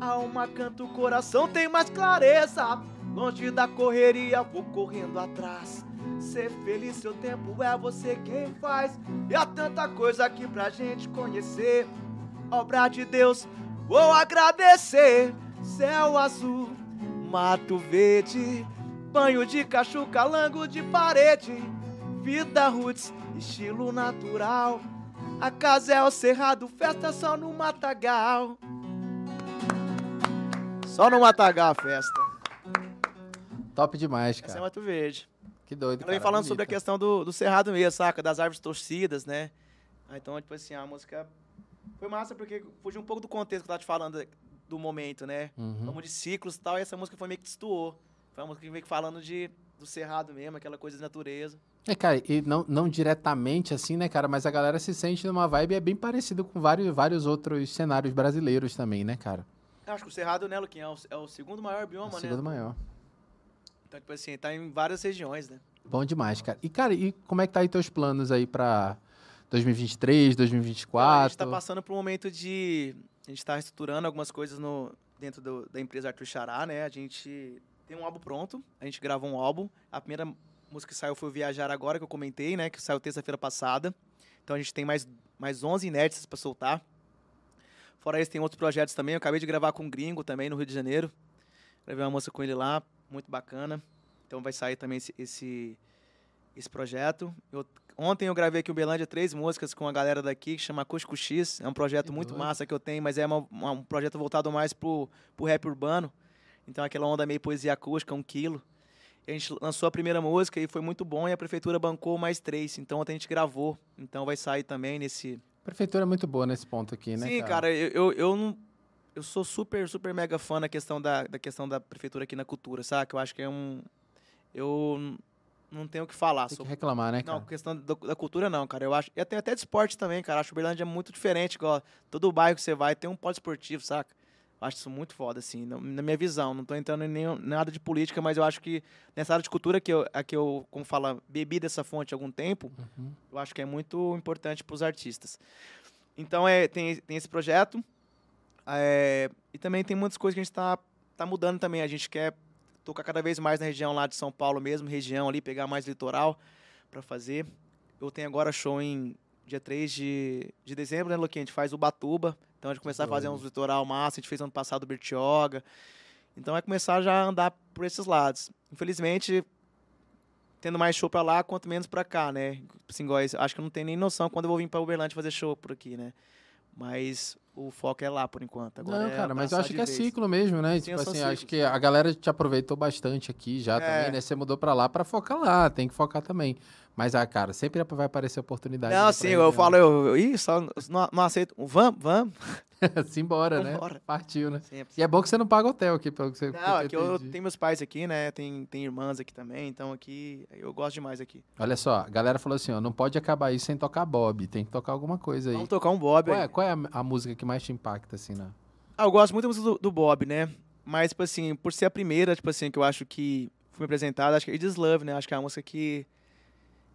Alma canta, o coração tem mais clareza. Longe da correria, vou correndo atrás. Ser feliz, seu tempo é você quem faz. E há tanta coisa aqui pra gente conhecer. Obra de Deus, vou agradecer. Céu azul, mato verde. Banho de cacho, calango de parede. Vida roots, estilo natural. A casa é o cerrado, festa só no matagal. Só no matagal a festa. Top demais, Essa é cara. Mato Verde. Que doido, cara. falando sobre a Bonita. questão do, do cerrado mesmo, saca? Das árvores torcidas, né? Ah, Então, tipo assim, a música foi massa porque fugiu um pouco do contexto que eu tava te falando do momento, né? Uhum. Vamos de ciclos e tal, e essa música foi meio que destoou. Foi uma música que veio falando de, do cerrado mesmo, aquela coisa de natureza. É, cara, e não, não diretamente assim, né, cara? Mas a galera se sente numa vibe é bem parecido com vários, vários outros cenários brasileiros também, né, cara? Eu acho que o cerrado, né, Luquinha, é o, é o segundo maior É bioma, o né? segundo maior. Então, tipo assim, tá em várias regiões, né? Bom demais, cara. E, cara, e como é que tá aí teus planos aí pra 2023, Então, a 2024? gente tá passando por um momento de. A gente tá reestruturando algumas coisas no, dentro do- da empresa Arthur Xará, né? A gente tem um álbum pronto, a gente gravou um álbum. A primeira música que saiu foi o Viajar Agora, que eu comentei, né? Que saiu terça-feira passada. Então a gente tem mais, mais 11 inéditas pra soltar. Fora isso, tem outros projetos também. Eu acabei de gravar com um gringo também no Rio de Janeiro. Gravei uma música com ele lá, muito bacana. Então vai sair também esse, esse, esse projeto. Eu- ontem eu gravei aqui em Uberlândia três músicas com a galera daqui, que chama Cusco X. É um projeto Que muito doido. massa que eu tenho, mas é uma- uma- um projeto voltado mais pro, pro rap urbano. Então aquela onda meio poesia acústica, um quilo. E a gente lançou a primeira música e foi muito bom e a prefeitura bancou mais três. Então ontem a gente gravou. Então vai sair também nesse, A prefeitura é muito boa nesse ponto aqui, né, Sim, cara, eu, eu, eu não. Eu sou super, super mega fã da questão da, da questão da prefeitura aqui na cultura, sabe? Eu acho que é um. Eu não tenho o que falar Tem que sobre. reclamar, né, cara? Não, questão da, da cultura não, cara. Eu acho. E até, até de esporte também, cara. Acho que o Uberlândia é muito diferente. Igual, todo bairro que você vai tem um pódio esportivo, saca? Eu acho isso muito foda, assim, na, minha visão. Não tô entrando em nenhum, nada de política, mas eu acho que nessa área de cultura que eu, a que eu, como fala, bebi dessa fonte há algum tempo, Uhum. eu acho que é muito importante para os artistas. Então, é, tem, tem esse projeto. É, e também tem muitas coisas que a gente está tá mudando também. A gente quer tocar cada vez mais na região lá de São Paulo mesmo, região ali, pegar mais litoral para fazer. Eu tenho agora show em dia 3 de, de dezembro, né, Luquinha? A gente faz o Batuba. Então, a gente começar a fazer uns litoral massa. A gente fez ano passado o Bertioga. Então, vai começar já a andar por esses lados. Infelizmente, tendo mais show pra lá, quanto menos pra cá, né? Assim, acho que eu não tenho nem noção quando eu vou vir pra Uberlândia fazer show por aqui, né? Mas o foco é lá por enquanto. Agora Não, é cara, mas eu acho que é vez. ciclo mesmo, né? Sim, tipo assim, acho ciclos. que a galera te aproveitou bastante aqui já É. também, né? Você mudou pra lá pra focar lá, tem que focar também. Mas, ah, cara, sempre vai aparecer oportunidade. Não, sim, região. eu falo, eu, eu só não, não aceito. Vamos, vamos. Simbora, né? Partiu, né? Sempre. E é bom que você não paga hotel aqui, pelo que você Não, aqui eu entendi. tenho meus pais aqui, né? Tem, tem irmãs aqui também, então aqui eu gosto demais aqui. Olha só, a galera falou assim, ó, não pode acabar isso sem tocar Bob, tem que tocar alguma coisa aí. Vamos tocar um Bob Qual aí. é, qual é a, a música que mais te impacta, assim, né? Ah, eu gosto muito da música do, do Bob, né? Mas, tipo assim, por ser a primeira, tipo assim, que eu acho que foi apresentada, acho que é It Is Love, né? Acho que é a música que,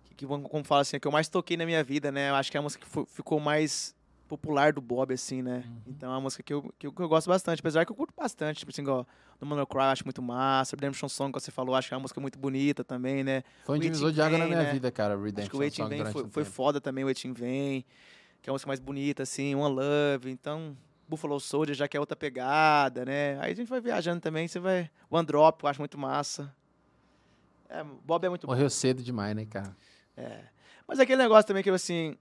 que, que como fala assim, é que eu mais toquei na minha vida, né? Eu acho que é a música que ficou mais popular do Bob, assim, né? Então é uma música que eu, que eu, que eu gosto bastante, apesar que eu curto bastante, tipo assim, igual No Man No Cry, eu acho muito massa, Redemption Song, que você falou, acho que é uma música muito bonita também, né? Foi um divisor de água na minha né? vida, cara, Acho que Redemption o Waiting Song Vem foi, foi foda também, o Waiting Vem, que é uma música mais bonita, assim, One Love, então, Buffalo Soldier já que é outra pegada, né? Aí a gente vai viajando também, você vai... One Drop, eu acho muito massa. É, Bob é muito bom. Morreu cedo demais, né, cara? É. Mas aquele negócio também que eu, assim...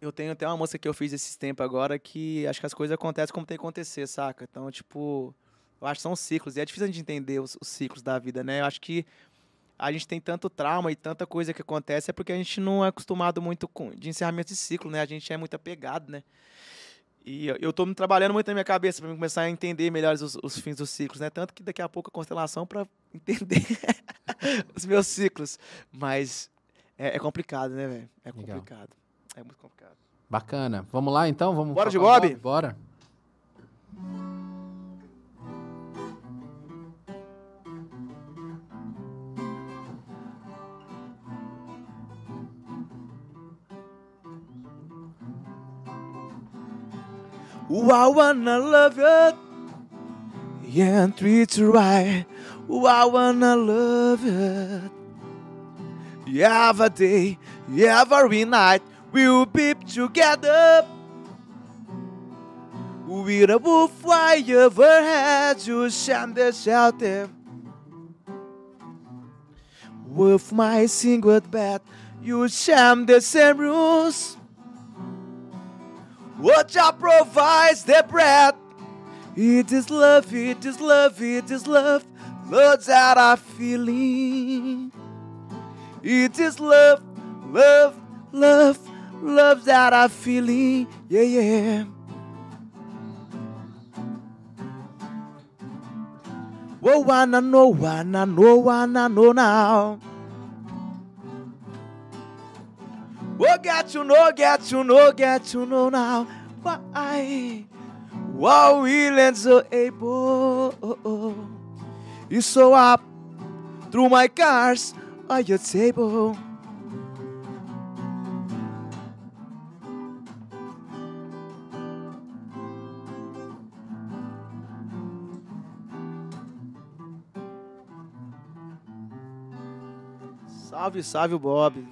Eu tenho até uma música que eu fiz esses tempos agora que acho que as coisas acontecem como tem que acontecer, saca? Então, tipo... Eu acho que são ciclos. E é difícil a gente entender os, os ciclos da vida, né? Eu acho que a gente tem tanto trauma e tanta coisa que acontece é porque a gente não é acostumado muito com de encerramento de ciclo, né? A gente é muito apegado, né? E eu- me trabalhando muito na minha cabeça para começar a entender melhor os, os fins dos ciclos, né? Tanto que daqui a pouco a constelação para entender os meus ciclos. Mas é, é complicado, né, velho? É Legal. É muito complicado. Bacana. Vamos lá, então? Vamos Bora de Bob? Bora. Ooh, I wanna love you yeah, and treat you right. Ooh, I wanna love you. Yeah, every day, yeah, every night, we'll be together. With a roof over heads, you share the shelter. With my single bed, you share the same rooms. What Jah provides the bread. It is love, it is love, it is love, love that I'm feeling. It is love, love, love, love that I'm feeling. Yeah, yeah. Oh, wanna know, wanna know, wanna know now. Oh, get to know, get to know, get to know now. Why? Wow, will and so able. You so up through my cars on your table. Salve, salve o Bob.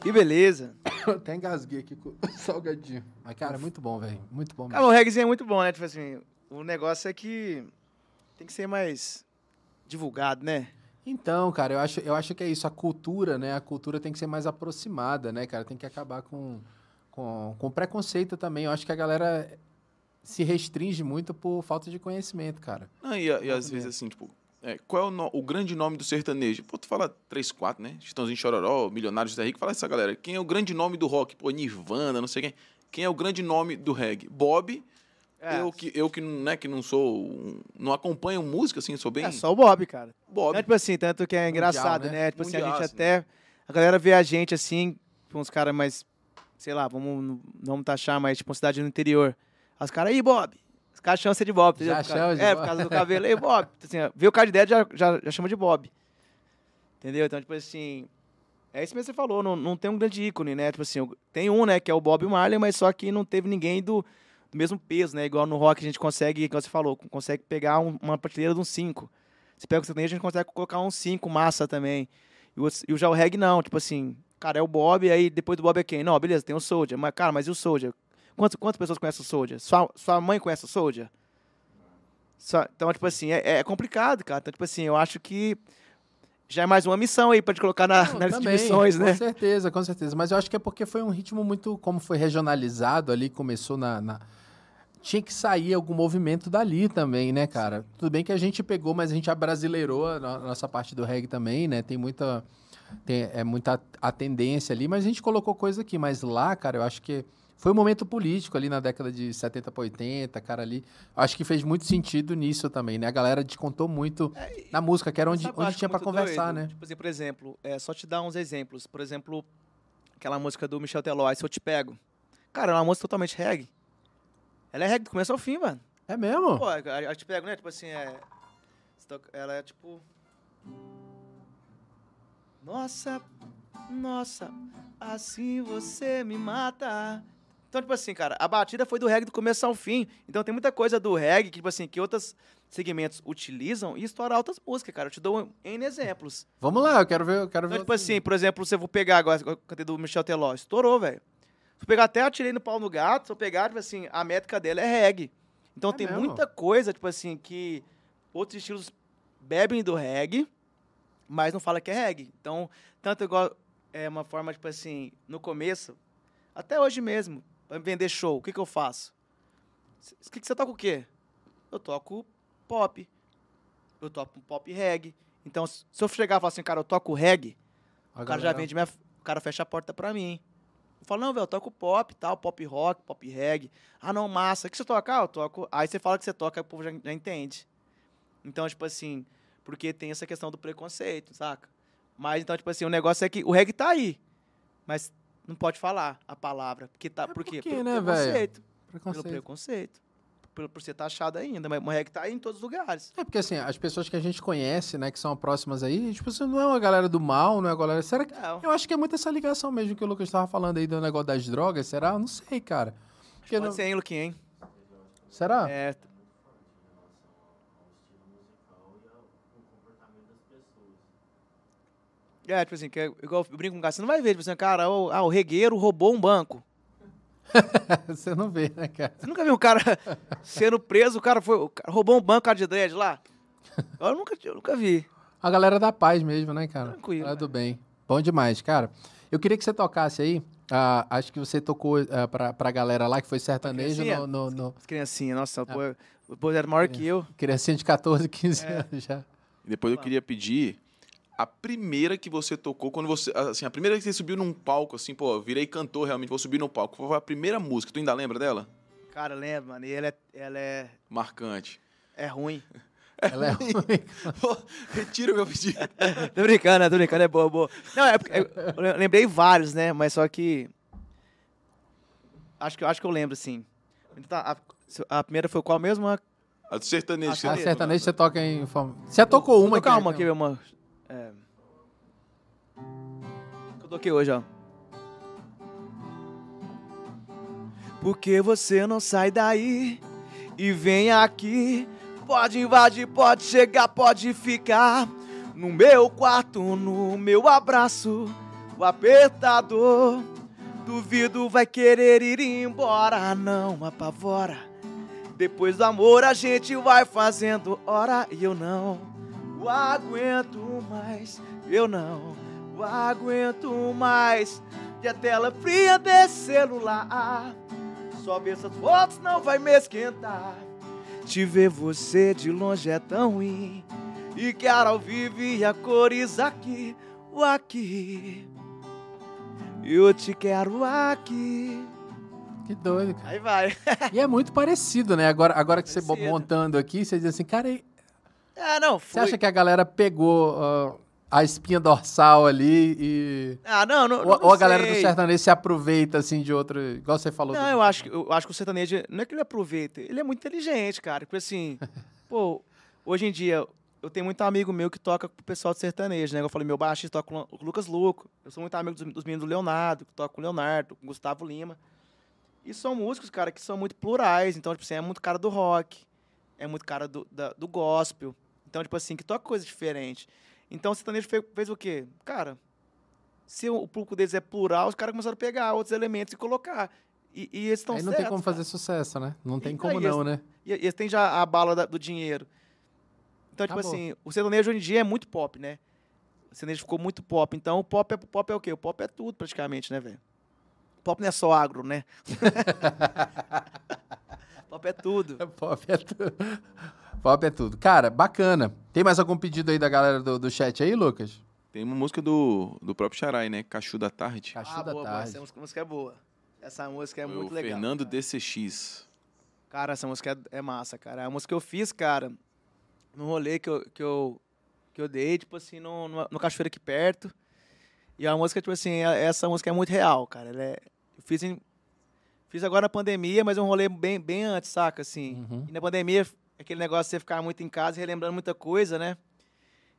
Que beleza. Até engasguei aqui com o salgadinho. Mas, cara, é muito bom, velho. Muito bom. Cara, o reggaezinho é muito bom, né? Tipo assim, o negócio é que tem que ser mais divulgado, né? Então, cara, eu acho, eu acho que é isso. A cultura, né? A cultura tem que ser mais aproximada, né, cara? Tem que acabar com, com, com preconceito também. Eu acho que a galera se restringe muito por falta de conhecimento, cara. Não, e, e às vezes assim, tipo, é, qual é o, no- o grande nome do sertanejo? Pô, tu fala 3, 4, né? Chitãozinho Chororó, Milionários da Rico, fala essa galera. Quem é o grande nome do rock? Pô, Nirvana, não sei quem. Quem é o grande nome do reggae? Bob. É, Eu que, eu que, não- né, que não sou. não acompanho música, assim, sou bem. é só o Bob, cara. Bob. É, tipo assim, tanto que é engraçado, né? né? Tipo assim, a Mundial, gente assim. até. A galera vê a gente assim, com uns caras mais. Sei lá, vamos, não vamos taxar, mas tipo, uma cidade no interior. Os caras, aí, Bob. Os caras chamam você de Bob, entendeu? Já Por causa- chama de É, Bob. por causa do cabelo. Ei, Bob. Assim, vê o cara de ideia, já, já, já chama de Bob. Entendeu? Então, tipo assim. É isso mesmo que você falou, não, não tem um grande ícone, né? Tipo assim, tem um, né, que é o Bob Marley, mas só que não teve ninguém do, do mesmo peso, né? Igual no rock a gente consegue, como você falou, consegue pegar um- uma prateleira de um 5. Você pega o sertanejo, a gente consegue colocar um 5 massa também. E o, e o já o reggae não, tipo assim, cara, é o Bob, aí depois do Bob é quem? Não, beleza, tem o Soldier. Mas, cara, mas e o Soldier? Quantas, quantas pessoas conhecem o Soldier? Sua, sua mãe conhece o Soldier? Só- então, tipo assim, é, é complicado, cara. Então, tipo assim, eu acho que já é mais uma missão aí pra te colocar na, Não, nas também, missões, né? Com certeza, com certeza. Mas eu acho que é porque foi um ritmo muito, como foi regionalizado ali, começou na. na- Tinha que sair algum movimento dali também, né, cara? Tudo bem que a gente pegou, mas a gente abrasileirou a nossa parte do reggae também, né? Tem muita. tem, é muita a tendência ali, mas a gente colocou coisa aqui. Mas lá, cara, eu acho que foi um momento político ali na década de 70 para 80, cara, ali. Acho que fez muito sentido nisso também, né? A galera descontou muito É, na música, que era onde, eu onde tinha para conversar, doido? né? Tipo assim, por exemplo, é, só te dar uns exemplos. Por exemplo, aquela música do Michel Teló, Se Eu Te Pego. Cara, é uma música totalmente reggae. Ela é reggae do começo ao fim, mano. É mesmo? Pô, a Te Pego, né? Tipo assim, é... Ela é tipo... Nossa, nossa, assim você me mata. Então, tipo assim, cara, a batida foi do reggae do começo ao fim. Então tem muita coisa do reggae que, tipo assim, que outros segmentos utilizam e estourar outras músicas, cara. Eu te dou N exemplos. Vamos lá, eu quero ver, eu quero Então, ver. tipo assim, por exemplo, se eu vou pegar agora, eu cantei do Michel Teló, estourou, velho. Se eu pegar até atirei no pau no gato, se eu pegar, tipo assim, a métrica dela é reggae. Então É tem mesmo? muita coisa, tipo assim, que outros estilos bebem do reggae, mas não fala que é reggae. Então, tanto igual é uma forma, tipo assim, no começo, até hoje mesmo, pra vender show, o que, que eu faço? O que, que você toca o quê? Eu toco pop. Eu toco pop reggae. Então, se eu chegar e falar assim, cara, eu toco reggae, A o cara já galera- vende minha. O cara fecha a porta pra mim. Eu falo, não, velho, eu toco pop e tal, pop rock, pop reggae. Ah, não, massa. O que você toca? Ah, eu toco. Aí você fala que você toca, o povo já, já entende. Então, tipo assim, porque tem essa questão do preconceito, saca? Mas então, tipo assim, o negócio é que o reggae tá aí. Mas não pode falar a palavra. Porque tá. por quê? Pelo né, velho? preconceito. Pelo Preconceito. preconceito. Por, por ser taxado ainda. Mas o reggae tá aí em todos os lugares. É porque assim, as pessoas que a gente conhece, né, que são próximas aí, tipo, você não é uma galera do mal, não é uma galera. Será que. Não. Eu acho que é muito essa ligação mesmo que o Lucas estava falando aí do negócio das drogas. Será? Eu Não sei, cara. Porque Pode não- ser, hein, Luquinha, hein? Será? É. É, tipo assim, que é igual eu brinco com o cara, você não vai ver, tipo assim, cara, o, ah, o regueiro roubou um banco. Você não vê, né, cara? Você nunca viu um cara sendo preso, o cara foi, o cara roubou um banco, cara de dread lá? Eu nunca, eu nunca vi. A galera da paz mesmo, né, cara? Tranquilo, Galera do bem. Bom demais, cara. Eu queria que você tocasse aí. ah, acho que você tocou ah, pra, pra galera lá que foi sertanejo criancinha? no, no, no As criancinhas, nossa, Ah. pô, o pô era maior que eu. criancinha de 14, 15 É. anos já. E depois eu queria pedir a primeira que você tocou, quando você. Assim, a primeira que você subiu num palco, assim, pô, virei cantor realmente, vou subir no palco. Qual foi a primeira música? Tu ainda lembra dela? Cara, lembra, mano, e ela é, ela é, Marcante. é ruim. Ela é ruim. Pô, Retira o meu pedido. tô brincando, tô brincando, é boa, boa. Não, é porque eu lembrei vários, né? Mas só que. Acho que, acho que eu lembro, sim. Tá, A, a primeira foi qual mesmo? A- A do sertanejo. A você sertanejo você toca em. Você tocou uma tocar aqui, né? aqui, uma. É. Que eu toquei hoje, ó. Porque você não sai daí e vem aqui. Pode invadir, pode chegar, pode ficar. No meu quarto, no meu abraço, o apertador. Duvido vai querer ir embora, não apavora. Depois do amor a gente vai fazendo hora e eu não aguento mais, eu não aguento mais. E a tela fria desse celular, só ver essas fotos não vai me esquentar. Te ver você de longe é tão ruim, e quero ao vivo e a cores aqui, o aqui. Eu te quero aqui. Que doido, cara. Aí vai. E é muito parecido, né? Agora, agora que você Parecido. montando aqui, você diz assim, cara, Ah, não, você foi. acha que a galera pegou ah, a espinha dorsal ali e. Ah, não, não. Ou, não ou a galera do sertanejo se aproveita, assim, de outro. Igual você falou. Não, eu acho, que- eu acho que o sertanejo, não é que ele aproveita, ele é muito inteligente, cara. Porque assim, pô, hoje em dia, eu tenho muito amigo meu que toca com o pessoal do sertanejo, né? Eu falei, meu baixista toca com o Lucas Luco. Eu sou muito amigo dos, dos meninos do Leonardo, que toca com o Leonardo, com o Gustavo Lima. E são músicos, cara, que são muito plurais. Então, tipo assim, é muito cara do rock, é muito cara do, da- do gospel. Então, tipo assim, que toca coisa diferente. Então, o sertanejo fez, fez o quê? Cara, se o público deles é plural, os caras começaram a pegar outros elementos e colocar. E, e eles estão Aí não tem como fazer sucesso, né? Não tem E como não, esse- né? E eles têm já a bala da- do dinheiro. Então, tipo Acabou. assim, o sertanejo hoje em dia é muito pop, né? O sertanejo ficou muito pop. Então, o pop é, pop é o quê? O pop é tudo, praticamente, né, velho? Pop não é só agro, né? pop é tudo. Pop é tudo. Pop é tudo. Cara, bacana. Tem mais algum pedido aí da galera do, do chat aí, Lucas? Tem uma música do, do próprio Charai, né? Cachu da Tarde. Cachu ah, da boa, boa, Tarde. Essa música, é boa. Essa música é Foi muito o legal. Fernando cara. DCX. Cara, essa música é, é massa, cara. É a música que eu fiz, cara, no rolê que eu, que eu, que eu dei, tipo assim, no, no, no cachoeira aqui perto. E a música, tipo assim, é- essa música é muito real, cara. Ela é, eu fiz, em, fiz agora na pandemia, mas é um rolê bem, bem antes, saca? Assim. Uhum. E na pandemia, aquele negócio de você ficar muito em casa e relembrando muita coisa, né?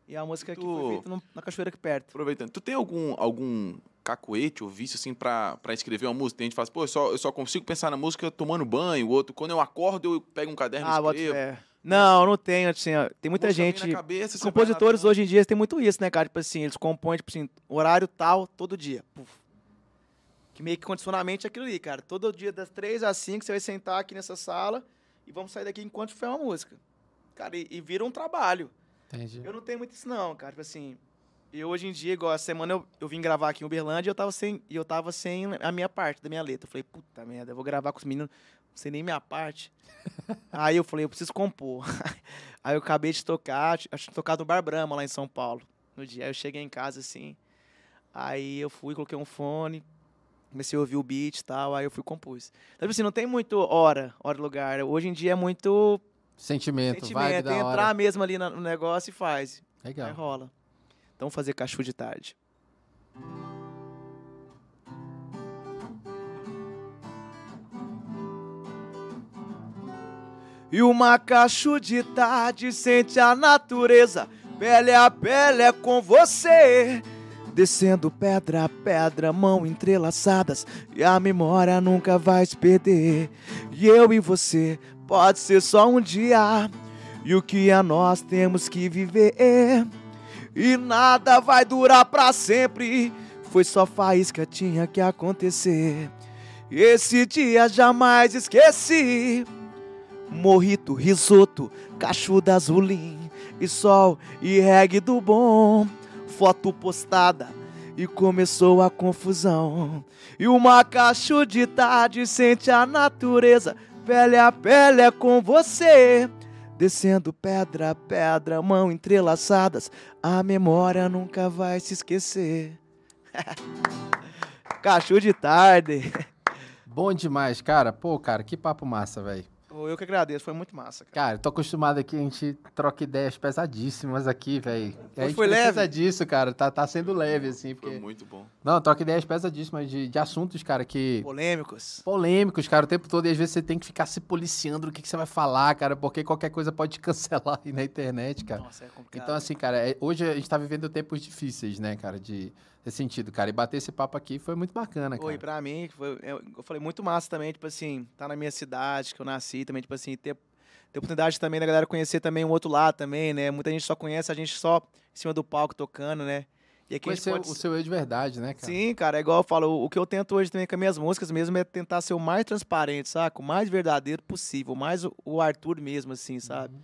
E a música Tu- foi feita na cachoeira aqui perto. Aproveitando, tu tem algum, algum cacoete ou vício, assim, pra, pra escrever uma música? Tem gente que fala assim, pô, eu só, eu só consigo pensar na música tomando banho. O outro, quando eu acordo, eu pego um caderno Ah, e bota escrevo. fé. Não, não tem, assim, ó, tem muita gente. cabeça, compositores hoje em dia têm muito isso, né, cara? Tipo assim, eles compõem, tipo assim, horário tal, todo dia. Puf. Que meio que condicionamento é aquilo ali, cara. Todo dia das três às cinco você vai sentar aqui nessa sala e vamos sair daqui enquanto tiver uma música. Cara, e, e vira um trabalho. Entendi. Eu não tenho muito isso não, cara. Tipo assim, eu hoje em dia, igual a semana eu, eu vim gravar aqui em Uberlândia e eu tava sem, eu tava sem a minha parte da minha letra. Eu falei, puta merda, eu vou gravar com os meninos, não sei nem minha parte. Aí eu falei, eu preciso compor. Aí eu acabei de tocar, acho que tocado no Bar Brahma lá em São Paulo. No dia, aí eu cheguei em casa assim. Aí eu fui, coloquei um fone, comecei a ouvir o beat e tal, aí eu fui compus. Então, tipo assim, não tem muito hora, hora e lugar. Hoje em dia é muito Sentimento, sentimento, da é hora. entrar mesmo ali no negócio e faz. Aí Legal. rola. Então fazer cachu de tarde. E uma cacho de tarde sente a natureza, pele a pele é com você. Descendo pedra a pedra, mão entrelaçadas, e a memória nunca vai se perder. E eu e você, pode ser só um dia, e o que é nós temos que viver. E nada vai durar pra sempre, foi só faísca, tinha que acontecer. Esse dia jamais esqueci. Morrito, risoto, cachuda azulim e sol e reggae do bom. Foto postada e começou a confusão. E uma cacho de tarde sente a natureza, pele a pele é com você. Descendo pedra a pedra, mão entrelaçadas, a memória nunca vai se esquecer. Cachu de tarde. Bom demais, cara. Pô, cara, que papo massa, velho. Eu que agradeço, foi muito massa, cara. Cara, eu tô acostumado aqui, a gente troca ideias pesadíssimas aqui, velho. A gente foi leve? disso, cara. Tá, tá sendo leve, assim, Foi porque... muito bom. Não, troca ideias pesadíssimas de, de assuntos, cara, que... Polêmicos. Polêmicos, cara, o tempo todo. E às vezes você tem que ficar se policiando no que, que você vai falar, cara, porque qualquer coisa pode te cancelar aí na internet, cara. Nossa, é complicado. Então, assim, cara, é- hoje a gente tá vivendo tempos difíceis, né, cara, de nesse sentido, cara. E bater esse papo aqui foi muito bacana, cara. Oi, pra mim, foi, eu, eu falei muito massa também, tipo assim, tá na minha cidade, que eu nasci também, tipo assim, ter, ter oportunidade também da galera conhecer também um outro lado também, né? Muita gente só conhece a gente só em cima do palco tocando, né? E aqui Conhecer pode... o seu eu de verdade, né, cara? Sim, cara, é igual eu falo, o, que eu tento hoje também com as minhas músicas mesmo é tentar ser o mais transparente, saca? O mais verdadeiro possível, mais o, o Arthur mesmo, assim, sabe? Uhum.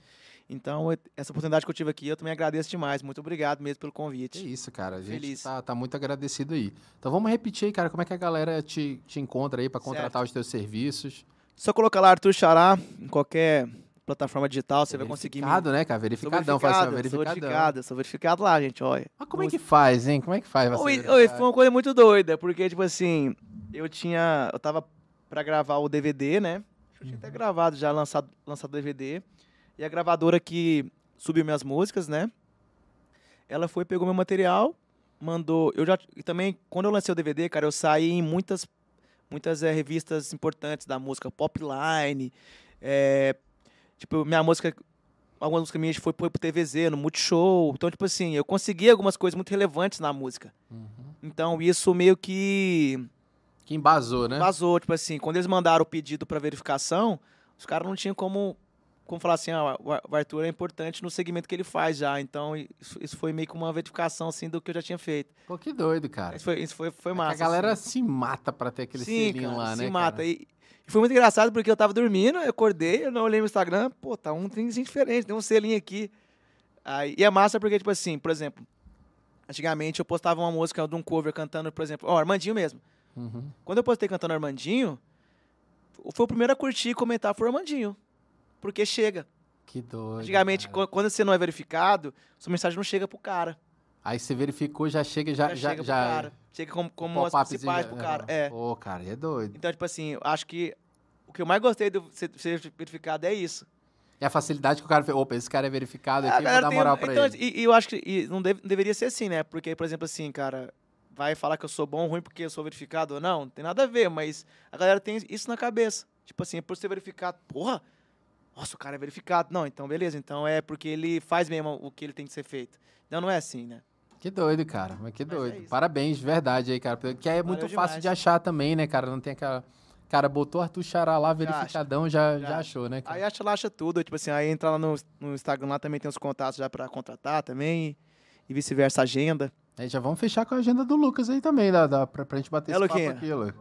Então, essa oportunidade que eu tive aqui, eu também agradeço demais. Muito obrigado mesmo pelo convite. isso, cara. A gente Feliz. tá, tá muito agradecido aí. Então vamos repetir aí, cara, como é que a galera te, te encontra aí pra contratar os teus serviços. Só colocar lá Arthur Xará em qualquer plataforma digital, você vai conseguir. Verificado, né, cara? Verificadão, faz assim, verificado, verificado, sou verificado lá, gente, olha. Mas como é que faz, hein? Como é que faz? Oi, oi, foi uma coisa muito doida, porque, tipo assim, eu tinha. Eu tava pra gravar o DVD, né? Eu tinha até Uhum. gravado já, lançado, lançado o DVD. E a gravadora que subiu minhas músicas, né? Ela foi, pegou meu material, mandou. Eu já. E também, quando eu lancei o DVD, cara, eu saí em muitas, muitas eh, revistas importantes da música, Popline. eh, tipo, minha música. Algumas músicas minhas foi, pro TVZ, no Multishow. Então, tipo assim, eu consegui algumas coisas muito relevantes na música. Uhum. Então, isso meio que Que embasou, né? vazou. Tipo assim, quando eles mandaram o pedido para verificação, os caras não tinham como, como falar assim, ah, o Ar- o Arthur é importante no segmento que ele faz já. Então, isso, isso foi meio que uma verificação, assim, do que eu já tinha feito. Pô, que doido, cara. Isso foi, isso foi, foi É massa. a galera assim. se mata pra ter aquele Sim, selinho cara, lá, se né? mata. cara? E, e foi muito engraçado porque eu tava dormindo, eu acordei, eu não olhei no Instagram, pô, tá um trenzinho diferente, tem um selinho aqui. Aí, e é massa porque, tipo assim, por exemplo, antigamente eu postava uma música de um cover cantando, por exemplo, ó, Armandinho mesmo. Uhum. Quando eu postei cantando Armandinho, foi o primeiro a curtir e comentar foi o Armandinho. Porque chega. Que doido. Antigamente, cara. qu- quando você não é verificado, sua mensagem não chega pro cara. Aí você verificou, já chega, já. Já, já, chega já pro cara. Chega como, como as principais pro cara. É. Pô, cara, é doido. Então, tipo assim, eu acho que o que eu mais gostei do ser, verificado é isso. É a facilidade que o cara fez. Opa, esse cara é verificado A aqui, vou dar tem- moral pra então, ele. E, e eu acho que e não, deve- não deveria ser assim, né? Porque, por exemplo, assim, cara, vai falar que eu sou bom ou ruim porque eu sou verificado ou não? Não tem nada a ver, mas a galera tem isso na cabeça. Tipo assim, por ser verificado, porra, nossa, o cara é verificado. Não, então beleza, então é porque ele faz mesmo o que ele tem que ser feito. Não, não é assim, né? Que doido, cara. Mas que Mas é doido. Parabéns, de verdade aí, cara. Porque é muito Valeu fácil demais. de achar também, né, cara? Não tem aquela. Cara, botou Arthur Xará lá, verificadão, já, já, Já achou, né, cara? Aí acha lá, acha tudo. Tipo assim, aí entra lá no, no Instagram, lá também tem os contatos já pra contratar também. E vice-versa, agenda. Aí já vamos fechar com a agenda do Lucas aí também, dá, dá pra, pra gente bater É, esse Luquinha? papo aqui, Lu.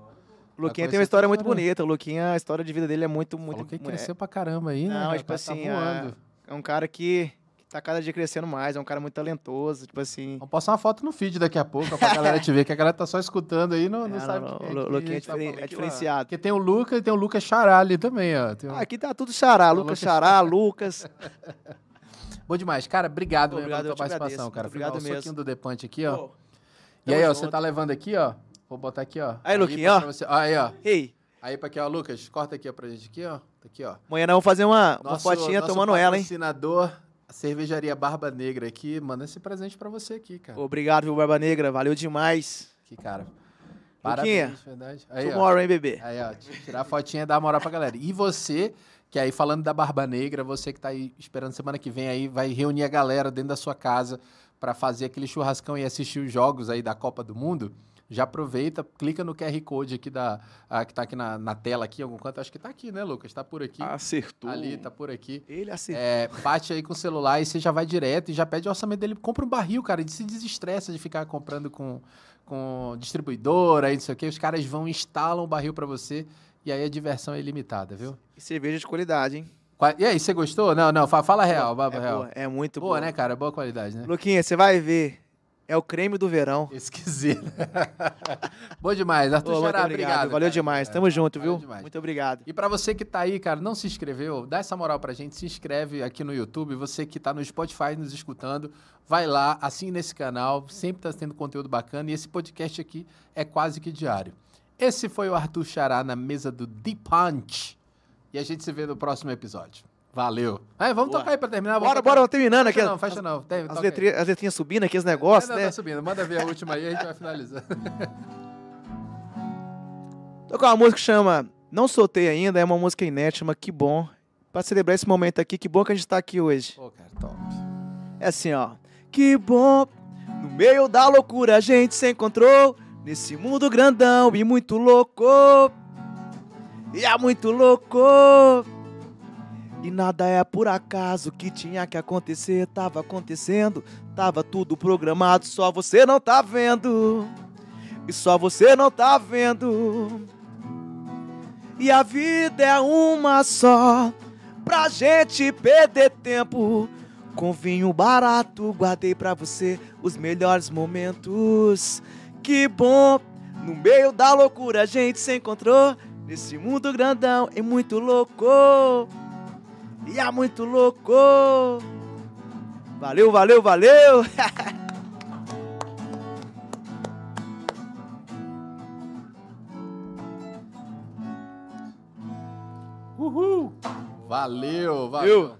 O Luquinha tem uma história muito história. bonita. O Luquinha, a história de vida dele é muito, muito. Falou que é- cresceu pra caramba aí, né? Não, tipo Tá- assim, tá voando. É um cara que, que tá cada dia crescendo mais, é um cara muito talentoso, tipo assim. Vamos postar uma foto no feed daqui a pouco, pra galera te ver, que a galera tá só escutando aí, não, não É, sabe não, quem é o que Luquinha é, tá diferen- falando. é diferenciado. Porque tem o Lucas e tem o Lucas Xará ali também, ó. Tem um- Ah, aqui tá tudo xará, Lucas Lucas- xará, Lucas. Bom demais. Cara, obrigado, mesmo obrigado, pela participação, agradeço. cara. Obrigado Foi o mesmo. soquinho do Depante aqui, ó. Pô, e aí, ó, você junto. tá levando aqui, ó. Vou botar aqui, ó. Aí, Luquinha, ó. você- Aí, ó. Ei, Aí pra aqui, ó, Lucas, corta aqui ó, pra gente aqui, ó. Tá aqui, ó. amanhã nós vamos fazer uma, uma Nosso- fotinha nosso tomando ela, hein? patrocinador, a cervejaria Barba Negra aqui, manda esse presente pra você aqui, cara. Obrigado, viu, Barba Negra? Valeu demais. Aqui, cara. Luquinha, Parabéns, verdade. Aí, ó. Tomorrow, hein, bebê? Aí, ó, tirar a fotinha e dar moral pra galera. E você, que aí falando da Barba Negra, você que tá aí esperando semana que vem aí, vai reunir a galera dentro da sua casa pra fazer aquele churrascão e assistir os jogos aí da Copa do Mundo. Já aproveita, clica no QR Code aqui da, ah, que tá aqui na, na tela aqui, algum canto. Acho que tá aqui, né, Lucas? Tá por aqui. Acertou. Ali, tá por aqui. Ele assim. É, bate aí com o celular e você já vai direto e já pede o orçamento dele. Compra um barril, cara, e se desestressa de ficar comprando com, com distribuidora e não sei o que. Os caras vão, instalam o barril pra você e aí a diversão é ilimitada, viu? E cerveja de qualidade, hein? E aí, você gostou? Não, não, fa- fala real, é, real. boa, é muito Boa, boa. né, cara? Boa qualidade, né? Luquinha, você vai ver. É o creme do verão. Esquisito. Bom demais. Arthur Ô, Xará, obrigado. Valeu cara. demais. É, Tamo junto, valeu viu? demais. Muito obrigado. E pra você que tá aí, cara, não se inscreveu, dá essa moral pra gente, se inscreve aqui no YouTube. Você que tá no Spotify nos escutando, vai lá, assine nesse canal, sempre tá tendo conteúdo bacana e esse podcast aqui é quase que diário. Esse foi o Arthur Xará na mesa do Deep Punch. E a gente se vê no próximo episódio. Valeu. Aí, vamos Boa. tocar aí pra terminar. Bora, bora, terminando aqui. Fecha não, fecha não. Tem- As, letrinhas, as letrinhas subindo aqui, os É, negócios, não, né? tá subindo. Manda ver a última aí, a gente vai finalizando. Tocar uma música que chama Não Soltei Ainda, é uma música inédita, mas que bom. Pra celebrar esse momento aqui, que bom que a gente tá aqui hoje. Pô, cara, top. É assim, ó. Que bom, no meio da loucura a gente se encontrou. Nesse mundo grandão e muito louco. E é muito louco. E nada é por acaso que tinha que acontecer, tava acontecendo, tava tudo programado, só você não tá vendo. E só você não tá vendo. E a vida é uma só, pra gente perder tempo. Com vinho barato, guardei pra você os melhores momentos. Que bom, no meio da loucura a gente se encontrou. Nesse mundo grandão e muito louco. E é muito louco. Valeu, valeu, valeu. Uhul! Valeu, valeu. Viu?